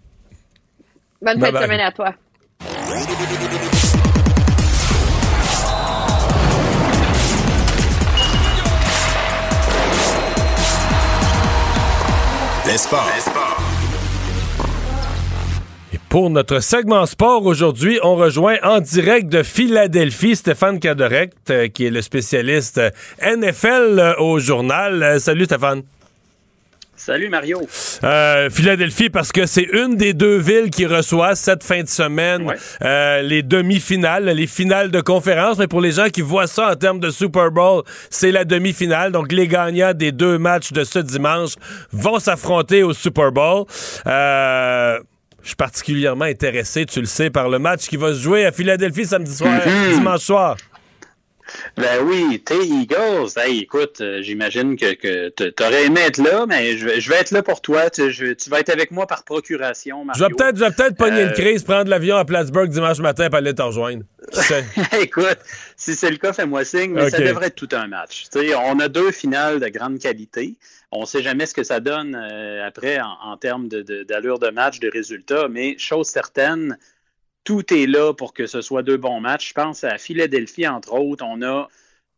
Bonne fin de semaine à toi. Et pour notre segment sport aujourd'hui, on rejoint en direct de Philadelphie Stéphane Cadorect, euh, qui est le spécialiste NFL euh, au journal. Euh, salut Stéphane. Salut Mario. Euh, Philadelphie, parce que c'est une des deux villes qui reçoit cette fin de semaine euh, les demi-finales, les finales de conférence. Mais pour les gens qui voient ça en termes de Super Bowl, c'est la demi-finale. Donc les gagnants des deux matchs de ce dimanche vont s'affronter au Super Bowl. Euh, je suis particulièrement intéressé, tu le sais, par le match qui va se jouer à Philadelphie samedi soir, Mm-hmm. dimanche soir. Ben oui, t'es Eagles. Hey, écoute, euh, j'imagine que, que t'aurais aimé être là, mais je, je, vais être là pour toi. Tu, je, tu vas être avec moi par procuration, Mario. Je vais peut-être peut, peut pogner Euh, une crise, prendre l'avion à Plattsburgh dimanche matin pour aller te rejoindre. écoute, si c'est le cas, fais-moi signe, mais ça devrait être tout un match. On a deux finales de grande qualité. On ne sait jamais ce que ça donne euh, après en, en termes de- de- d'allure de, match, de résultats, mais chose certaine, tout est là pour que ce soit deux bons matchs. Je pense à Philadelphie, entre autres. On a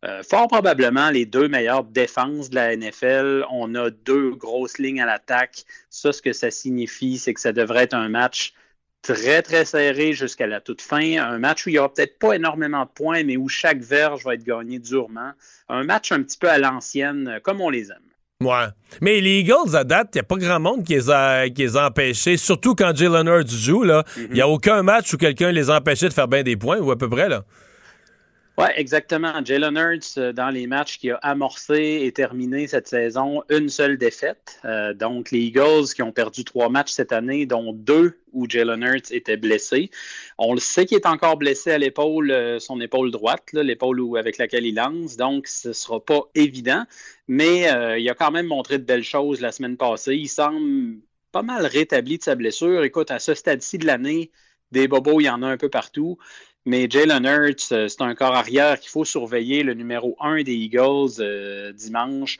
euh, fort probablement les deux meilleures défenses de la NFL. On a deux grosses lignes à l'attaque. Ça, ce que ça signifie, c'est que ça devrait être un match très, très serré jusqu'à la toute fin. Un match où il n'y aura peut-être pas énormément de points, mais où chaque verge va être gagné durement. Un match un petit peu à l'ancienne, comme on les aime. Ouais. Mais les Eagles, à date, il n'y a pas grand monde qui les a, qui les a empêchés, surtout quand Jalen Hurts joue. là. Il n'y a aucun match où quelqu'un les a empêchés de faire bien des points, ou à peu près. là. Oui, exactement. Jalen Hurts, euh, dans les matchs qu'il a amorcés et terminés cette saison, une seule défaite. Euh, donc, les Eagles qui ont perdu trois matchs cette année, dont deux où Jalen Hurts était blessé. On le sait qu'il est encore blessé à l'épaule, euh, son épaule droite, l'épaule avec laquelle il lance. Donc, ce ne sera pas évident. Mais il a quand même montré de belles choses la semaine passée. Il semble pas mal rétabli de sa blessure. Écoute, à ce stade-ci de l'année, des bobos, il y en a un peu partout. Mais Jalen Hurts, euh, c'est un corps arrière qu'il faut surveiller, le numéro un des Eagles euh, dimanche.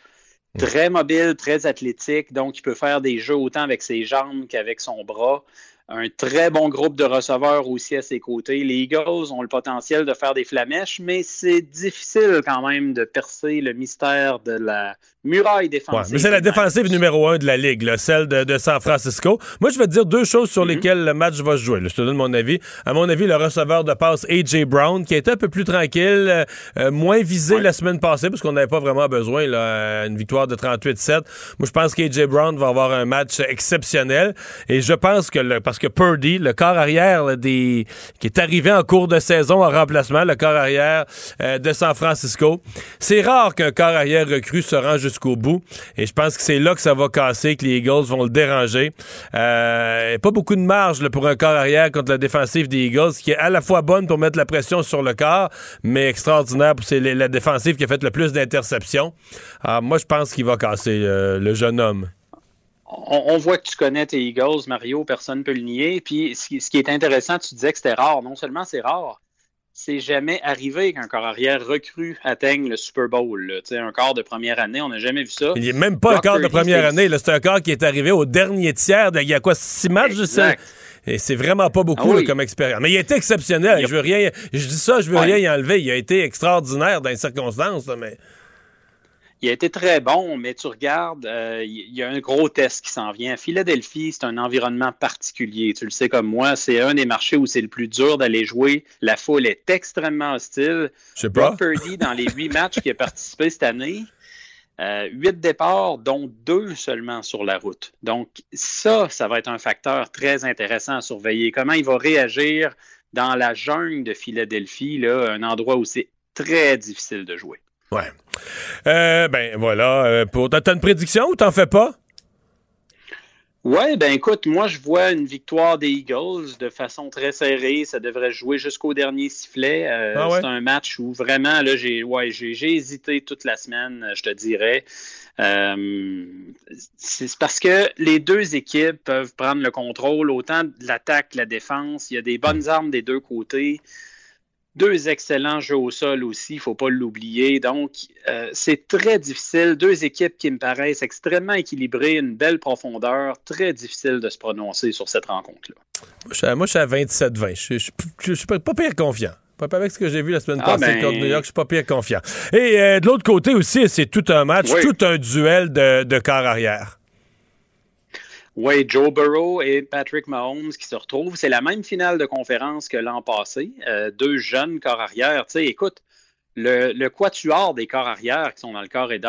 Très mobile, très athlétique, donc il peut faire des jeux autant avec ses jambes qu'avec son bras. un très bon groupe de receveurs aussi à ses côtés. Les Eagles ont le potentiel de faire des flamèches, mais c'est difficile quand même de percer le mystère de la muraille défensive. mais c'est la défensive numéro un de la ligue, là, celle de, San Francisco. Moi, je vais te dire deux choses sur mhm. lesquelles le match va se jouer. je te donne mon avis. À mon avis, le receveur de passe A.J. Brown, qui était un peu plus tranquille, euh, euh, moins visé la semaine passée, parce qu'on n'avait pas vraiment besoin là, une victoire de 38-7. Moi, je pense qu'A.J. Brown va avoir un match exceptionnel. Et je pense que le, parce que Purdy, le corps arrière des, qui est arrivé en cours de saison en remplacement, le corps arrière euh, de San Francisco, c'est rare qu'un corps arrière recru se rend jusqu'au bout. Et je pense que c'est là que ça va casser, que les Eagles vont le déranger. Euh, pas beaucoup de marge pour un corps arrière contre la défensive des Eagles, qui est à la fois bonne pour mettre la pression sur le corps, mais extraordinaire pour c'est la défensive qui a fait le plus d'interceptions. Ah, moi, je pense qu'il va casser euh, le jeune homme on, voit que tu connais tes Eagles, Mario, personne ne peut le nier. Puis ce qui, est intéressant, tu disais que c'était rare. Non seulement c'est rare, c'est jamais arrivé qu'un corps arrière recru atteigne le Super Bowl. Un corps de première année, on n'a jamais vu ça. Il a même pas un corps de première année. C'est un corps qui est arrivé au dernier tiers. il y a quoi, six matchs, je sais? Et c'est vraiment pas beaucoup ah comme expérience. Mais il a été exceptionnel. Je veux rien. Je dis ça, je veux rien y enlever. Il a été extraordinaire dans les circonstances, mais il a été très bon, mais tu regardes, euh, il y a un gros test qui s'en vient. Philadelphie, c'est un environnement particulier. Tu le sais comme moi, c'est un des marchés où c'est le plus dur d'aller jouer. La foule est extrêmement hostile. Je sais pas. Purdy, dans les huit matchs qu'il a participé cette année, euh, huit départs, dont deux seulement sur la route. Donc, ça, ça va être un facteur très intéressant à surveiller. Comment il va réagir dans la jungle de Philadelphie, là, un endroit où c'est très difficile de jouer. Ouais. Euh, ben voilà. Euh, pour... T'as une prédiction ou t'en fais pas? Oui, ben écoute, moi je vois une victoire des Eagles de façon très serrée. Ça devrait jouer jusqu'au dernier sifflet. Euh, ah c'est un match où vraiment là j'ai ouais, j'ai, hésité toute la semaine, je te dirais. c'est parce que les deux équipes peuvent prendre le contrôle autant de l'attaque que la défense. Il y a des bonnes armes des deux côtés. Deux excellents jeux au sol aussi, il ne faut pas l'oublier. Donc, euh, c'est très difficile. Deux équipes qui me paraissent extrêmement équilibrées, une belle profondeur. Très difficile de se prononcer sur cette rencontre-là. Moi, je suis à 27-20. Je ne suis pas pire confiant. Pas avec ce que j'ai vu la semaine ah, passée ben... contre New York, je suis pas pire confiant. Et euh, de l'autre côté aussi, c'est tout un match, tout un duel de, de quart arrière. Oui, Joe Burrow et Patrick Mahomes qui se retrouvent. C'est la même finale de conférence que l'an passé. Euh, deux jeunes corps arrière. Tu sais, écoute, le, le quatuor des corps arrière qui sont dans le corps et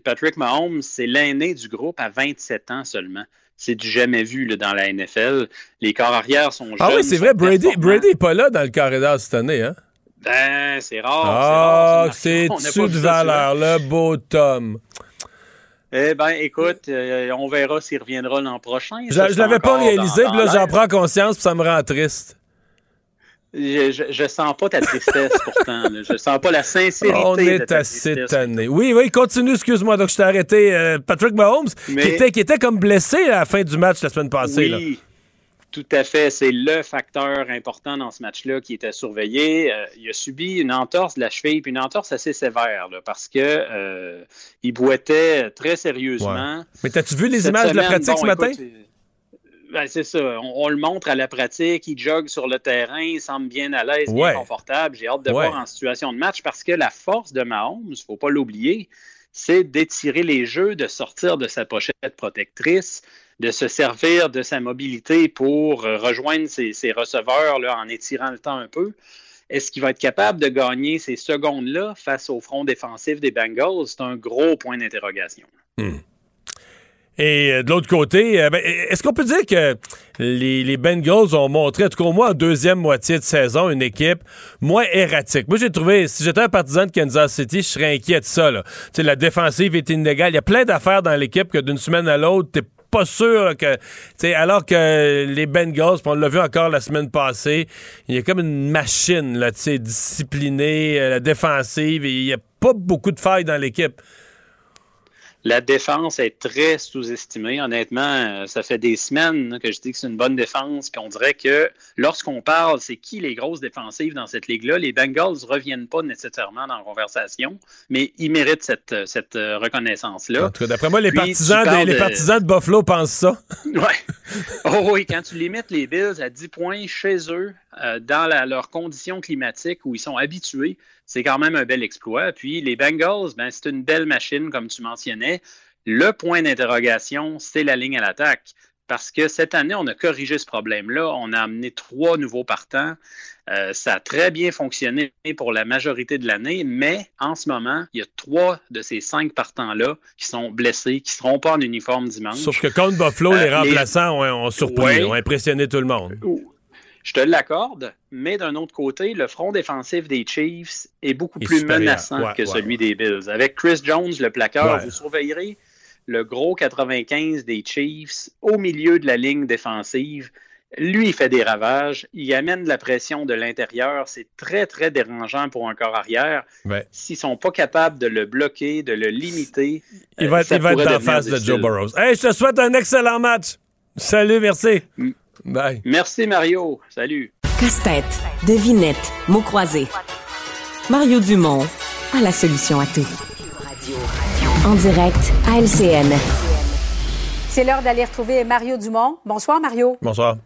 Patrick Mahomes, c'est l'aîné du groupe à 27 ans seulement. C'est du jamais vu là, dans la NFL. Les corps arrière sont jeunes. Ah oui, c'est vrai, Brady, Brady n'est pas là dans le corps et cette année, hein? Ben, c'est rare. Ah, c'est-tu de valeur, le beau Tom. Eh bien, écoute, euh, on verra s'il reviendra l'an prochain. Je ne l'avais pas réalisé, puis là, j'en prends conscience, puis ça me rend triste. Je, je, sens pas ta tristesse pourtant. Je sens pas la sincérité. On est de ta assez tanné. Oui, oui, continue, excuse-moi. Donc, je t'ai arrêté. Euh, Patrick Mahomes, qui, était, qui était comme blessé à la fin du match la semaine passée. Oui. Tout à fait. C'est le facteur important dans ce match-là qui était surveillé. Euh, il a subi une entorse de la cheville, puis une entorse assez sévère, parce que euh, il boitait très sérieusement. Mais as-tu vu les images de la pratique ce matin? Ben, c'est ça. On, le montre à la pratique. Il jogue sur le terrain. Il semble bien à l'aise, bien confortable. J'ai hâte de voir en situation de match parce que la force de Mahomes, il ne faut pas l'oublier, c'est d'étirer les jeux, de sortir de sa pochette protectrice, de se servir de sa mobilité pour euh, rejoindre ses, receveurs là, en étirant le temps un peu. Est-ce qu'il va être capable de gagner ces secondes-là face au front défensif des Bengals? C'est un gros point d'interrogation. Hmm. Et euh, de l'autre côté, euh, ben, est-ce qu'on peut dire que les, Bengals ont montré, en tout cas au moins en deuxième moitié de saison, une équipe moins erratique? Moi, j'ai trouvé, si j'étais un partisan de Kansas City, je serais inquiet de ça. Là. la défensive est inégale. Il y a plein d'affaires dans l'équipe que d'une semaine à l'autre, t'es pas sûr que. Alors que les Bengals, on l'a vu encore la semaine passée, il y a comme une machine là, disciplinée, euh, défensive, et il n'y a pas beaucoup de failles dans l'équipe. La défense est très sous-estimée. Honnêtement, euh, ça fait des semaines que je dis que c'est une bonne défense. Puis on dirait que lorsqu'on parle, c'est qui les grosses défensives dans cette ligue-là, les Bengals ne reviennent pas nécessairement dans la conversation, mais ils méritent cette, cette euh, reconnaissance-là. En tout cas, d'après moi, les partisans, de, les partisans de Buffalo pensent ça. Oui. Oh oui, quand tu limites les Bills à 10 points chez eux, euh, dans leurs conditions climatiques où ils sont habitués, c'est quand même un bel exploit. Puis les Bengals, ben, c'est une belle machine, comme tu mentionnais. Le point d'interrogation, c'est la ligne à l'attaque. Parce que cette année, on a corrigé ce problème-là. On a amené trois nouveaux partants. Euh, ça a très bien fonctionné pour la majorité de l'année, mais en ce moment, il y a trois de ces cinq partants-là qui sont blessés, qui ne seront pas en uniforme dimanche. Sauf que contre Buffalo, les euh, remplaçants Ont, surpris, ont impressionné tout le monde. Je te l'accorde, mais d'un autre côté, le front défensif des Chiefs est beaucoup plus menaçant que celui des Bills. Avec Chris Jones, le plaqueur, vous surveillerez le gros 95 des Chiefs au milieu de la ligne défensive. Lui, il fait des ravages. Il amène de la pression de l'intérieur. C'est très, très dérangeant pour un corps arrière. S'ils ne sont pas capables de le bloquer, de le limiter, il va, être, il va être en face de Joe Burrows. Hey, je te souhaite un excellent match. Salut, merci. Bye. Merci, Mario. Salut. Casse-tête, devinette, mots croisés. Mario Dumont a la solution à tout. En direct à LCN. C'est l'heure d'aller retrouver Mario Dumont. Bonsoir, Mario. Bonsoir.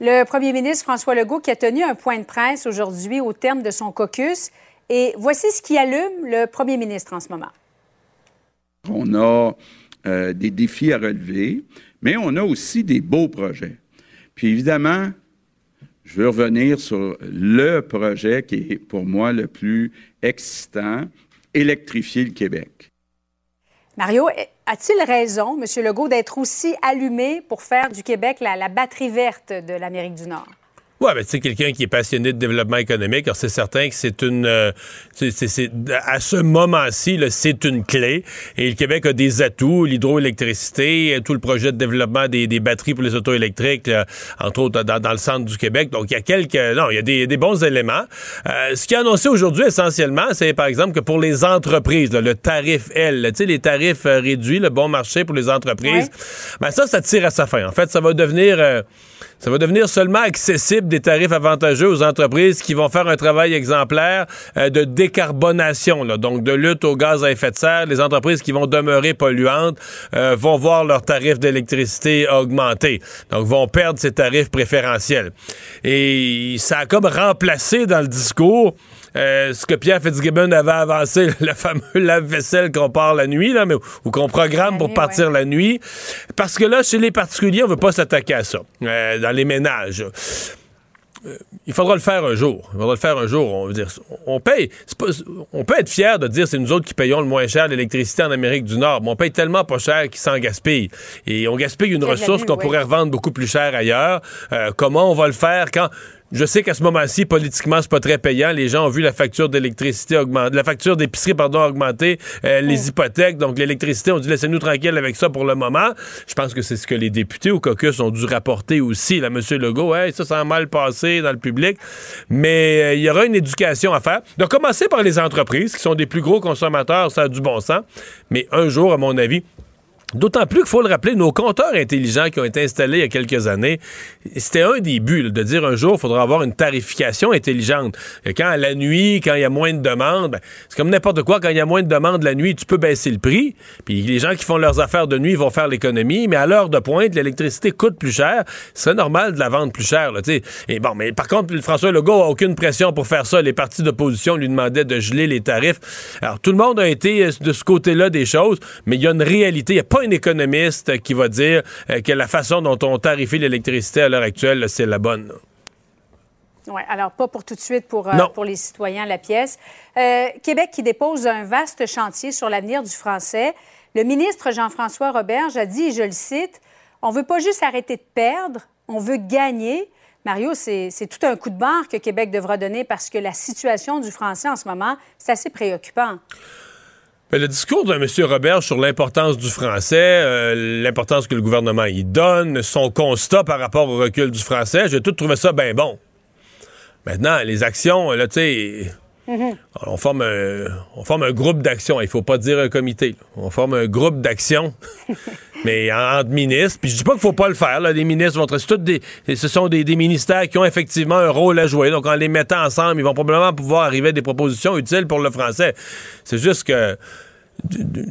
Le premier ministre François Legault qui a tenu un point de presse aujourd'hui au terme de son caucus. Et voici ce qui allume le premier ministre en ce moment. On a euh, des défis à relever, mais on a aussi des beaux projets. Puis évidemment, je veux revenir sur le projet qui est pour moi le plus excitant, électrifier le Québec. Mario, a-t-il raison, M. Legault, d'être aussi allumé pour faire du Québec la batterie verte de l'Amérique du Nord? Oui, ben, tu sais, quelqu'un qui est passionné de développement économique, alors c'est certain que c'est une. Euh, c'est, à ce moment-ci, c'est une clé. Et le Québec a des atouts, l'hydroélectricité, tout le projet de développement des, des batteries pour les auto électriques, entre autres dans, dans, le centre du Québec. Donc, il y a quelques. Non, il y a des, des bons éléments. Euh, ce qui est annoncé aujourd'hui, essentiellement, c'est par exemple que pour les entreprises, le tarif L, tu sais, les tarifs euh, réduits, le bon marché pour les entreprises, ben ça, ça tire à sa fin. En fait, ça va devenir. Ça va devenir seulement accessible des tarifs avantageux aux entreprises qui vont faire un travail exemplaire euh, de décarbonation, donc de lutte aux gaz à effet de serre. Les entreprises qui vont demeurer polluantes euh, vont voir leurs tarifs d'électricité augmenter, donc vont perdre ces tarifs préférentiels. Et ça a comme remplacé dans le discours euh, ce que Pierre Fitzgibbon avait avancé, le fameux lave-vaisselle qu'on part la nuit, là, mais, ou qu'on programme pour partir la nuit. Parce que là, chez les particuliers, on ne veut pas s'attaquer à ça, dans les ménages. Euh, il faudra le faire un jour. Il faudra le faire un jour. On, veut dire, on paye. on peut être fier de dire c'est nous autres qui payons le moins cher l'électricité en Amérique du Nord, mais on paye tellement pas cher qu'ils s'en gaspillent. Et on gaspille une ressource qu'on pourrait revendre beaucoup plus cher ailleurs. Euh, comment on va le faire quand je sais qu'à ce moment-ci, politiquement, c'est pas très payant. Les gens ont vu la facture d'électricité augmenter, la facture d'épicerie, pardon, augmenter, euh, les hypothèques. Donc, l'électricité, on dit laissez-nous tranquille avec ça pour le moment. Je pense que c'est ce que les députés au caucus ont dû rapporter aussi, là, M. Legault. Hey, ça, ça a mal passé dans le public. Mais euh, il y aura une éducation à faire. De commencer par les entreprises, qui sont des plus gros consommateurs, ça a du bon sens. Mais un jour, à mon avis, D'autant plus qu'il faut le rappeler, nos compteurs intelligents qui ont été installés il y a quelques années, c'était un des buts, de dire un jour, il faudra avoir une tarification intelligente. Et quand la nuit, quand il y a moins de demandes, ben, c'est comme n'importe quoi, quand il y a moins de demandes la nuit, tu peux baisser le prix. Puis les gens qui font leurs affaires de nuit vont faire l'économie, mais à l'heure de pointe, l'électricité coûte plus cher. C'est normal de la vendre plus cher. Là, et bon, mais par contre, François Legault a aucune pression pour faire ça. Les partis d'opposition lui demandaient de geler les tarifs. Alors tout le monde a été euh, de ce côté-là des choses, mais il y a une réalité. Il n'y a un économiste qui va dire euh, que la façon dont on tarifie l'électricité à l'heure actuelle, c'est la bonne. Oui, alors pas pour tout de suite pour, euh, pour les citoyens la pièce. Euh, Québec qui dépose un vaste chantier sur l'avenir du français. Le ministre Jean-François Roberge a dit, et je le cite, on veut pas juste arrêter de perdre, on veut gagner. Mario, c'est tout un coup de barre que Québec devra donner parce que la situation du français en ce moment, c'est assez préoccupant. Ben, le discours de M. Robert sur l'importance du français, euh, l'importance que le gouvernement y donne, son constat par rapport au recul du français, j'ai tout trouvé ça bien bon. Maintenant, les actions, là, tu sais, Mhm. on, forme un, on forme un groupe d'action. Il faut pas dire un comité. On forme un groupe d'action, mais entre ministres. Puis je dis pas qu'il faut pas le faire. Les ministres vont être... Des, ce sont des, ministères qui ont effectivement un rôle à jouer. Donc en les mettant ensemble, ils vont probablement pouvoir arriver à des propositions utiles pour le français. C'est juste que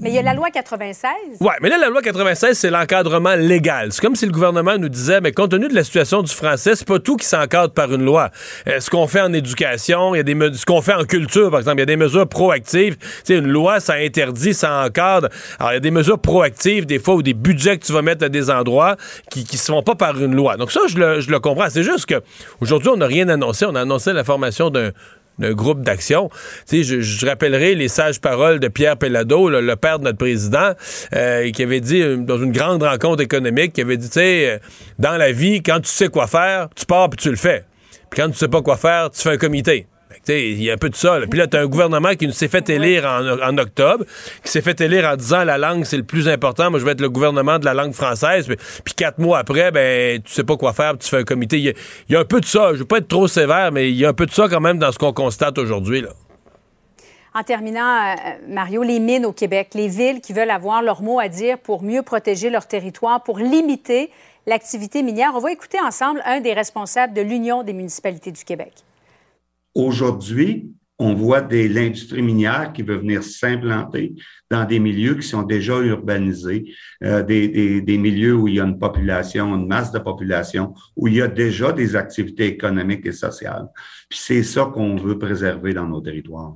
mais il y a la loi 96. Oui, mais là, la loi 96, c'est l'encadrement légal. C'est comme si le gouvernement nous disait, mais compte tenu de la situation du français, c'est pas tout qui s'encadre par une loi. Euh, ce qu'on fait en éducation, il y a des ce qu'on fait en culture, par exemple, il y a des mesures proactives. Tu une loi, ça interdit, ça encadre. Alors, il y a des mesures proactives, des fois, ou des budgets que tu vas mettre à des endroits qui, qui se font pas par une loi. Donc ça, je le, je le comprends. C'est juste que aujourd'hui, on n'a rien annoncé. On a annoncé la formation d'un d'un groupe d'action. Tu sais, je, rappellerai les sages paroles de Pierre Pellado, le, père de notre président, euh, qui avait dit euh, dans une grande rencontre économique, qui avait dit, tu sais, euh, dans la vie, quand tu sais quoi faire, tu pars puis tu le fais. Puis quand tu sais pas quoi faire, tu fais un comité. Il y a un peu de ça. Puis là, tu as un gouvernement qui s'est fait élire en, octobre, qui s'est fait élire en disant la langue, c'est le plus important. Moi, je vais être le gouvernement de la langue française. Puis, quatre mois après, ben, tu sais pas quoi faire, tu fais un comité. Il y, a un peu de ça. Je veux pas être trop sévère, mais il y a un peu de ça quand même dans ce qu'on constate aujourd'hui. En terminant, euh, Mario, les mines au Québec, les villes qui veulent avoir leur mot à dire pour mieux protéger leur territoire, pour limiter l'activité minière. On va écouter ensemble un des responsables de l'Union des municipalités du Québec. Aujourd'hui, on voit de l'industrie minière qui veut venir s'implanter dans des milieux qui sont déjà urbanisés, euh, des, des, milieux où il y a une population, une masse de population, où il y a déjà des activités économiques et sociales. Puis c'est ça qu'on veut préserver dans nos territoires.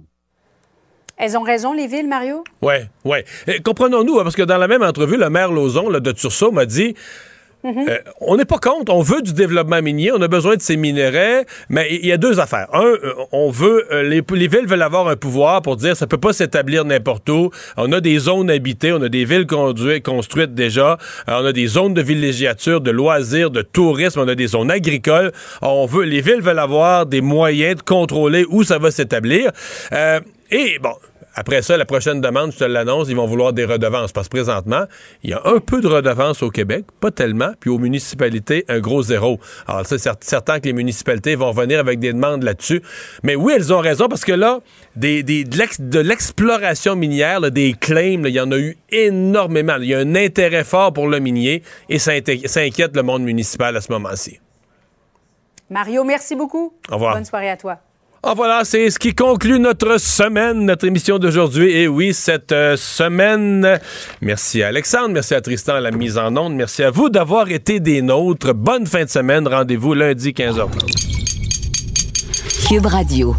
Elles ont raison, les villes, Mario? Oui, oui. Comprenons-nous, hein, parce que dans la même entrevue, le maire Lozon de Tursault m'a dit Mhm. Euh, on n'est pas contre. On veut du développement minier. On a besoin de ces minerais. Mais il y a deux affaires. Un, euh, on veut, euh, les, villes veulent avoir un pouvoir pour dire ça peut pas s'établir n'importe où. On a des zones habitées. On a des villes construites déjà. on a des zones de villégiature, de loisirs, de tourisme. On a des zones agricoles. On veut, les villes veulent avoir des moyens de contrôler où ça va s'établir. et bon, après ça, la prochaine demande, je te l'annonce, ils vont vouloir des redevances. Parce que présentement, il y a un peu de redevances au Québec, pas tellement, puis aux municipalités, un gros zéro. Alors, c'est certain que les municipalités vont venir avec des demandes là-dessus. Mais oui, elles ont raison, parce que là, des, de l'exploration minière, des claims, il y en a eu énormément. Il y a un intérêt fort pour le minier et ça, ça inquiète le monde municipal à ce moment-ci. Mario, merci beaucoup. Au revoir. Bonne soirée à toi. Ah voilà, c'est ce qui conclut notre semaine, notre émission d'aujourd'hui. Et oui, cette euh, semaine, merci à Alexandre, merci à Tristan à la mise en onde, merci à vous d'avoir été des nôtres. Bonne fin de semaine, rendez-vous lundi 15h30. Cube Radio.